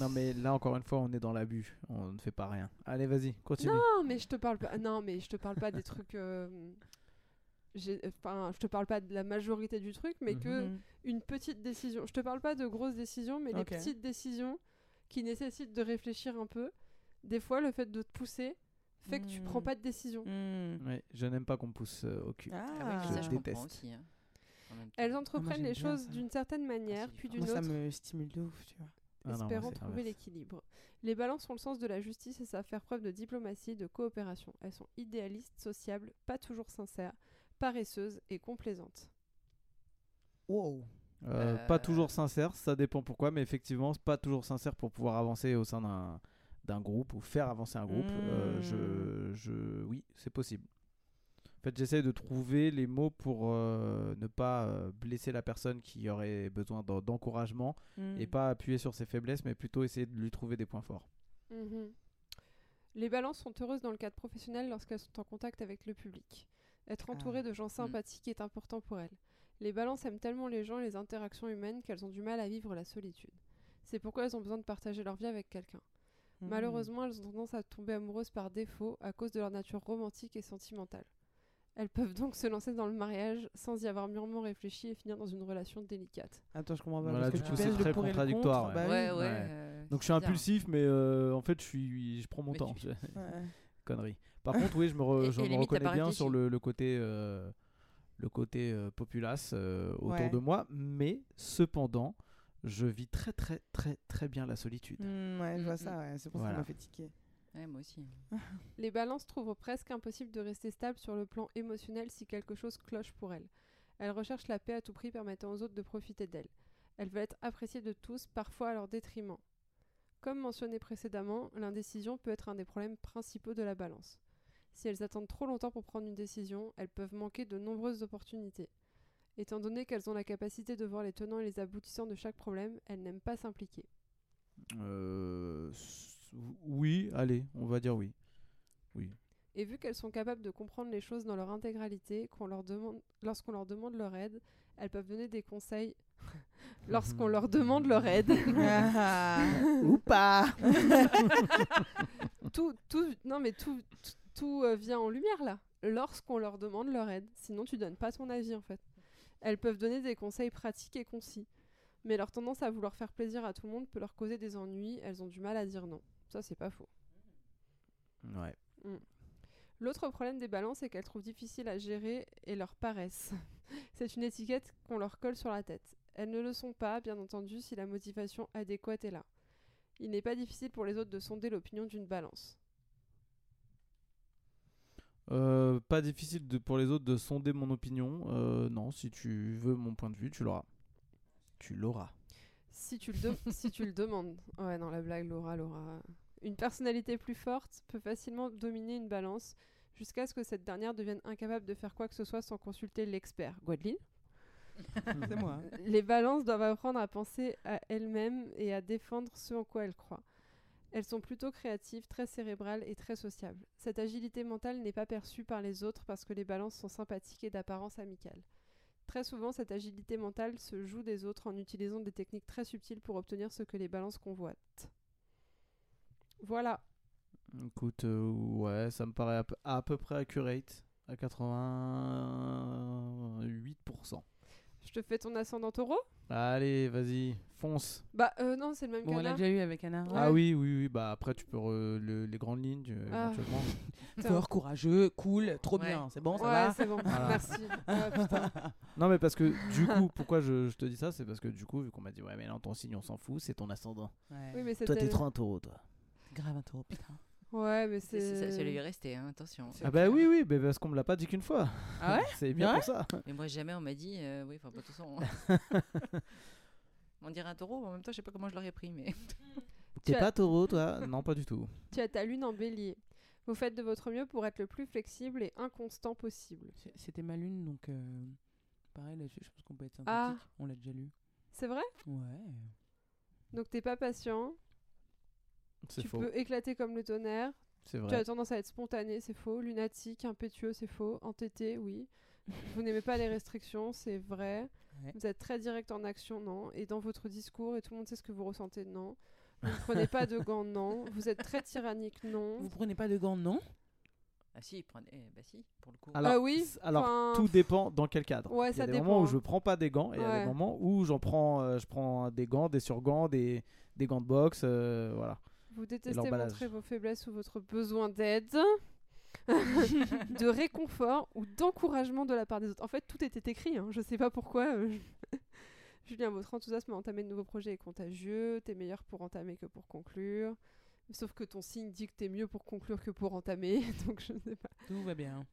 Non, mais là, encore une fois, on est dans l'abus. On ne fait pas rien. Allez, vas-y, continue. Non, mais je te parle pas. Non, mais je te parle pas des trucs. euh, j'ai- Enfin, je te parle pas de la majorité du truc, mais que Mhm. une petite décision. Je te parle pas de grosses décisions, mais Ok. les petites décisions qui nécessitent de réfléchir un peu. Des fois, le fait de te pousser fait que tu prends Mm. pas de décision. Mhm. Ouais, je n'aime pas qu'on me pousse euh, au cul. Ah, Ah oui, ça, Je déteste. aussi. hein, en même temps. Elles entreprennent j'aime les bien choses ça. d'une certaine manière, c'est puis d'une Moi, ça autre. me stimule de ouf, tu vois. Ah non, moi, espérant c'est trouver l'inverse. l'équilibre. Les balances ont le sens de la justice et savent faire preuve de diplomatie, de coopération. Elles sont idéalistes, sociables, pas toujours sincères, paresseuses et complaisantes. Wow. Euh, Euh, Pas toujours sincère, ça dépend pourquoi, mais effectivement, c'est pas toujours sincère pour pouvoir avancer au sein d'un d'un groupe ou faire avancer un groupe. Euh, je, je, oui, c'est possible. En fait, j'essaie de trouver les mots pour euh, ne pas euh, blesser la personne qui aurait besoin d'en- d'encouragement Mhm. et pas appuyer sur ses faiblesses, mais plutôt essayer de lui trouver des points forts. Mhm. Les balances sont heureuses dans le cadre professionnel lorsqu'elles sont en contact avec le public. Être entourée de gens sympathiques est important pour elles. Les balances aiment tellement les gens et les interactions humaines qu'elles ont du mal à vivre la solitude. C'est pourquoi elles ont besoin de partager leur vie avec quelqu'un. Mhm. Malheureusement, elles ont tendance à tomber amoureuses par défaut à cause de leur nature romantique et sentimentale. Elles peuvent donc se lancer dans le mariage sans y avoir mûrement réfléchi et finir dans une relation délicate. Attends, je comprends pas. Voilà, parce que tu c'est très contradictoire, contre, ouais. bah Ouais, oui. ouais. Ouais. euh, Donc je suis bizarre. impulsif, mais euh, en fait, je, suis, je prends mon Mais temps. tu- Ouais. (laughs) Connerie. Par contre, oui, je me, re- Et- je et me reconnais bien sur le, le côté, euh, le côté euh, populace euh, autour Ouais. de moi, mais cependant, je vis très très très très bien la solitude. Mhm, ouais, je vois Mm, ça, ouais. c'est pour ça Voilà. que ça m'a fait tiquer. Ouais, moi aussi. (laughs) Les balances trouvent presque impossible de rester stable sur le plan émotionnel si quelque chose cloche pour elles. Elles recherchent la paix à tout prix permettant aux autres de profiter d'elles. Elles veulent être appréciées de tous, parfois à leur détriment. Comme mentionné précédemment, l'indécision peut être un des problèmes principaux de la balance. Si elles attendent trop longtemps pour prendre une décision, elles peuvent manquer de nombreuses opportunités. Étant donné qu'elles ont la capacité de voir les tenants et les aboutissants de chaque problème, elles n'aiment pas s'impliquer. Euh, oui, allez, on va dire oui. Oui. Et vu qu'elles sont capables de comprendre les choses dans leur intégralité, qu'on leur demande, lorsqu'on leur demande leur aide, elles peuvent donner des conseils (laughs) lorsqu'on leur demande leur aide. Ah, (laughs) Ou pas. (laughs) tout, tout, non mais tout, tout, tout, euh, vient en lumière là. Lorsqu'on leur demande leur aide, sinon tu donnes pas ton avis en fait. Elles peuvent donner des conseils pratiques et concis, mais leur tendance à vouloir faire plaisir à tout le monde peut leur causer des ennuis. Elles ont du mal à dire non. Ça c'est pas faux. Ouais. L'autre problème des balances est qu'elles trouvent difficile à gérer et leur paresse. (laughs) C'est une étiquette qu'on leur colle sur la tête. Elles ne le sont pas, bien entendu, si la motivation adéquate est là. Il n'est pas difficile pour les autres de sonder l'opinion d'une balance. Euh, pas difficile de- pour les autres de sonder mon opinion. Euh, non, si tu veux mon point de vue, tu l'auras. Tu l'auras. Si tu le, de- (laughs) si tu le demandes. Ouais, non, la blague, Laura, Laura. Une personnalité plus forte peut facilement dominer une balance jusqu'à ce que cette dernière devienne incapable de faire quoi que ce soit sans consulter l'expert. Gwendoline (laughs) C'est moi. hein. Les balances doivent apprendre à penser à elles-mêmes et à défendre ce en quoi elles croient. Elles sont plutôt créatives, très cérébrales et très sociables. Cette agilité mentale n'est pas perçue par les autres parce que les balances sont sympathiques et d'apparence amicale. Très souvent, cette agilité mentale se joue des autres en utilisant des techniques très subtiles pour obtenir ce que les balances convoitent. Voilà. Écoute, euh, ouais, ça me paraît à peu, à peu près accurate. À 88%. Je te fais ton ascendant taureau? Allez, vas-y, fonce. Bah euh, non, c'est le même Bon, on l'a canard. déjà eu avec Anna. Ah oui, oui, oui. Bah après, tu peux re- le- les grandes lignes tu- Ah. éventuellement. (laughs) Fort, courageux, cool, trop Ouais. bien. C'est bon, ça ouais, va c'est bon. Voilà. Merci. (laughs) Putain. Non, mais parce que du (laughs) coup, pourquoi je, je te dis ça C'est parce que du coup, vu qu'on m'a dit, ouais, mais non, ton signe, on s'en fout, c'est ton ascendant. Ouais. Oui, mais Toi, c'était. t'es trop un taureau, toi. Grave un taureau, putain. Ouais, mais C'est-. Ça, ça lui est resté, hein, attention. Ah bah oui, oui, mais parce qu'on me l'a pas dit qu'une fois. Ah ouais (laughs) C'est bien Ouais pour ça. Mais moi, jamais on m'a dit. euh, oui, enfin, pas de toute façon. on dirait un taureau, en même temps, je sais pas comment je l'aurais pris, mais. (laughs) T'es Tu as- pas taureau, toi? Non, pas du tout. (laughs) Tu as ta lune en bélier. Vous faites de votre mieux pour être le plus flexible et inconstant possible. C'était ma lune, donc euh, pareil, là, je pense qu'on peut être Ah. sympathique. On l'a déjà lu. C'est vrai? Ouais. Donc t'es pas patient, tu faux. peux éclater comme le tonnerre, C'est tu vrai. as tendance à être spontané, c'est faux, lunatique, impétueux, c'est faux, entêté, oui. Vous n'aimez pas les restrictions, c'est vrai. Ouais. Vous êtes très direct en action, non. Et dans votre discours, et tout le monde sait ce que vous ressentez, non. Vous ne prenez pas de gants, non. Vous êtes très tyrannique, non. Vous prenez pas de gants, non? Ah si, prenez. eh, Bah si, pour le coup. Alors, Ah oui, alors enfin, tout dépend dans quel cadre. Ouais, il y a ça des dépend, moments où je prends pas des gants et il y a des moments où j'en prends, euh, je prends des gants, des surgants, des, des gants de boxe, euh, voilà. Vous détestez montrer vos faiblesses ou votre besoin d'aide, (laughs) de réconfort ou d'encouragement de la part des autres. En fait, tout était écrit. Hein. Je sais pas pourquoi. euh, (laughs) Julien, votre enthousiasme à entamer de nouveaux projets est contagieux. T'es meilleur pour entamer que pour conclure. Sauf que ton signe dit que t'es mieux pour conclure que pour entamer. (laughs) Donc je sais pas. Tout va bien.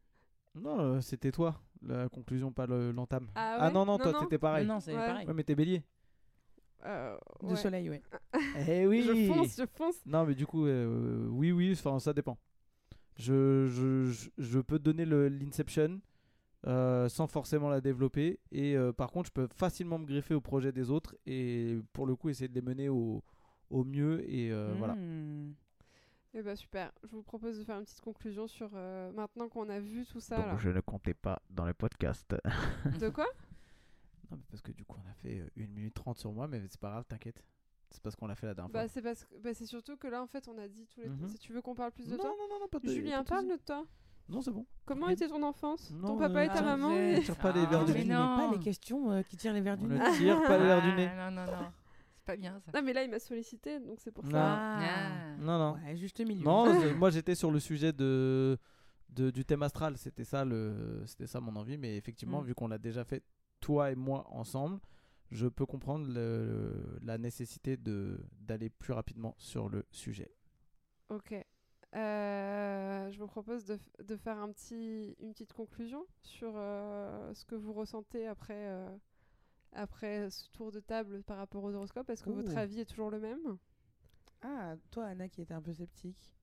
Non, euh, c'était toi, la conclusion, pas le- l'entame. Ah, ouais non, non, Non, toi, t'étais pareil. Non, non, c'est Ouais. pareil. Ouais, mais t'es bélier. Euh, De ouais. soleil, ouais. (laughs) eh oui Je fonce, je fonce. Non, mais du coup, euh, oui, oui, enfin, ça dépend. Je, je, je, je peux te donner l'Inception euh, sans forcément la développer. Et euh, par contre, je peux facilement me greffer au projet des autres et pour le coup, essayer de les mener au, au mieux. Et euh, voilà. Hmm. Eh ben super. Je vous propose de faire une petite conclusion sur euh, maintenant qu'on a vu tout ça. là. Je ne comptais pas dans le podcast. De quoi? (laughs) Non, mais parce que du coup, on a fait 1 minute 30 sur moi, mais c'est pas grave, t'inquiète. C'est parce qu'on l'a fait la dernière Bah fois. c'est parce que bah, c'est surtout que là en fait on a dit tous les Mhm. Si tu veux qu'on parle plus de non, toi non, non, non, pas de Julien, parle de toi. Non, c'est bon. Comment était ton enfance? Non, Ton papa euh, et ta ah, maman ouais. et- Tire pas les Ah, verres du nez. n'aimais pas non. les questions euh, qui tirent les verres du nez. ne tire pas les verres du nez. Ah, Non, non, non. C'est pas bien ça. Non mais là il m'a sollicité donc c'est pour Non. ça. Ah. Non, non. Ouais, juste milieu. Non, (laughs) moi j'étais sur le sujet de, de- du thème astral, c'était ça le c'était ça mon envie mais effectivement Mm. vu qu'on l'a déjà fait toi et moi ensemble, je peux comprendre le- la nécessité de d'aller plus rapidement sur le sujet. Ok. Euh, je vous propose de, de faire un petit, une petite conclusion sur euh, ce que vous ressentez après, euh, après ce tour de table par rapport aux horoscopes. Est-ce que votre avis est toujours le même? Ah, toi, Anna, qui était un peu sceptique.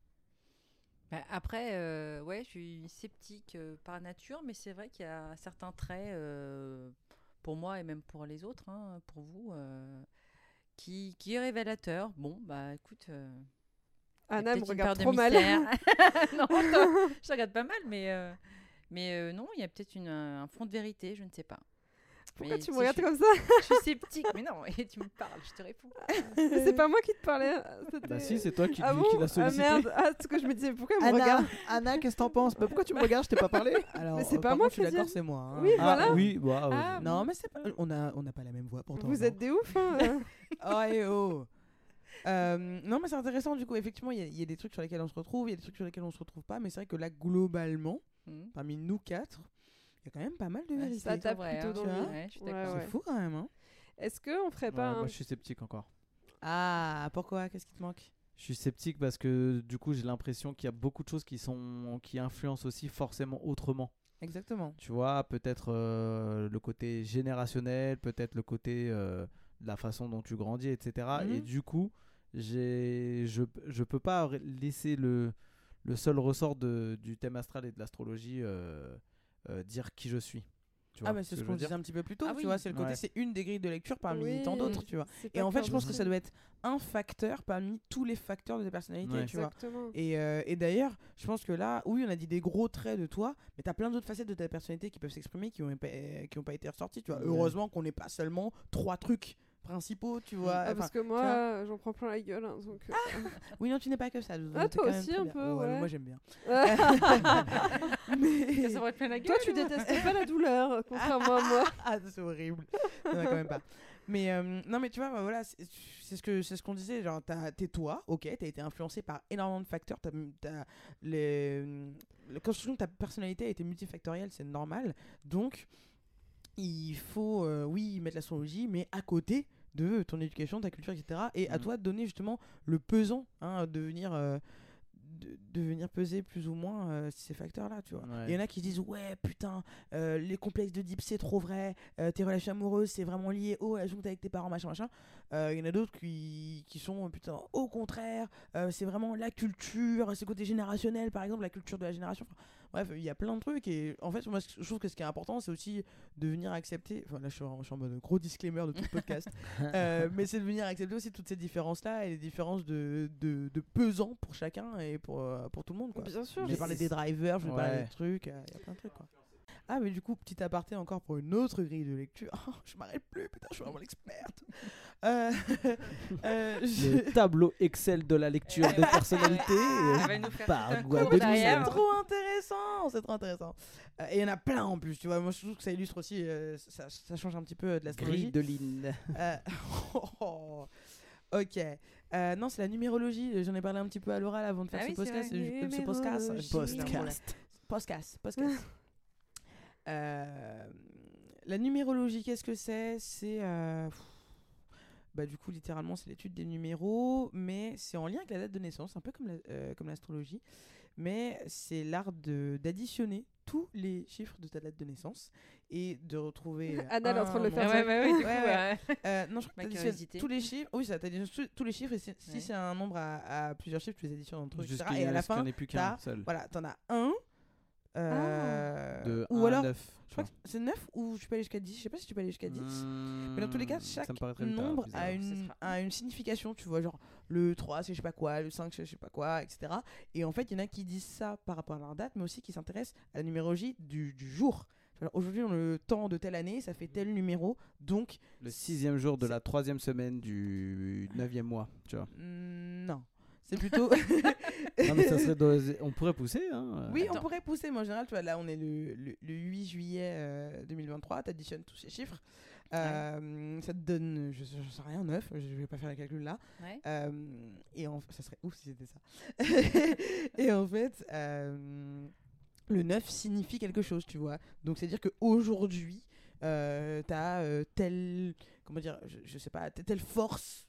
Bah, après, euh, ouais, je suis sceptique euh, par nature, mais c'est vrai qu'il y a certains traits, euh, pour moi et même pour les autres, hein, pour vous, euh, qui, qui est révélateur. Bon, bah écoute. euh, Anna me regarde trop mal. (laughs) (laughs) non, je, regarde pas mal, mais, euh, mais non, il y a peut-être une- un fond de vérité, je ne sais pas. Pourquoi Mais tu me regardes comme ça (laughs) je suis sceptique, mais non, et tu me parles, je te réponds. Mais C'est pas moi qui te parlais. c'était- Bah si, c'est toi qui, Ah bon qui l'as Ah sollicité. merde, ah, c'est ce que je me disais, pourquoi elle me Anna, regarde Anna, qu'est-ce que t'en penses? Bah, Pourquoi tu me regardes? Je t'ai pas parlé (laughs) Alors, Mais c'est euh, pas moi contre, je suis qui d'accord, c'est moi. hein. Oui, Ah voilà. oui, bah, Ah, Non, mais c'est pas... on a on n'a pas la même voix pourtant. Vous non êtes des ouf, hein. (laughs) Oh, eh oh. Euh, non, mais c'est intéressant du coup. Effectivement, il y, a- y a des trucs sur lesquels on se retrouve, il y a des trucs sur lesquels on se retrouve pas. Mais c'est vrai que là, globalement, Hmm. parmi nous quatre, y a quand même pas mal de Ouais, vérités. ça tape vrai, plutôt hein, dans. Ouais, Ouais. C'est fou quand même. Hein. Est-ce qu'on ferait Ouais, pas moi je suis sceptique encore. Ah, pourquoi? Qu'est-ce qui te manque? Je suis sceptique parce que du coup j'ai l'impression qu'il y a beaucoup de choses qui sont qui influencent aussi forcément autrement. Exactement. Tu vois, peut-être euh, le côté générationnel, peut-être le côté euh, de la façon dont tu grandis, etc. Et Mhm. du coup, j'ai je je peux pas laisser le le seul ressort de, du thème astral et de l'astrologie euh, euh, dire qui je suis. Tu vois Ah, mais c'est ce qu'on disait un petit peu plus tôt. Ah tu oui. vois, c'est le côté, Ouais. c'est une des grilles de lecture parmi Oui, tant d'autres, tu vois. Et en fait, je pense que ça. doit être un facteur parmi tous les facteurs de ta personnalité, Ouais. tu vois. Et, euh, et d'ailleurs, je pense que là, oui, on a dit des gros traits de toi, mais tu as plein d'autres facettes de ta personnalité qui peuvent s'exprimer, qui n'ont pas, qui ont pas été ressorties, tu vois. Ouais. Heureusement qu'on n'est pas seulement trois trucs principaux, tu vois. Ah, parce que moi, j'en prends plein la gueule. hein, donc, euh, (laughs) oui, non, tu n'es pas que ça. Ah, toi aussi, un bien. peu, ouais. Moi, j'aime bien. (laughs) Ça plein la gueule. Toi, tu détestes pas la douleur, contrairement à moi. (laughs) ah, c'est horrible. non, quand même pas. Mais euh, non, mais tu vois, bah, voilà, c'est ce que c'est ce qu'on disait. Genre, t'es toi, ok, t'as été influencé par énormément de facteurs. T'as, t'as les, la construction de ta personnalité a été multifactorielle, c'est normal. Donc, il faut, euh, oui, mettre l'astrologie, mais à côté de ton éducation, ta culture, etc. Et à Mhm. toi de donner justement le pesant, hein, de venir. euh, de, de venir peser plus ou moins euh, ces facteurs-là, tu vois. Ouais. Il y en a qui disent ouais putain euh, les complexes de Deep c'est trop vrai, euh, tes relations amoureuses c'est vraiment lié au la jonque avec tes parents machin machin. Il y en a d'autres qui, qui sont putain au contraire c'est vraiment la culture, c'est côté générationnel par exemple la culture de la génération. Enfin, bref il y a plein de trucs et en fait moi je trouve que ce qui est important c'est aussi de venir accepter. Enfin là je suis en, je suis en mode gros disclaimer de tout le podcast, (laughs) Euh, mais c'est de venir accepter aussi toutes ces différences là et les différences de, de, de pesant pour chacun et pour, euh, pour tout le monde quoi. Bien sûr. Parlé c'est- des drivers, je vais parler des trucs, il y a plein de trucs quoi. Ah mais du coup, petit aparté encore pour une autre grille de lecture. (laughs) Oh, je m'arrête plus, putain, je suis vraiment l'experte. (laughs) Euh, euh, je- Le tableau Excel de la lecture de personnalité. Elle va nous faire par tout un C'est trop intéressant, c'est trop intéressant. Euh, et il y en a plein en plus, tu vois. Moi je trouve que ça illustre aussi, euh, ça, ça change un petit peu de l'astrologie. Grille de ligne. Euh, (laughs) oh, ok. Euh, non, c'est la numérologie. J'en ai parlé un petit peu à l'oral avant de faire Ah ce oui, c'est podcast. Ce podcast. Podcast. Podcast. Euh, la numérologie, qu'est-ce que c'est? C'est. euh, bah, du coup, littéralement, c'est l'étude des numéros, mais c'est en lien avec la date de naissance, un peu comme la- euh, comme l'astrologie. mais c'est l'art de- d'additionner tous les chiffres de ta date de naissance et de retrouver. (laughs) Anna, est en train de le faire ouais, ouais, ouais, du (laughs) coup, Ouais, ouais. ouais. Euh, non, je crois que t'additionnes tous les chiffres. Oui, ça t'additionne tous- tous les chiffres et si, c'est un nombre à, à plusieurs chiffres, tu les additionnes entre eux, etc. Jusqu'à Et à la fin, en plus qu'un seul. voilà, t'en as un. Euh, De ou 1 alors, à 9. je crois que c'est 9 ou je peux aller jusqu'à 10. Je sais pas si tu peux aller jusqu'à 10. Mais dans tous les cas, chaque nombre bizarre. a une, sera- a une signification, tu vois, genre le 3 c'est je sais pas quoi, le 5 c'est je sais pas quoi, etc. Et en fait, il y en a qui disent ça par rapport à leur date, mais aussi qui s'intéressent à la numérologie du, du jour. Aujourd'hui, on a le temps de telle année, ça fait tel numéro, donc Le sixième jour de la troisième semaine du neuvième mois, tu vois. non. C'est plutôt. (laughs) Non, mais ça serait dosé- On pourrait pousser, hein. Oui, on pourrait pousser, mais en général, tu vois, là, on est le, le, le 8 juillet euh, 2023, tu additionnes tous ces chiffres. Euh, Ça te donne, je, je sais rien, 9, je vais pas faire le calcul là. Ouais. Euh, et en, ça serait ouf si c'était ça. (laughs) et en fait, euh, le 9 signifie quelque chose, tu vois. Donc, c'est-à-dire qu'aujourd'hui, euh, tu as telle, comment dire, je, je sais pas, telle force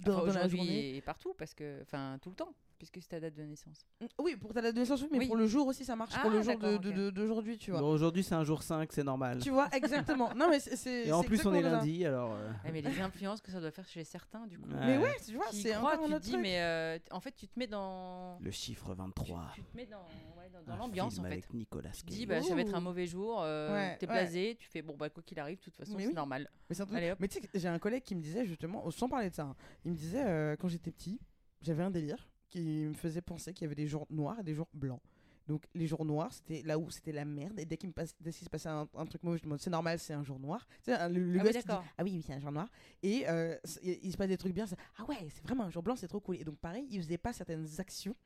dans, Enfin, dans la aujourd'hui journée. et partout, parce que, enfin, tout le temps. Puisque c'est ta date de naissance. Oui, pour ta date de naissance, oui, mais Oui. pour le jour aussi, ça marche. Ah, pour le jour de- ok. de- d'aujourd'hui, tu vois. Aujourd'hui, c'est un jour 5, c'est normal. Tu vois, exactement. non, mais c'est. Et en plus, on est ça. lundi, alors. euh, mais les influences que ça doit faire chez certains, du coup. Mais ouais, tu vois, c'est un tu te autre dis, truc. mais euh, en fait, tu te mets dans. Le chiffre Tu, 23. tu te mets dans, ouais, dans, l'ambiance, en fait. avec Nicolas Tu dis, bah, ça va être un mauvais jour, euh, t'es blasé, tu fais, bon, bah, quoi qu'il arrive, de toute façon, c'est normal. Mais, c'est un truc- Allez, hop. mais tu sais, j'ai un collègue qui me disait justement, sans parler de ça, hein, il me disait quand j'étais petit, j'avais un délire qui me faisait penser qu'il y avait des jours noirs et des jours blancs. Donc les jours noirs, c'était là où c'était la merde. Et dès qu'il me passe, dès qu'il se passait un, un truc mauvais, je me demande, c'est normal, c'est un jour noir. Tu sais, un- le, le Ah oui, dit, ah oui, oui, c'est un jour noir. Et euh, il, se passe des trucs bien, c'est, ah ouais, c'est vraiment un jour blanc, c'est trop cool. Et donc pareil, il faisait pas certaines actions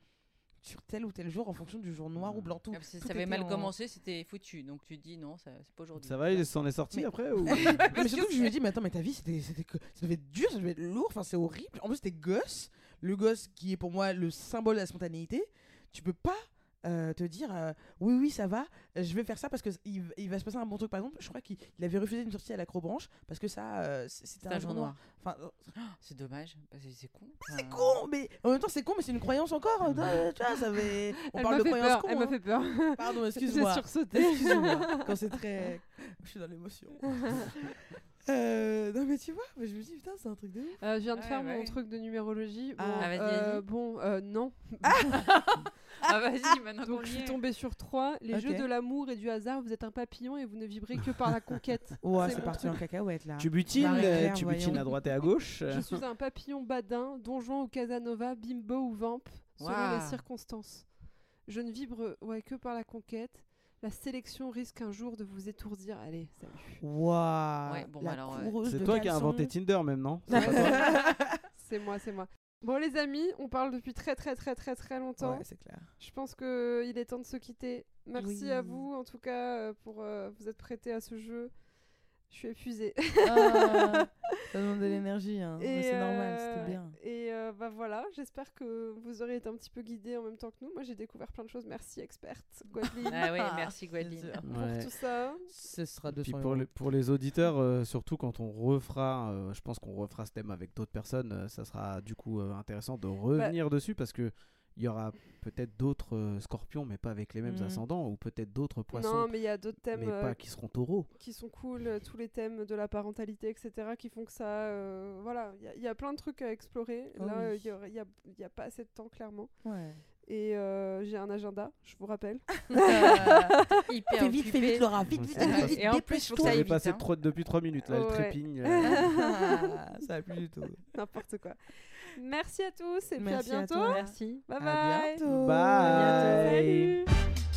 sur tel ou tel jour en fonction du jour noir ou blanc. Tout, Ah, tout ça avait mal en- commencé, c'était foutu. Donc tu dis, non, c'est pas aujourd'hui. Ça va, il s'en est sorti Mais- après (laughs) ou... mais surtout que je lui ai dit, mais attends, mais ta vie, c'était, c'était que, ça devait être dur, ça devait être lourd, enfin, c'est horrible. En plus, t'es gosse, le gosse qui est pour moi le symbole de la spontanéité. Tu peux pas euh, te dire, euh, oui, oui, ça va, je vais faire ça parce qu'il il va se passer un bon truc. Par exemple, je crois qu'il il avait refusé une sortie à l'acrobranche parce que ça, euh, c'était C'est un jour noir. Enfin, euh, C'est dommage, que c'est con. c'est con, mais en même temps, c'est con, mais c'est une croyance encore. tu vois, ça fait... (laughs) On Elle parle m'a de croyance peur. con. Elle m'a hein. fait peur. Pardon, (laughs) J'ai excuse-moi. sursauté. Excuse-moi, quand c'est (laughs) très. Je suis dans l'émotion. Euh, non, mais tu vois, mais je me dis, putain, c'est un truc de ouf. Euh, je viens de Ouais, faire ouais. mon truc de numérologie. Bon, Ah, vas-y, euh, bon euh, non. (laughs) Ah, vas-y, maintenant Donc qu'on je y suis tombée sur 3. Les jeux de l'amour et du hasard, vous êtes un papillon et vous ne vibrez que par la conquête. (laughs) Ouais, C'est parti truc. en cacahuète là. Tu butines, euh, tu voyons. butines à droite et à gauche. (laughs) Je suis un papillon badin, donjon ou Casanova, bimbo ou vamp, selon les circonstances. Je ne vibre ouais, que par la conquête. La sélection risque un jour de vous étourdir. Allez, salut. Waouh. Ouais, bon, la alors, ouais. coureuse C'est toi qui as inventé Tinder même, non (laughs) (laughs) C'est moi, c'est moi. Bon les amis, on parle depuis très très très très très longtemps. Ouais, c'est clair. Je pense que il est temps de se quitter. Merci Oui. à vous en tout cas euh, pour euh, vous être prêtés à ce jeu. Je suis épuisée. Ah, (laughs) ça demande de l'énergie, hein. c'est normal, euh, c'était bien. Et euh, bah voilà, j'espère que vous aurez été un petit peu guidés en même temps que nous. Moi j'ai découvert plein de choses. Merci experte Gwendoline Ah ouais, merci Gwendoline. Pour Ouais. tout ça. Ce sera Puis 200 pour pour les auditeurs, euh, surtout quand on refera, euh, je pense qu'on refera ce thème avec d'autres personnes, euh, ça sera du coup euh, intéressant de revenir dessus parce que il y aura peut-être d'autres euh, scorpions, mais pas avec les mêmes Mhm. ascendants, ou peut-être d'autres poissons, Non, mais il y a d'autres thèmes mais euh, pas qui seront taureaux. qui sont cool, euh, tous les thèmes de la parentalité, etc., qui font que ça. euh, voilà, il y a- il y, a plein de trucs à explorer. Oh Là, oui. il y n'y a, il y a pas assez de temps, clairement. Ouais. Et euh, j'ai un agenda, je vous rappelle. (laughs) (laughs) Hyper Fais vite, fais vite, Laura, vite, vite, vite, vite, Et en plus, dépêche-toi. ça passé hein. trop- depuis 3 minutes, là, Ouais. le trépigne. euh. Ah, (laughs) ça va plus du tout. N'importe quoi. Merci à tous et Merci puis à à bientôt. toi. Merci. Bye À bye. bientôt. Bye. Salut.